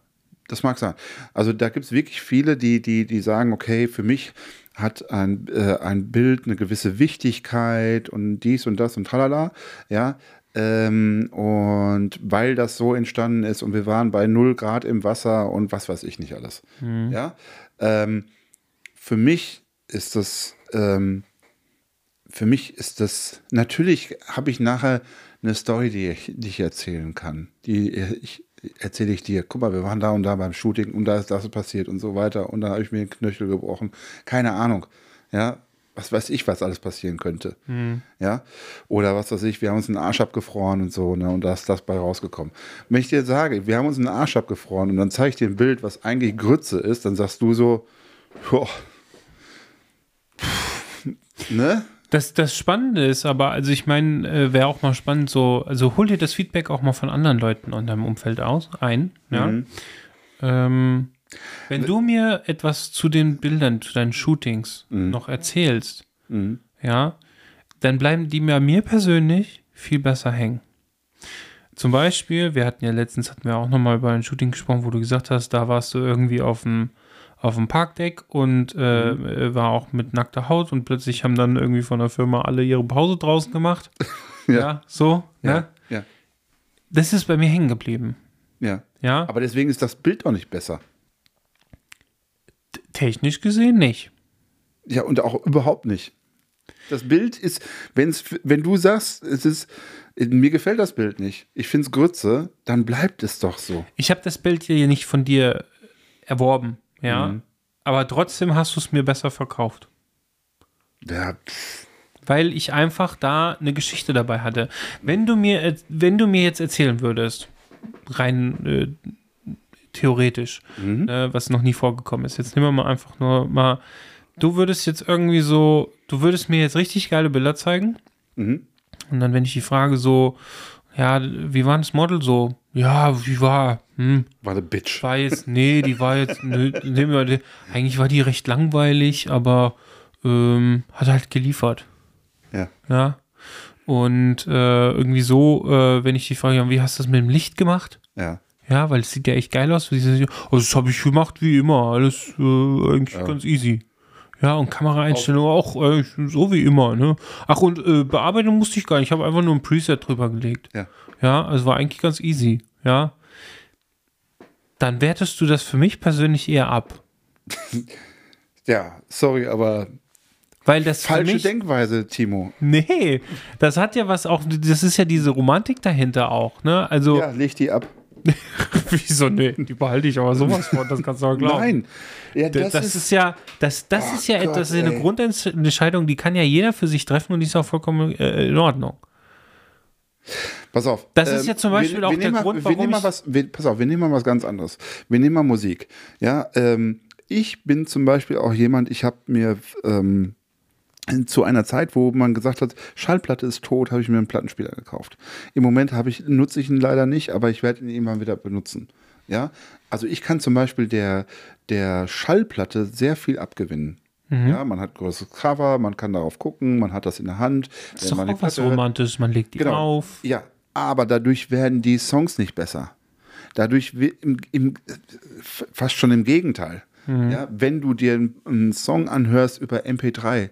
Das mag sein. Also da gibt es wirklich viele, die, die, die sagen, okay, für mich hat ein, äh, ein Bild eine gewisse Wichtigkeit und dies und das und tralala, ja. Ähm, und weil das so entstanden ist und wir waren bei 0 Grad im Wasser und was weiß ich nicht alles. Ja. Ähm, für mich ist das, ähm, für mich ist das, natürlich habe ich nachher eine Story, die ich, die ich erzählen kann. Die ich, erzähle ich dir, guck mal, wir waren da und da beim Shooting und da ist das passiert und so weiter und dann habe ich mir den Knöchel gebrochen. Keine Ahnung. Ja, was weiß ich, was alles passieren könnte. Ja, oder was weiß ich, wir haben uns einen Arsch abgefroren und so, ne, und da ist das bei rausgekommen. Wenn ich dir sage, wir haben uns einen Arsch abgefroren und dann zeige ich dir ein Bild, was eigentlich Grütze ist, dann sagst du so, boah, ne? Das, das Spannende ist aber, also ich meine, äh, wäre auch mal spannend, so, also hol dir das Feedback auch mal von anderen Leuten in deinem Umfeld aus, ein, ja. Mhm. Ähm, wenn du mir etwas zu den Bildern, zu deinen Shootings Mhm. noch erzählst, ja, dann bleiben die mir, mir persönlich viel besser hängen. Zum Beispiel, wir hatten ja letztens, hatten wir auch nochmal über ein Shooting gesprochen, wo du gesagt hast, da warst du irgendwie auf dem, auf dem Parkdeck und äh, Mhm. äh, war auch mit nackter Haut und plötzlich haben dann irgendwie von der Firma alle ihre Pause draußen gemacht. (laughs) ja. so, ne? ja, Das ist bei mir hängen geblieben. ja. Ja, Aber deswegen ist das Bild doch nicht besser. Technisch gesehen nicht. Ja, und auch überhaupt nicht. Das Bild ist, wenn's, wenn du sagst, es ist, mir gefällt das Bild nicht, ich finde es Grütze, dann bleibt es doch so. Ich habe das Bild hier nicht von dir erworben, ja. Mhm. Aber trotzdem hast du es mir besser verkauft. Ja, Weil ich einfach da eine Geschichte dabei hatte. Wenn du mir, wenn du mir jetzt erzählen würdest, rein äh, theoretisch, äh, was noch nie vorgekommen ist. Jetzt nehmen wir mal einfach nur mal, du würdest jetzt irgendwie so, du würdest mir jetzt richtig geile Bilder zeigen. Mhm. Und dann, wenn ich die Frage so, ja, wie war das Model so? Ja, wie war? Hm, war eine Bitch. war jetzt, nee, die war jetzt, (laughs) nö, nehmen wir die, eigentlich war die recht langweilig, aber ähm, hat halt geliefert. Ja. Ja. Und äh, irgendwie so, äh, wenn ich die Frage, ja, wie hast du das mit dem Licht gemacht? Ja. Ja, weil es sieht ja echt geil aus. Also das habe ich gemacht wie immer. Alles äh, eigentlich ganz easy. Ja, und Kameraeinstellung auch äh, so wie immer. Ne? Ach, und äh, Bearbeitung musste ich gar nicht. Ich habe einfach nur ein Preset drüber gelegt. Ja. Ja, also war eigentlich ganz easy. Ja. Dann wertest du das für mich persönlich eher ab. (laughs) Ja, sorry, aber Weil das falsche mich, Denkweise, Timo. Nee, das hat ja was auch, das ist ja diese Romantik dahinter auch, ne? Also, Ja, leg die ab. (laughs) wieso, nee, die behalte ich aber sowas von, das kannst du auch glauben. Nein. Ja, Das, das, ist, ist, ja, das, das Oh ist ja Gott, etwas, das ist eine ey. Grundentscheidung, die kann ja jeder für sich treffen und die ist auch vollkommen äh, in Ordnung. Pass auf. Das ist ja zum Beispiel auch der nehmen mal, Grund, wir warum nehmen mal was, wir, Pass auf, wir nehmen mal was ganz anderes. Wir nehmen mal Musik. Ja, ähm, ich bin zum Beispiel auch jemand, ich habe mir ähm, zu einer Zeit, wo man gesagt hat, Schallplatte ist tot, habe ich mir einen Plattenspieler gekauft. Im Moment habe ich, nutze ich ihn leider nicht, aber ich werde ihn immer wieder benutzen. Ja, also ich kann zum Beispiel der, der Schallplatte sehr viel abgewinnen. Mhm. Ja, man hat größeres Cover, man kann darauf gucken, man hat das in der Hand. Das ist doch auch was Romantisches, man legt die Genau. auf. Ja, aber dadurch werden die Songs nicht besser. Dadurch im, im, f- fast schon im Gegenteil. Ja, wenn du dir einen Song anhörst über MP3,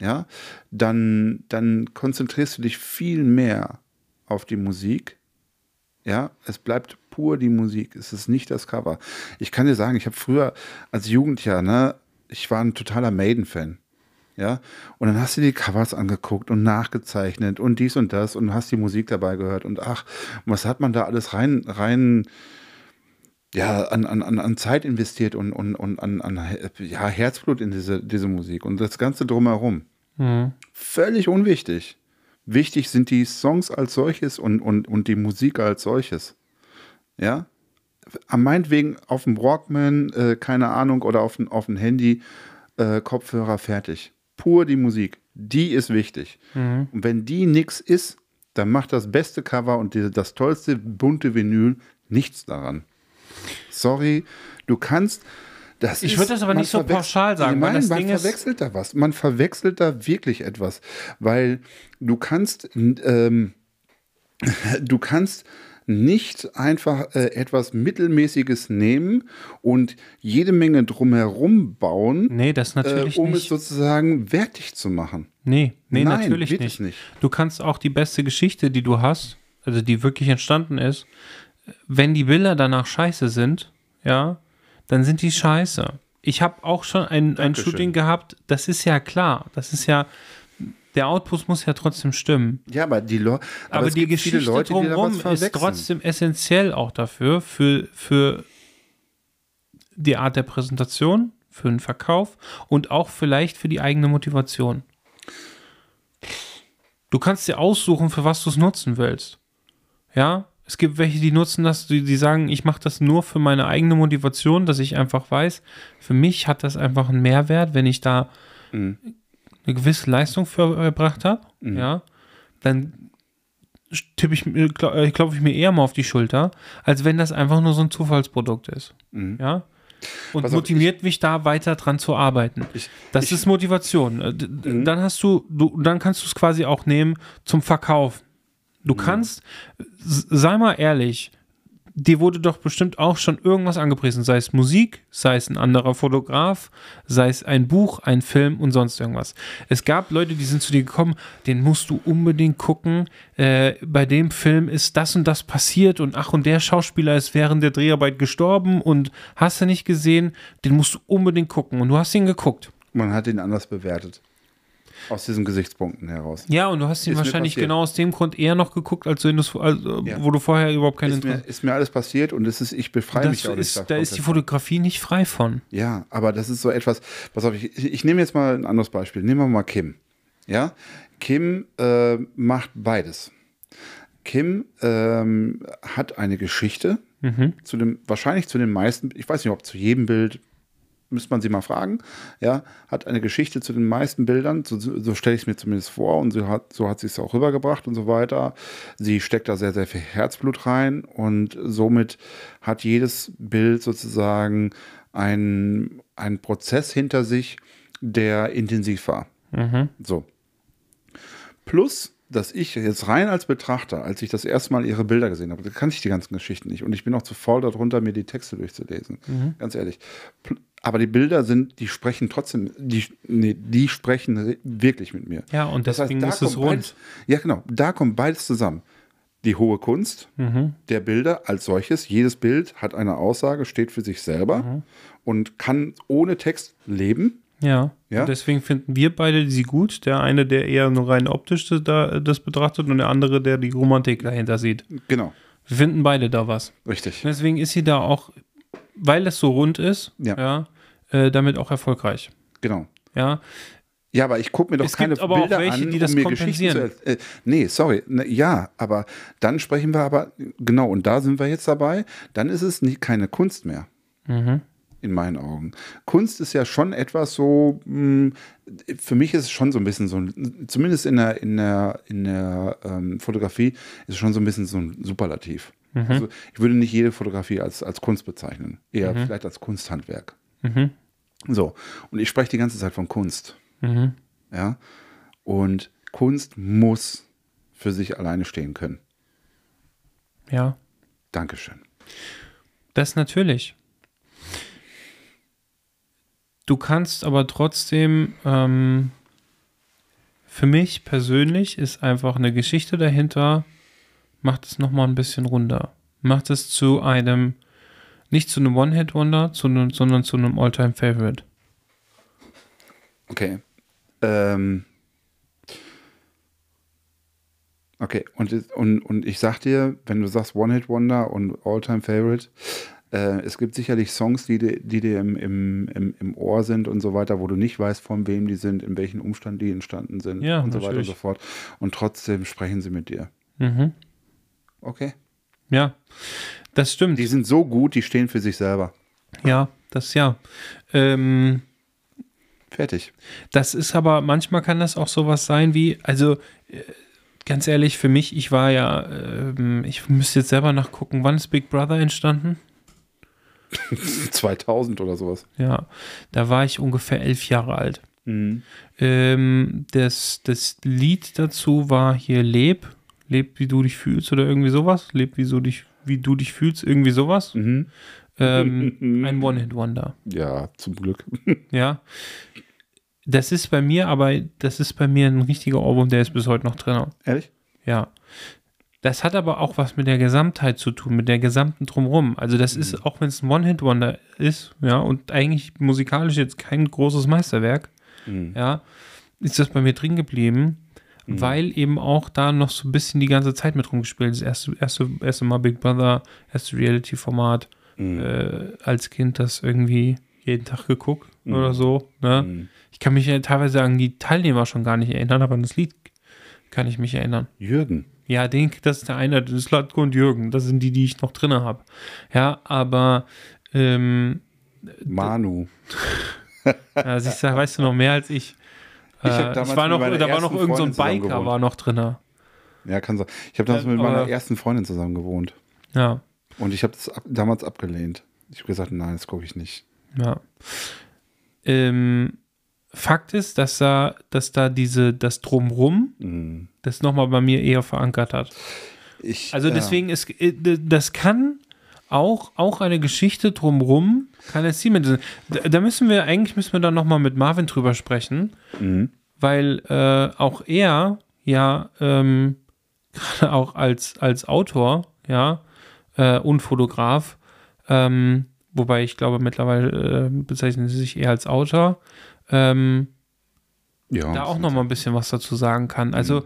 ja, dann, dann konzentrierst du dich viel mehr auf die Musik. Ja, es bleibt pur die Musik. Es ist nicht das Cover. Ich kann dir sagen, ich habe früher als Jugendlicher, ne, ich war ein totaler Maiden-Fan. Ja, und dann hast du die Covers angeguckt und nachgezeichnet und dies und das und hast die Musik dabei gehört und ach, was hat man da alles rein, rein, ja, an, an, an Zeit investiert und, und, und an, an ja, Herzblut in diese, diese Musik und das Ganze drumherum. Völlig unwichtig. Wichtig sind die Songs als solches und, und, und die Musik als solches. Ja, am meinetwegen auf dem Walkman, äh, keine Ahnung, oder auf dem auf dem Handy, äh, Kopfhörer fertig. Pur die Musik. Die ist wichtig. Und wenn die nix ist, dann macht das beste Cover und die, das tollste bunte Vinyl nichts daran. Sorry, du kannst, Das Ich würde das aber nicht so pauschal sagen, weil Nein, das man Ding verwechselt da was. Man verwechselt da wirklich etwas, weil du kannst, ähm, (laughs) du kannst nicht einfach äh, etwas Mittelmäßiges nehmen und jede Menge drumherum bauen, Nee, das äh, natürlich um es nicht. sozusagen wertig zu machen. Nee, nee, Nein, natürlich nicht. es nicht. Du kannst auch die beste Geschichte, die du hast, also die wirklich entstanden ist, wenn die Bilder danach scheiße sind, ja, dann sind die scheiße. Ich habe auch schon ein, ein. Shooting gehabt, das ist ja klar. Das ist ja, der Output muss ja trotzdem stimmen. Ja, aber die, Leu Aber, es die Geschichte Leute, die drumherum was ist trotzdem essentiell auch dafür, für, für die Art der Präsentation, für den Verkauf und auch vielleicht für die eigene Motivation. Du kannst dir aussuchen, für was du es nutzen willst. Ja, es gibt welche, die nutzen das, die, die sagen, ich mache das nur für meine eigene Motivation, dass ich einfach weiß, für mich hat das einfach einen Mehrwert, wenn ich da Mhm. eine gewisse Leistung für erbracht habe. Ja, dann tippe ich, mir- kla- äh, klopfe ich mir eher mal auf die Schulter, als wenn das einfach nur so ein Zufallsprodukt ist. Ja. Und Mhm. Pass auf, motiviert mich da weiter dran zu arbeiten. Ich- das ich- Mhm. ist Motivation. Äh, d- Dann hast du, du, dann kannst du es quasi auch nehmen zum Verkauf. Mhm. Du kannst, s- sei mal ehrlich, dir wurde doch bestimmt auch schon irgendwas angepriesen, sei es Musik, sei es ein anderer Fotograf, sei es ein Buch, ein Film und sonst irgendwas. Es gab Leute, die sind zu dir gekommen, den musst du unbedingt gucken. Äh, bei dem Film ist das und das passiert und ach und der Schauspieler ist während der Dreharbeit gestorben und hast du nicht gesehen, den musst du unbedingt gucken und du hast ihn geguckt. Man hat ihn anders bewertet. Aus diesen Gesichtspunkten heraus. Ja, und du hast ihn Ist wahrscheinlich genau aus dem Grund eher noch geguckt, als wenn also, Ja. wo du vorher überhaupt kein Ist mir, Interesse ist mir alles passiert und es ist, ich befreie mich auch ist, Da ist die. Fotografie nicht frei von. Ja, aber das ist so etwas, pass auf, ich, ich nehme jetzt mal ein anderes Beispiel. Nehmen wir mal Kim. Ja, Kim äh, macht beides. Kim ähm, hat eine Geschichte zu dem, wahrscheinlich zu den meisten, ich weiß nicht, ob zu jedem Bild, müsste man sie mal fragen, ja, hat eine Geschichte zu den meisten Bildern, so, so stelle ich es mir zumindest vor und so hat, so hat sie es auch rübergebracht und so weiter. Sie steckt da sehr, sehr viel Herzblut rein und somit hat jedes Bild sozusagen einen, einen Prozess hinter sich, der intensiv war. So. Plus, dass ich jetzt rein als Betrachter, als ich das erste Mal ihre Bilder gesehen habe, da kannte ich die ganzen Geschichten nicht. Und ich bin auch zu faul darunter, mir die Texte durchzulesen. Ganz ehrlich. Aber die Bilder sind, die sprechen trotzdem, die, nee, die sprechen re- wirklich mit mir. Ja, und deswegen da ist es rund. Beides, ja, genau. Da kommt beides zusammen. Die hohe Kunst der Bilder als solches. Jedes Bild hat eine Aussage, steht für sich selber und kann ohne Text leben. Ja. Ja? Deswegen finden wir beide sie gut. Der eine, der eher nur rein optisch das, da, das betrachtet und der andere, der die Romantik dahinter sieht. Genau. Wir finden beide da was. Richtig. Deswegen ist sie da auch, weil es so rund ist, Ja. ja, äh, damit auch erfolgreich. Genau. Ja. Ja, aber ich gucke mir doch Es keine gibt aber auch Bilder welche, an, die das um mir Geschichten zu. Äh, nee, sorry. Ne, ja, aber dann sprechen wir aber, genau, und da sind wir jetzt dabei, dann ist es nie, keine Kunst mehr. Mhm. In meinen Augen. Kunst ist ja schon etwas so, mh, für mich ist es schon so ein bisschen so, ein- zumindest in der, in der, in der ähm, Fotografie ist es schon so ein bisschen so ein Superlativ. Mhm. Also ich würde nicht jede Fotografie als, als Kunst bezeichnen, eher vielleicht als Kunsthandwerk. Mhm. So, und ich spreche die ganze Zeit von Kunst. Mhm. Ja. Und Kunst muss für sich alleine stehen können. Ja. Dankeschön. Das natürlich. Du kannst aber trotzdem, ähm, für mich persönlich ist einfach eine Geschichte dahinter, macht es nochmal ein bisschen runder. Macht es zu einem, nicht zu einem One-Hit-Wonder, sondern zu einem All-Time-Favorite. Okay. Ähm. Okay, und, und, und ich sag dir, wenn du sagst One-Hit-Wonder und All-Time-Favorite, äh, es gibt sicherlich Songs, die, dir- die dir im, im, im, im Ohr sind und so weiter, wo du nicht weißt, von wem die sind, in welchen Umstand die entstanden sind Ja, und so weiter und so fort. Und trotzdem sprechen sie mit dir. Mhm. Okay. Ja, das stimmt. Die sind so gut, die stehen für sich selber. ja, das ja. Ähm, Fertig. Das ist aber, manchmal kann das auch sowas sein wie, also äh, ganz ehrlich, für mich, ich war ja, ähm, ich müsste jetzt selber nachgucken, wann ist Big Brother entstanden? (laughs) 2000 oder sowas. Ja, da war ich ungefähr elf Jahre alt. Mhm. Ähm, das, das Lied dazu war hier Leb, Leb, wie du dich fühlst oder irgendwie sowas. Leb, wie, so dich, wie du dich fühlst, irgendwie sowas. Mhm. Ähm, (laughs) ein One-Hit-Wonder. Ja, zum Glück. (laughs) Ja. Das ist bei mir, aber das ist bei mir ein richtiger Ohrwurm, der ist bis heute noch drin. Ehrlich? Ja. Das hat aber auch was mit der Gesamtheit zu tun, mit der gesamten Drumrum. Also das ist, auch wenn es ein One-Hit-Wonder ist, ja, und eigentlich musikalisch jetzt kein großes Meisterwerk, Mhm. ja, ist das bei mir drin geblieben, weil eben auch da noch so ein bisschen die ganze Zeit mit rumgespielt ist. Erste, erste, erste Mal Big Brother, erste Reality-Format, Mhm. äh, als Kind das irgendwie jeden Tag geguckt Mhm. oder so. Ne? Mhm. Ich kann mich ja teilweise an die Teilnehmer schon gar nicht erinnern, aber an das Lied kann ich mich erinnern. Jürgen. Ja, den, das ist der eine, das ist Latko und Jürgen. Das sind die, die ich noch drin habe. Ja, aber ähm, Manu. (laughs) ja, siehst du, weißt du noch mehr als ich. Ich Äh, ich war noch, da war noch ersten irgend so ein Biker, war noch drin. Ja, kann sein. Ich habe damals Ja, mit meiner ersten Freundin zusammen gewohnt. Ja, Und ich habe das ab, damals abgelehnt. Ich habe gesagt, nein, das gucke ich nicht. ja. Ähm, Fakt ist, dass da, dass da diese, das Drumrum, Mhm. das nochmal bei mir eher verankert hat. Ich, Also ja. deswegen ist äh, das kann auch, auch eine Geschichte drumrum kann es sein. Da, da müssen wir eigentlich müssen wir dann noch mal mit Marvin drüber sprechen, Mhm. weil äh, auch er ja ähm, gerade auch als als Autor ja äh, und Fotograf, ähm, wobei ich glaube mittlerweile äh, bezeichnen sie sich eher als Autor. Ähm, ja, da auch das- noch mal ein bisschen was dazu sagen kann. Also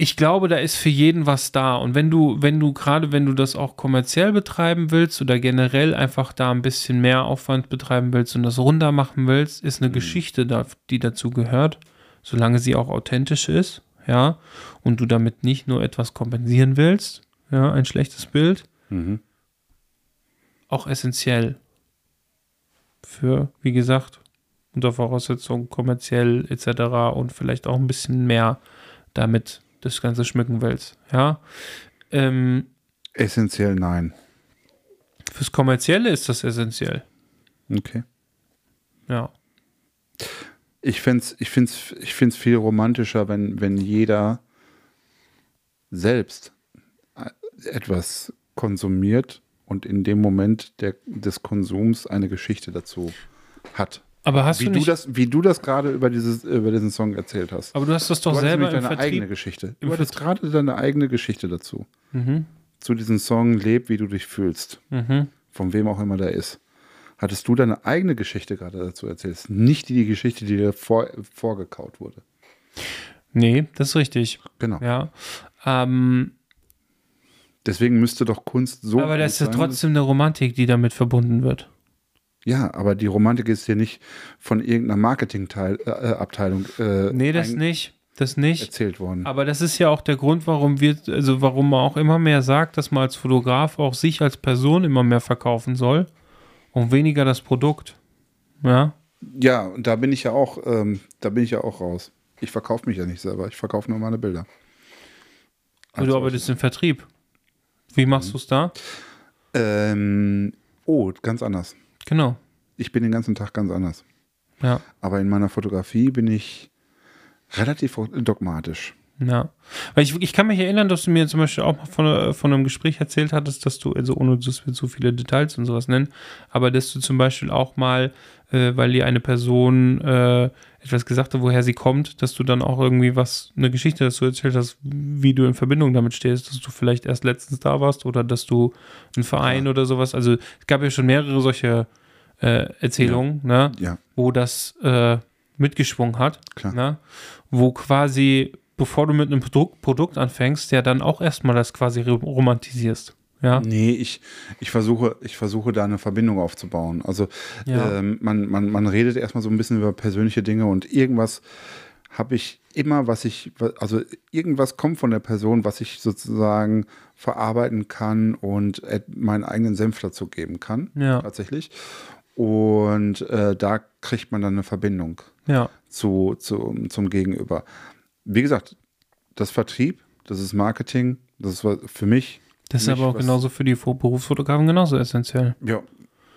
ich glaube, da ist für jeden was da. Und wenn du, wenn du, gerade wenn du das auch kommerziell betreiben willst oder generell einfach da ein bisschen mehr Aufwand betreiben willst und das runder machen willst, ist eine Geschichte da, die dazu gehört, solange sie auch authentisch ist, ja, und du damit nicht nur etwas kompensieren willst, ja, ein schlechtes Bild, Mhm. auch essentiell für, wie gesagt, unter Voraussetzung kommerziell etc. und vielleicht auch ein bisschen mehr damit das Ganze schmücken willst. Ja. Ähm, Essentiell nein. fürs Kommerzielle ist das essentiell. Okay. Ja. Ich finde es ich find's, ich find's viel romantischer, wenn, wenn jeder selbst äh, etwas konsumiert und in dem Moment der, des Konsums eine Geschichte dazu hat. Aber hast Wie du du, nicht, das, wie du das gerade über, dieses, über diesen Song erzählt hast. aber du hast das doch du selber deine Vertrieb. eigene Geschichte. Du hattest gerade deine eigene Geschichte dazu. Mhm. Zu diesem Song Leb, wie du dich fühlst. Mhm. Von wem auch immer der ist. Hattest du deine eigene Geschichte gerade dazu erzählt? Nicht die Geschichte, die dir vor, vorgekaut wurde. Nee, das ist richtig. Genau. Ja. Ähm, Deswegen müsste doch Kunst so. aber das ist ja trotzdem eine Romantik, die damit verbunden wird. Ja, aber die Romantik ist hier nicht von irgendeiner Marketingabteilung äh, Nee, das nicht. Das nicht. erzählt worden. Aber das ist ja auch der Grund, warum wir, also warum man auch immer mehr sagt, dass man als Fotograf auch sich als Person immer mehr verkaufen soll und weniger das Produkt. Ja. Ja, und da bin ich ja auch, ähm, da bin ich ja auch raus. Ich verkaufe mich ja nicht selber, ich verkaufe nur meine Bilder. Aber du arbeitest im Vertrieb. Wie machst du es da? Ähm, oh, ganz anders. Genau. Ich bin den ganzen Tag ganz anders. Ja. Aber in meiner Fotografie bin ich relativ dogmatisch. Ja. Weil ich, ich kann mich erinnern, dass du mir zum Beispiel auch mal von, äh, von einem Gespräch erzählt hattest, dass du, also ohne dass wir zu viele Details und sowas nennen, aber dass du zum Beispiel auch mal, äh, weil dir eine Person äh, etwas gesagt hat, woher sie kommt, dass du dann auch irgendwie was, eine Geschichte dazu erzählt hast, wie du in Verbindung damit stehst, dass du vielleicht erst letztens da warst oder dass du einen Verein oder sowas, also es gab ja schon mehrere solche äh, Erzählungen, ne? Ja, wo das äh, mitgeschwungen hat. Klar. Ne? Wo quasi, bevor du mit einem Produkt, Produkt anfängst, ja dann auch erstmal das quasi rom- romantisierst. Ja. Nee, ich, ich, versuche, ich versuche da eine Verbindung aufzubauen. Also Ja. ähm, man, man, man redet erstmal so ein bisschen über persönliche Dinge und irgendwas habe ich immer, was ich, also irgendwas kommt von der Person, was ich sozusagen verarbeiten kann und äh, meinen eigenen Senf dazu geben kann. Ja. Tatsächlich. Und äh, da kriegt man dann eine Verbindung Ja. zu, zu, zum Gegenüber. Wie gesagt, das Vertrieb, das ist Marketing, das ist für mich Das ist aber auch genauso für die Fo- Berufsfotografen genauso essentiell. Ja.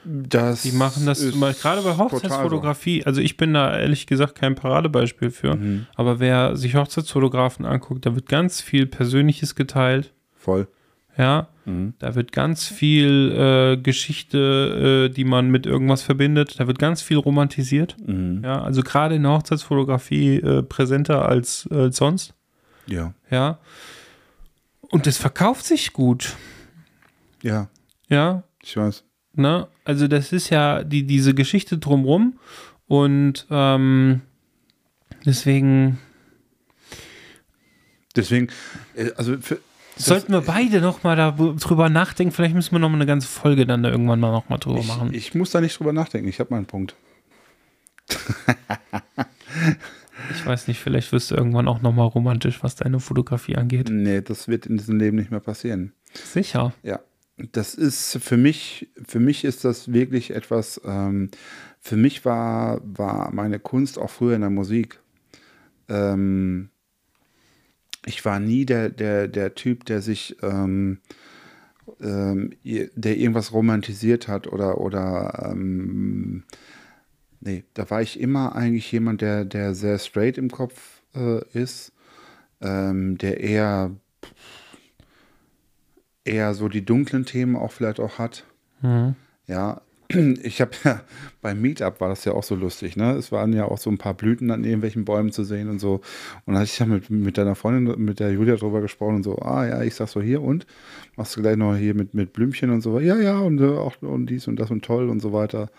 Das Die machen das zum Beispiel, gerade bei so. Hochzeitsfotografie. Also ich bin da ehrlich gesagt kein Paradebeispiel für. Mhm. Aber wer sich Hochzeitsfotografen anguckt, da wird ganz viel Persönliches geteilt. Voll. Ja, Mhm. da wird ganz viel äh, Geschichte, äh, die man mit irgendwas verbindet. Da wird ganz viel romantisiert. Mhm. Ja, also gerade in der Hochzeitsfotografie äh, präsenter als, als sonst. Ja. Ja. Und das verkauft sich gut. Ja, Ja, ich weiß. Ne? Also das ist ja die, diese Geschichte drumrum und ähm, deswegen Deswegen, äh, also für, sollten wir beide noch mal darüber nachdenken. Vielleicht müssen wir noch mal eine ganze Folge dann da irgendwann mal noch mal drüber ich, machen. ich muss da nicht drüber nachdenken. Ich habe meinen Punkt. (laughs) Ich weiß nicht, vielleicht wirst du irgendwann auch noch mal romantisch, was deine Fotografie angeht. Nee, das wird in diesem Leben nicht mehr passieren. Sicher. Ja, das ist für mich, für mich ist das wirklich etwas, ähm, für mich war, war meine Kunst auch früher in der Musik. Ähm, ich war nie der, der, der Typ, der sich, ähm, ähm, der irgendwas romantisiert hat oder, oder ähm, nee, da war ich immer eigentlich jemand, der, der sehr straight im Kopf äh, ist, ähm, der eher eher so die dunklen Themen auch vielleicht auch hat. Mhm. Ja, (clears throat) ich habe ja beim Meetup war das ja auch so lustig, ne? Es waren ja auch so ein paar Blüten an irgendwelchen Bäumen zu sehen und so. Und da hatte ich ja mit, mit deiner Freundin, mit der Julia drüber gesprochen und so, ah ja, ich sag so hier und machst du gleich noch hier mit, mit Blümchen und so, ja, ja, und äh, auch und dies und das und toll und so weiter.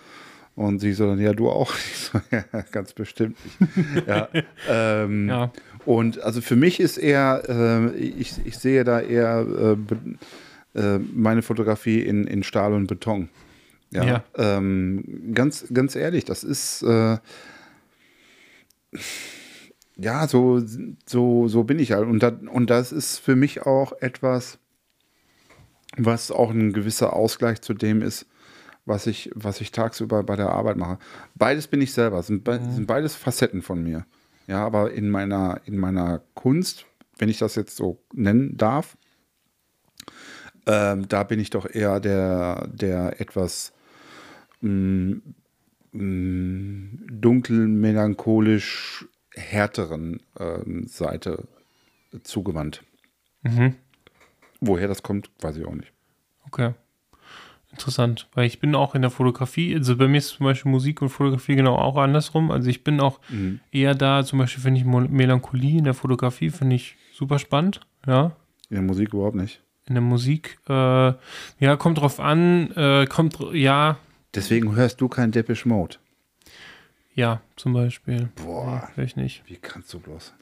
Und sie so dann, ja, du auch. (laughs) Ich so, ja, ganz bestimmt nicht. (laughs) ja, ähm, Ja. und also für mich ist eher, äh, ich, ich sehe da eher äh, äh, meine Fotografie in, in Stahl und Beton. Ja. Ja. Ähm, ganz, ganz ehrlich, das ist äh, ja so, so, so bin ich halt. Und, da, und das ist für mich auch etwas, was auch ein gewisser Ausgleich zu dem ist, was ich, was ich tagsüber bei der Arbeit mache. Beides bin ich selber, sind, be sind beides Facetten von mir. Ja, aber in meiner, in meiner Kunst, wenn ich das jetzt so nennen darf, ähm, da bin ich doch eher der, der etwas mh, mh, dunkel, melancholisch härteren ähm, Seite zugewandt. Mhm. Woher das kommt, weiß ich auch nicht. Okay. Interessant, weil ich bin auch in der Fotografie, also bei mir ist zum Beispiel Musik und Fotografie genau auch andersrum. Also ich bin auch Mhm. eher da, zum Beispiel finde ich Melancholie in der Fotografie, finde ich super spannend, ja. In der Musik überhaupt nicht. In der Musik, äh, ja, kommt drauf an, äh, kommt, ja, Deswegen hörst du kein Depeche Mode. ja, zum Beispiel. Boah. Nee, ich nicht. Wie kannst du bloß?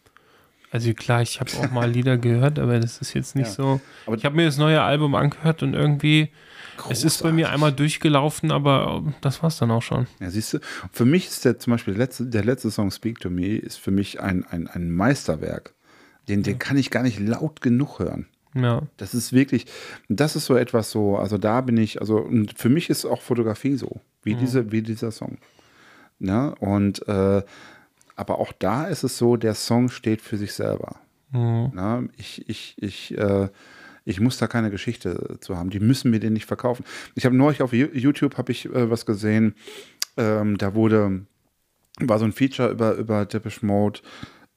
Also klar, ich habe auch mal Lieder gehört, aber das ist jetzt nicht Ja. so. Aber- ich habe mir das neue Album angehört und irgendwie, es ist bei mir Großartig. einmal durchgelaufen, aber äh, das war's dann auch schon. Ja, siehst du, für mich ist der zum Beispiel der letzte, der letzte Song Speak to Me ist für mich ein, ein, ein Meisterwerk. Den, den kann ich gar nicht laut genug hören. Ja. Das ist wirklich, das ist so etwas so, also da bin ich, also und für mich ist auch Fotografie so, wie, diese, wie dieser Song. Ne? Und äh, aber auch da ist es so, der Song steht für sich selber. Mhm. Na, ich, ich, ich, äh, ich muss da keine Geschichte zu haben. Die müssen mir den nicht verkaufen. Ich habe neulich auf Yo- YouTube habe ich äh, was gesehen. Ähm, da wurde war so ein Feature über über Depeche Mode.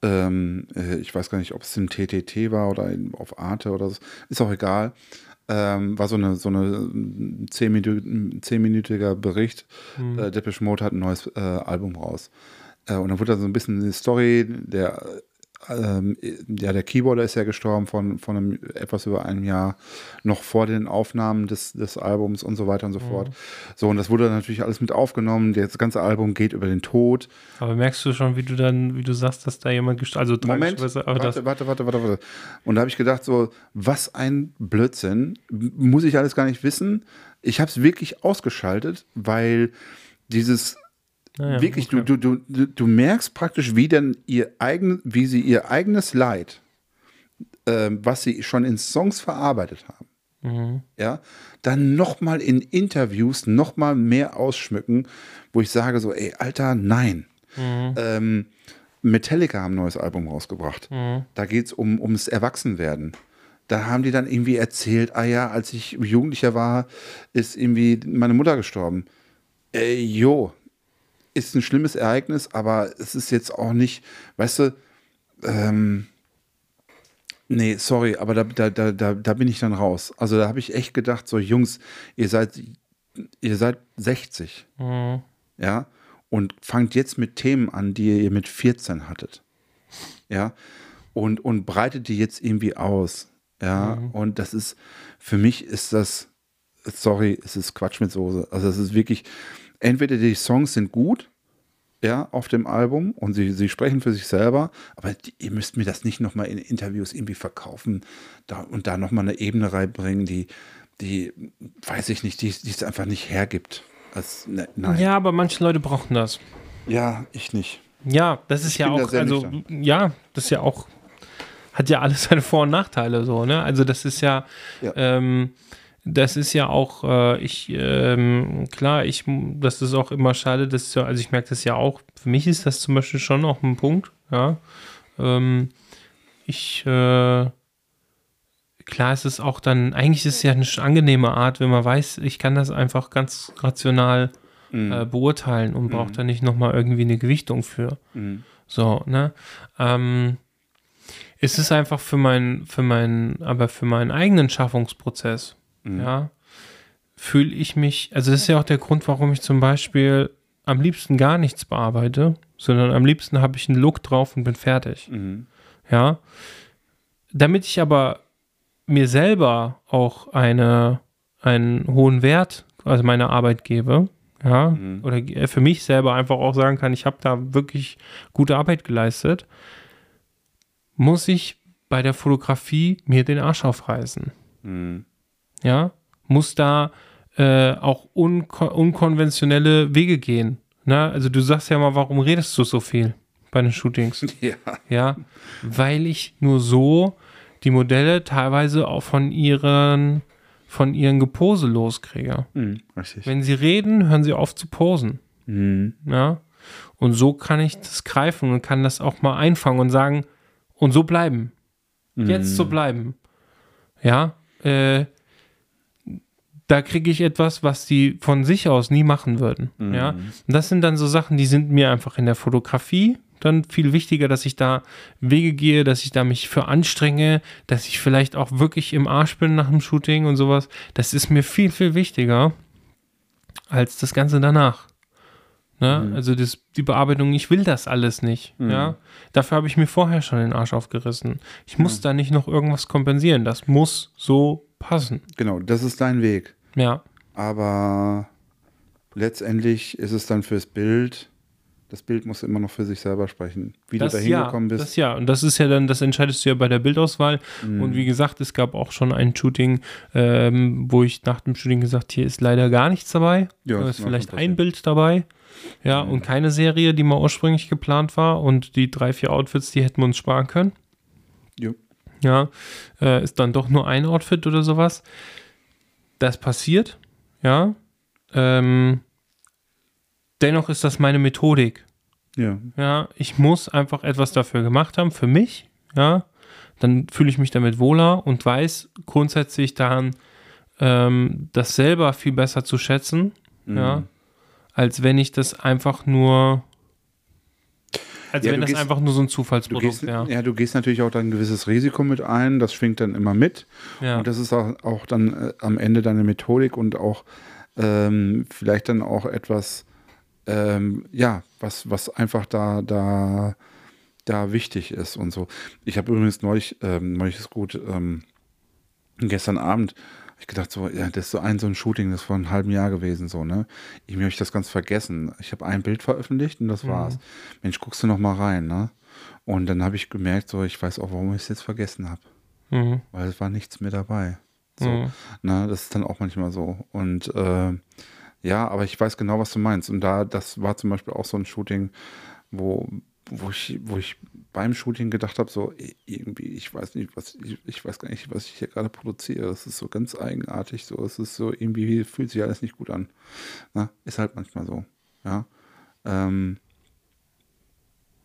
Ähm, äh, ich weiß gar nicht, ob es im TTT war oder in, auf Arte oder so. Ist auch egal. Ähm, war so eine so eine zehnminütiger zehnminütiger Bericht. Äh, Depeche Mode hat ein neues äh, Album raus. Äh, und dann wurde da so ein bisschen die Story der ähm, ja, der Keyboarder ist ja gestorben von, von einem, etwas über einem Jahr, noch vor den Aufnahmen des, des Albums und so weiter und so fort. So, und das wurde dann natürlich alles mit aufgenommen. Das ganze Album geht über den Tod. Aber merkst du schon, wie du dann, wie du sagst, dass da jemand gestorben also Moment, warte, warte, warte, warte, warte. Und da habe ich gedacht, so, was ein Blödsinn. Muss ich alles gar nicht wissen. Ich habe es wirklich ausgeschaltet, weil dieses naja, wirklich, okay. du, du, du, du merkst praktisch, wie denn ihr eigen, wie sie ihr eigenes Leid, ähm, was sie schon in Songs verarbeitet haben, Mhm. ja, dann nochmal in Interviews nochmal mehr ausschmücken, wo ich sage so, ey, Alter, nein. Mhm. Ähm, Metallica haben ein neues Album rausgebracht. Mhm. Da geht es um, ums Erwachsenwerden. da haben die dann irgendwie erzählt, ah ja, als ich Jugendlicher war, ist irgendwie meine Mutter gestorben. Äh, jo, ist ein schlimmes Ereignis, aber es ist jetzt auch nicht, weißt du, ähm, nee, sorry, aber da, da, da, da, da bin ich dann raus. Also da habe ich echt gedacht, so Jungs, ihr seid, ihr seid 60, Mhm. ja, und fangt jetzt mit Themen an, die ihr mit 14 hattet, ja, und, und breitet die jetzt irgendwie aus, ja, und das ist, für mich ist das, sorry, es ist Quatsch mit Soße. Also es ist wirklich, entweder die Songs sind gut, ja, auf dem Album und sie, sie sprechen für sich selber, aber die, ihr müsst mir das nicht nochmal in Interviews irgendwie verkaufen da, und da nochmal eine Ebene reinbringen, die, die, weiß ich nicht, die, die es einfach nicht hergibt. Als, ne, nein. Ja, aber manche Leute brauchen das. Ja, ich nicht. Ja, das ist ja bin da auch, also, nüchtern. ja, das ist ja auch, hat ja alles (laughs) seine Vor- und Nachteile so, ne? Also, das ist ja, Ja. ähm, das ist ja auch, äh, ich, ähm, klar, ich, das ist auch immer schade, dass, ja- also ich merke das ja auch, für mich ist das zum Beispiel schon auch ein Punkt, ja. Ähm, ich, äh, klar ist es auch dann, eigentlich ist es ja eine angenehme Art, wenn man weiß, ich kann das einfach ganz rational äh, beurteilen und braucht da nicht nochmal irgendwie eine Gewichtung für. Mhm. So, ne? Ähm, es ist einfach für meinen, für meinen, aber für meinen eigenen Schaffungsprozess, ja, fühle ich mich, also das ist ja auch der Grund, warum ich zum Beispiel am liebsten gar nichts bearbeite, sondern am liebsten habe ich einen Look drauf und bin fertig. Mhm. Ja. Damit ich aber mir selber auch eine, einen hohen Wert, also meiner Arbeit gebe, ja, oder ge- für mich selber einfach auch sagen kann, ich habe da wirklich gute Arbeit geleistet, muss ich bei der Fotografie mir den Arsch aufreißen. Mhm. Ja, muss da äh, auch unko unkonventionelle Wege gehen. Na, also du sagst ja mal, warum redest du so viel bei den Shootings? (laughs) Ja. Ja, weil ich nur so die Modelle teilweise auch von ihren, von ihren Gepose loskriege. Mhm. Wenn sie reden, hören sie auf zu posen. Mhm. Ja, und so kann ich das greifen und kann das auch mal einfangen und sagen, und so bleiben. Jetzt so bleiben. Ja, äh, da kriege ich etwas, was die von sich aus nie machen würden. Ja, und das sind dann so Sachen, die sind mir einfach in der Fotografie dann viel wichtiger, dass ich da Wege gehe, dass ich da mich für anstrenge, dass ich vielleicht auch wirklich im Arsch bin nach dem Shooting und sowas. Das ist mir viel, viel wichtiger als das Ganze danach. Ne? Also das, die Bearbeitung, ich will das alles nicht. Ja? Dafür habe ich mir vorher schon den Arsch aufgerissen. Ich muss da nicht noch irgendwas kompensieren. Das muss so passen. Genau, das ist dein Weg. Ja. Aber letztendlich ist es dann fürs Bild, das Bild muss immer noch für sich selber sprechen. Wie Das du da ja, hingekommen bist. das ja. Und das ist ja dann, das entscheidest du ja bei der Bildauswahl. Mhm. Und wie gesagt, es gab auch schon ein Shooting, ähm, wo ich nach dem Shooting gesagt, hier ist leider gar nichts dabei. Ja, da ist vielleicht ein. Bild dabei. Ja, und keine Serie, die mal ursprünglich geplant war. Und die drei, vier Outfits, die hätten wir uns sparen können. Jo. Ja, äh, ist dann doch nur ein Outfit oder sowas. Das passiert, ja. Ähm, dennoch ist das meine Methodik. Ja. Ja, ich muss einfach etwas dafür gemacht haben, für mich, ja. Dann fühle ich mich damit wohler und weiß grundsätzlich daran, ähm, das selber viel besser zu schätzen, Mhm. ja, als wenn ich das einfach nur, als Ja, wenn das gehst- einfach nur so ein Du Zufallsprodukt gehst, wäre. ja, du gehst natürlich auch dann ein gewisses Risiko mit ein, das schwingt dann immer mit. Ja. Und das ist auch, auch dann äh, am Ende deine Methodik und auch ähm, vielleicht dann auch etwas, ähm, ja, was, was einfach da, da, da wichtig ist und so. Ich habe übrigens neulich, ähm, neulich ist gut, ähm, gestern Abend, ich gedacht, so, ja, das ist so ein, so ein Shooting, das vor einem halben Jahr gewesen, so, ne? Ich möchte das ganz vergessen. Ich habe ein Bild veröffentlicht und das war's. Mensch, guckst du noch mal rein, ne? Und dann habe ich gemerkt, so, ich weiß auch, warum ich es jetzt vergessen habe. Mhm. Weil es war nichts mehr dabei. So, Mhm. ne, das ist dann auch manchmal so. Und äh, ja, aber ich weiß genau, was du meinst. Und da, das war zum Beispiel auch so ein Shooting, wo, wo ich, wo ich beim Shooting gedacht habe, so irgendwie, ich weiß nicht, was ich, ich weiß gar nicht, was ich hier gerade produziere. Das ist so ganz eigenartig, so, es ist so irgendwie fühlt sich alles nicht gut an. Ne? Ist halt manchmal so. Ja. Ähm,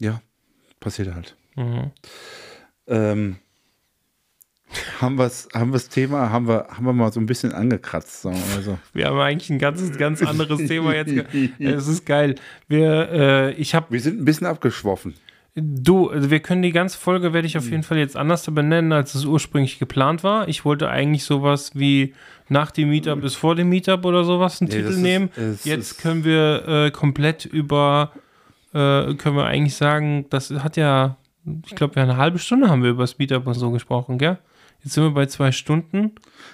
ja, passiert halt. Mhm. Ähm, haben wir haben das Thema, haben wir, haben wir mal so ein bisschen angekratzt. Sagen wir, so. Wir haben eigentlich ein ganz, ganz anderes Thema jetzt. (laughs) Es ist geil. Wir, äh, ich habe wir sind ein bisschen abgeschwoffen. Du, also wir können die ganze Folge, werde ich auf jeden Fall jetzt anders benennen, als es ursprünglich geplant war. Ich wollte eigentlich sowas wie nach dem Meetup bis vor dem Meetup oder sowas einen Nee, Titel ist- nehmen. Jetzt können wir äh, komplett über, äh, können wir eigentlich sagen, das hat ja, ich glaube, ja eine halbe Stunde haben wir über das Meetup und so gesprochen, gell? Jetzt sind wir bei zwei Stunden.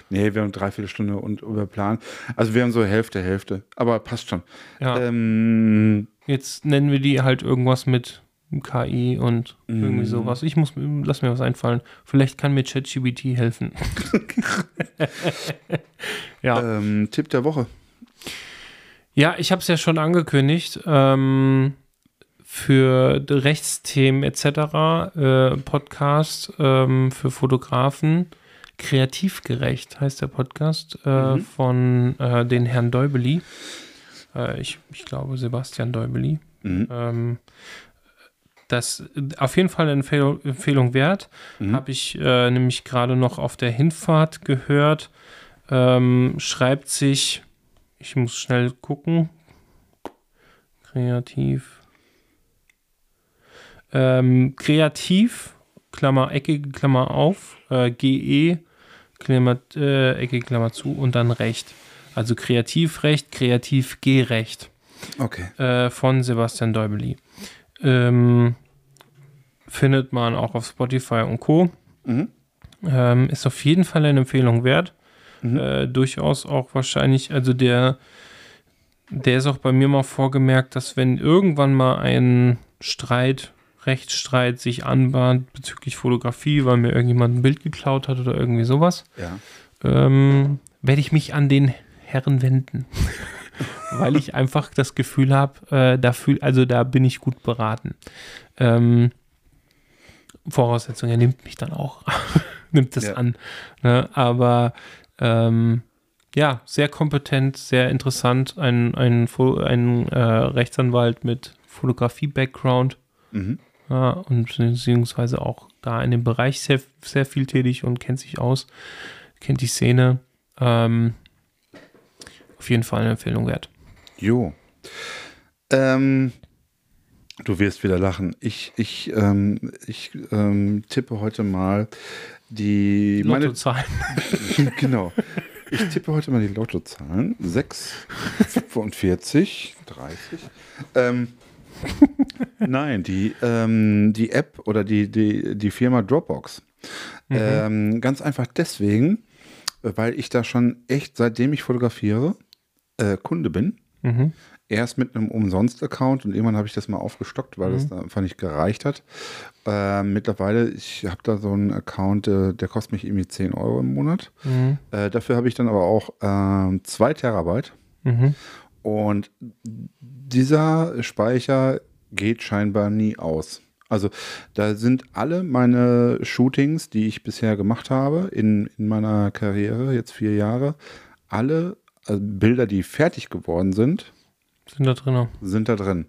Nee, wir haben dreiviertel Stunde und über Plan. Also wir haben so Hälfte, Hälfte. Aber passt schon. Ja, Ähm, jetzt nennen wir die halt irgendwas mit KI und irgendwie Mhm. sowas. Ich muss, lass mir was einfallen. Vielleicht kann mir ChatGPT helfen. (laughs) ja. ähm, Tipp der Woche. Ja, ich habe es ja schon angekündigt. Ähm, für Rechtsthemen etc. Äh, Podcast ähm, für Fotografen. Kreativgerecht heißt der Podcast äh, Mhm. von äh, den Herrn Deubeli. Äh, ich, ich glaube Sebastian Deubeli. Mhm. Ähm, das auf jeden Fall eine Empfehlung, Empfehlung wert. Mhm. Habe ich äh, nämlich gerade noch auf der Hinfahrt gehört. Ähm, schreibt sich, ich muss schnell gucken. Kreativ. Ähm, kreativ, Klammer, eckige Klammer auf, äh, GE, Klammer, äh, eckige Klammer zu und dann Recht. Also Kreativrecht, Kreativ-G-Recht Okay. äh, von Sebastian Deubeli. Ähm, findet man auch auf Spotify und Co. Mhm. Ähm, ist auf jeden Fall eine Empfehlung wert. Mhm. Äh, durchaus auch wahrscheinlich, also der, der ist auch bei mir mal vorgemerkt, dass wenn irgendwann mal ein Streit, Rechtsstreit sich anbahnt bezüglich Fotografie, weil mir irgendjemand ein Bild geklaut hat oder irgendwie sowas, Ja. ähm, werde ich mich an den Herren wenden. (laughs) Weil ich einfach das Gefühl habe, äh, da fühl, also da bin ich gut beraten. Ähm, Voraussetzung, er nimmt mich dann auch, (laughs) nimmt das Ja. an. Ne? Aber ähm, ja, sehr kompetent, sehr interessant. Ein, ein, ein äh, Rechtsanwalt mit Fotografie-Background Mhm. Ja, und beziehungsweise auch da in dem Bereich sehr, sehr viel tätig und kennt sich aus, kennt die Szene. Ähm, auf jeden Fall eine Empfehlung wert. Jo. Ähm, du wirst wieder lachen. Ich, ich, ähm, ich ähm, tippe heute mal die. Meine, Lottozahlen. (laughs) genau. Ich tippe heute mal die Lottozahlen. 6, 45, 30. Ähm, (laughs) nein, die, ähm, die App oder die, die, die Firma Dropbox. Ähm, ganz einfach deswegen, weil ich da schon echt, seitdem ich fotografiere, äh, Kunde bin. Mhm. Erst mit einem Umsonst-Account und irgendwann habe ich das mal aufgestockt, weil das da einfach nicht gereicht hat. Äh, mittlerweile, ich habe da so einen Account, äh, der kostet mich irgendwie 10 Euro im Monat. Mhm. Äh, dafür habe ich dann aber auch ähm, 2 Terabyte. Mhm. Und dieser Speicher geht scheinbar nie aus. Also da sind alle meine Shootings, die ich bisher gemacht habe in, in meiner Karriere, jetzt vier Jahre, alle äh, Bilder, die fertig geworden sind, Sind da drin. sind da drin.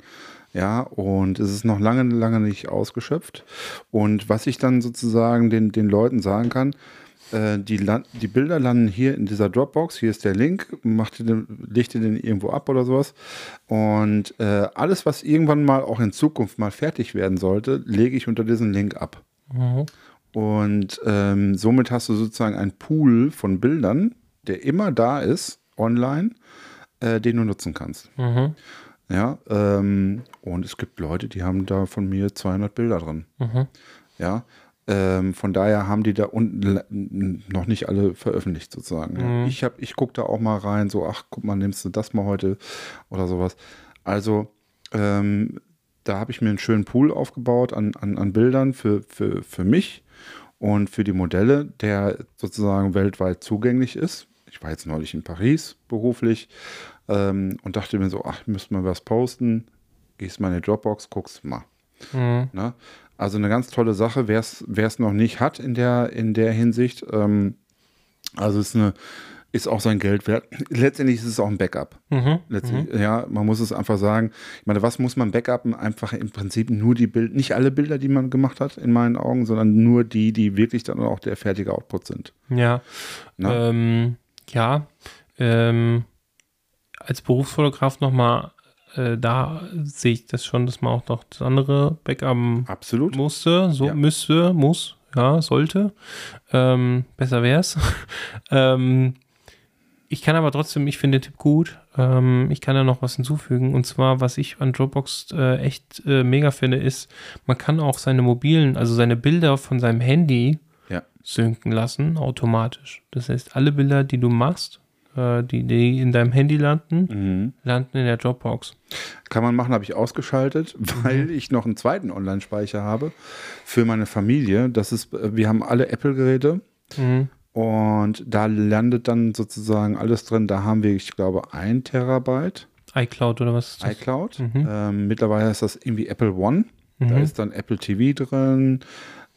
Ja, und es ist noch lange, lange nicht ausgeschöpft. Und was ich dann sozusagen den, den Leuten sagen kann, äh, die, die Bilder landen hier in dieser Dropbox, hier ist der Link, macht ihr den, legt ihr den irgendwo ab oder sowas. Und äh, alles, was irgendwann mal auch in Zukunft mal fertig werden sollte, lege ich unter diesen Link ab. Mhm. Und ähm, somit hast du sozusagen einen Pool von Bildern, der immer da ist, online, äh, den du nutzen kannst. Mhm. Ja, ähm, und es gibt Leute, die haben da von mir 200 Bilder drin. Mhm. Ja, ähm, von daher haben die da unten noch nicht alle veröffentlicht sozusagen. Mhm. Ich habe, ich gucke da auch mal rein, so, ach, guck mal, nimmst du das mal heute oder sowas. Also, ähm, da habe ich mir einen schönen Pool aufgebaut an, an, an Bildern für, für, für mich und für die Modelle, der sozusagen weltweit zugänglich ist. Ich war jetzt neulich in Paris beruflich ähm, und dachte mir so, ach, müsste mal was posten. Gehst mal in die Dropbox, guckst mal. Mhm. Ne? Also eine ganz tolle Sache, wer es noch nicht hat in der, in der Hinsicht. Ähm, also es ist eine, ist auch sein Geld wert. Letztendlich ist es auch ein Backup. Mhm. Letztendlich, Ja, man muss es einfach sagen. Ich meine, was muss man backuppen? Einfach im Prinzip nur die Bilder, nicht alle Bilder, die man gemacht hat, in meinen Augen, sondern nur die, die wirklich dann auch der fertige Output sind. Ja. Ähm, ja. Ähm, als Berufsfotograf nochmal, äh, da sehe ich das schon, dass man auch noch das andere backuppen Absolut. musste, so Ja. müsste, muss, ja, sollte. Ähm, besser wär's. (laughs) ähm, ich kann aber trotzdem, ich finde den Tipp gut. Ähm, ich kann da noch was hinzufügen. Und zwar, was ich an Dropbox äh, echt äh, mega finde, ist, man kann auch seine mobilen, also seine Bilder von seinem Handy Ja. synken lassen, automatisch. Das heißt, alle Bilder, die du machst, äh, die, die in deinem Handy landen, Mhm. landen in der Dropbox. Kann man machen, habe ich ausgeschaltet, weil Mhm. ich noch einen zweiten Online-Speicher habe für meine Familie. Das ist, äh, wir haben alle Apple-Geräte Mhm. und da landet dann sozusagen alles drin. Da haben wir, ich glaube, ein Terabyte iCloud oder was ist das? iCloud. Mhm. Ähm, mittlerweile ist das irgendwie Apple One. Da Mhm. ist dann Apple TV drin,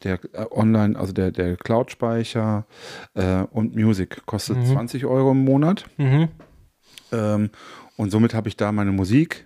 der äh, Online, also der, der Cloud-Speicher äh, und Music. Kostet Mhm. 20 Euro im Monat. Mhm. Ähm, und somit habe ich da meine Musik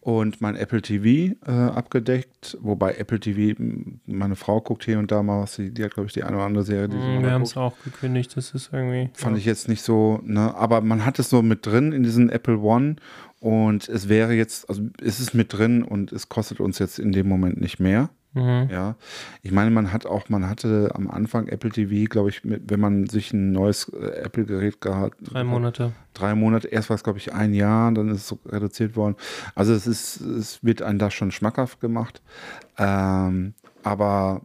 und mein Apple TV äh, abgedeckt. Wobei Apple TV, meine Frau guckt hier und da mal was, die, die hat, glaube ich, die eine oder andere Serie, die mal Wir haben es auch gekündigt, das ist irgendwie. Fand ja. ich jetzt nicht so, ne? Aber man hat es so mit drin in diesen Apple One und es wäre jetzt, also es ist mit drin und es kostet uns jetzt in dem Moment nicht mehr. Mhm. Ja, ich meine, man hat auch, man hatte am Anfang Apple TV, glaube ich, mit, wenn man sich ein neues äh, Apple-Gerät gehabt Drei Monate. drei Monate, erst war es, glaube ich, ein Jahr, dann ist es so reduziert worden. Also es ist, es wird einem da schon schmackhaft gemacht. Ähm, aber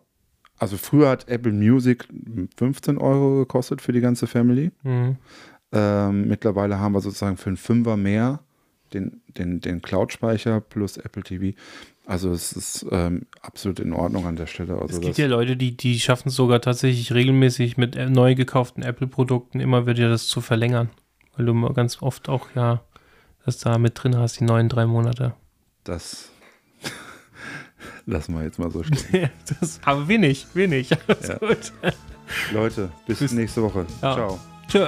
also früher hat Apple Music 15 Euro gekostet für die ganze Family. Mhm. Ähm, mittlerweile haben wir sozusagen für einen Fünfer mehr den, den, den Cloud-Speicher plus Apple TV. Also es ist ähm, absolut in Ordnung an der Stelle. Also Es gibt ja Leute, die, die schaffen es sogar tatsächlich regelmäßig mit äh, neu gekauften Apple-Produkten immer wieder das zu verlängern. Weil du ganz oft auch ja das da mit drin hast, die neuen drei Monate. das (laughs) lassen wir jetzt mal so stehen. (laughs) das, aber wenig, wenig. Alles Ja. gut. Leute, bis Bis- nächste Woche. Ja. Ciao. Tschö.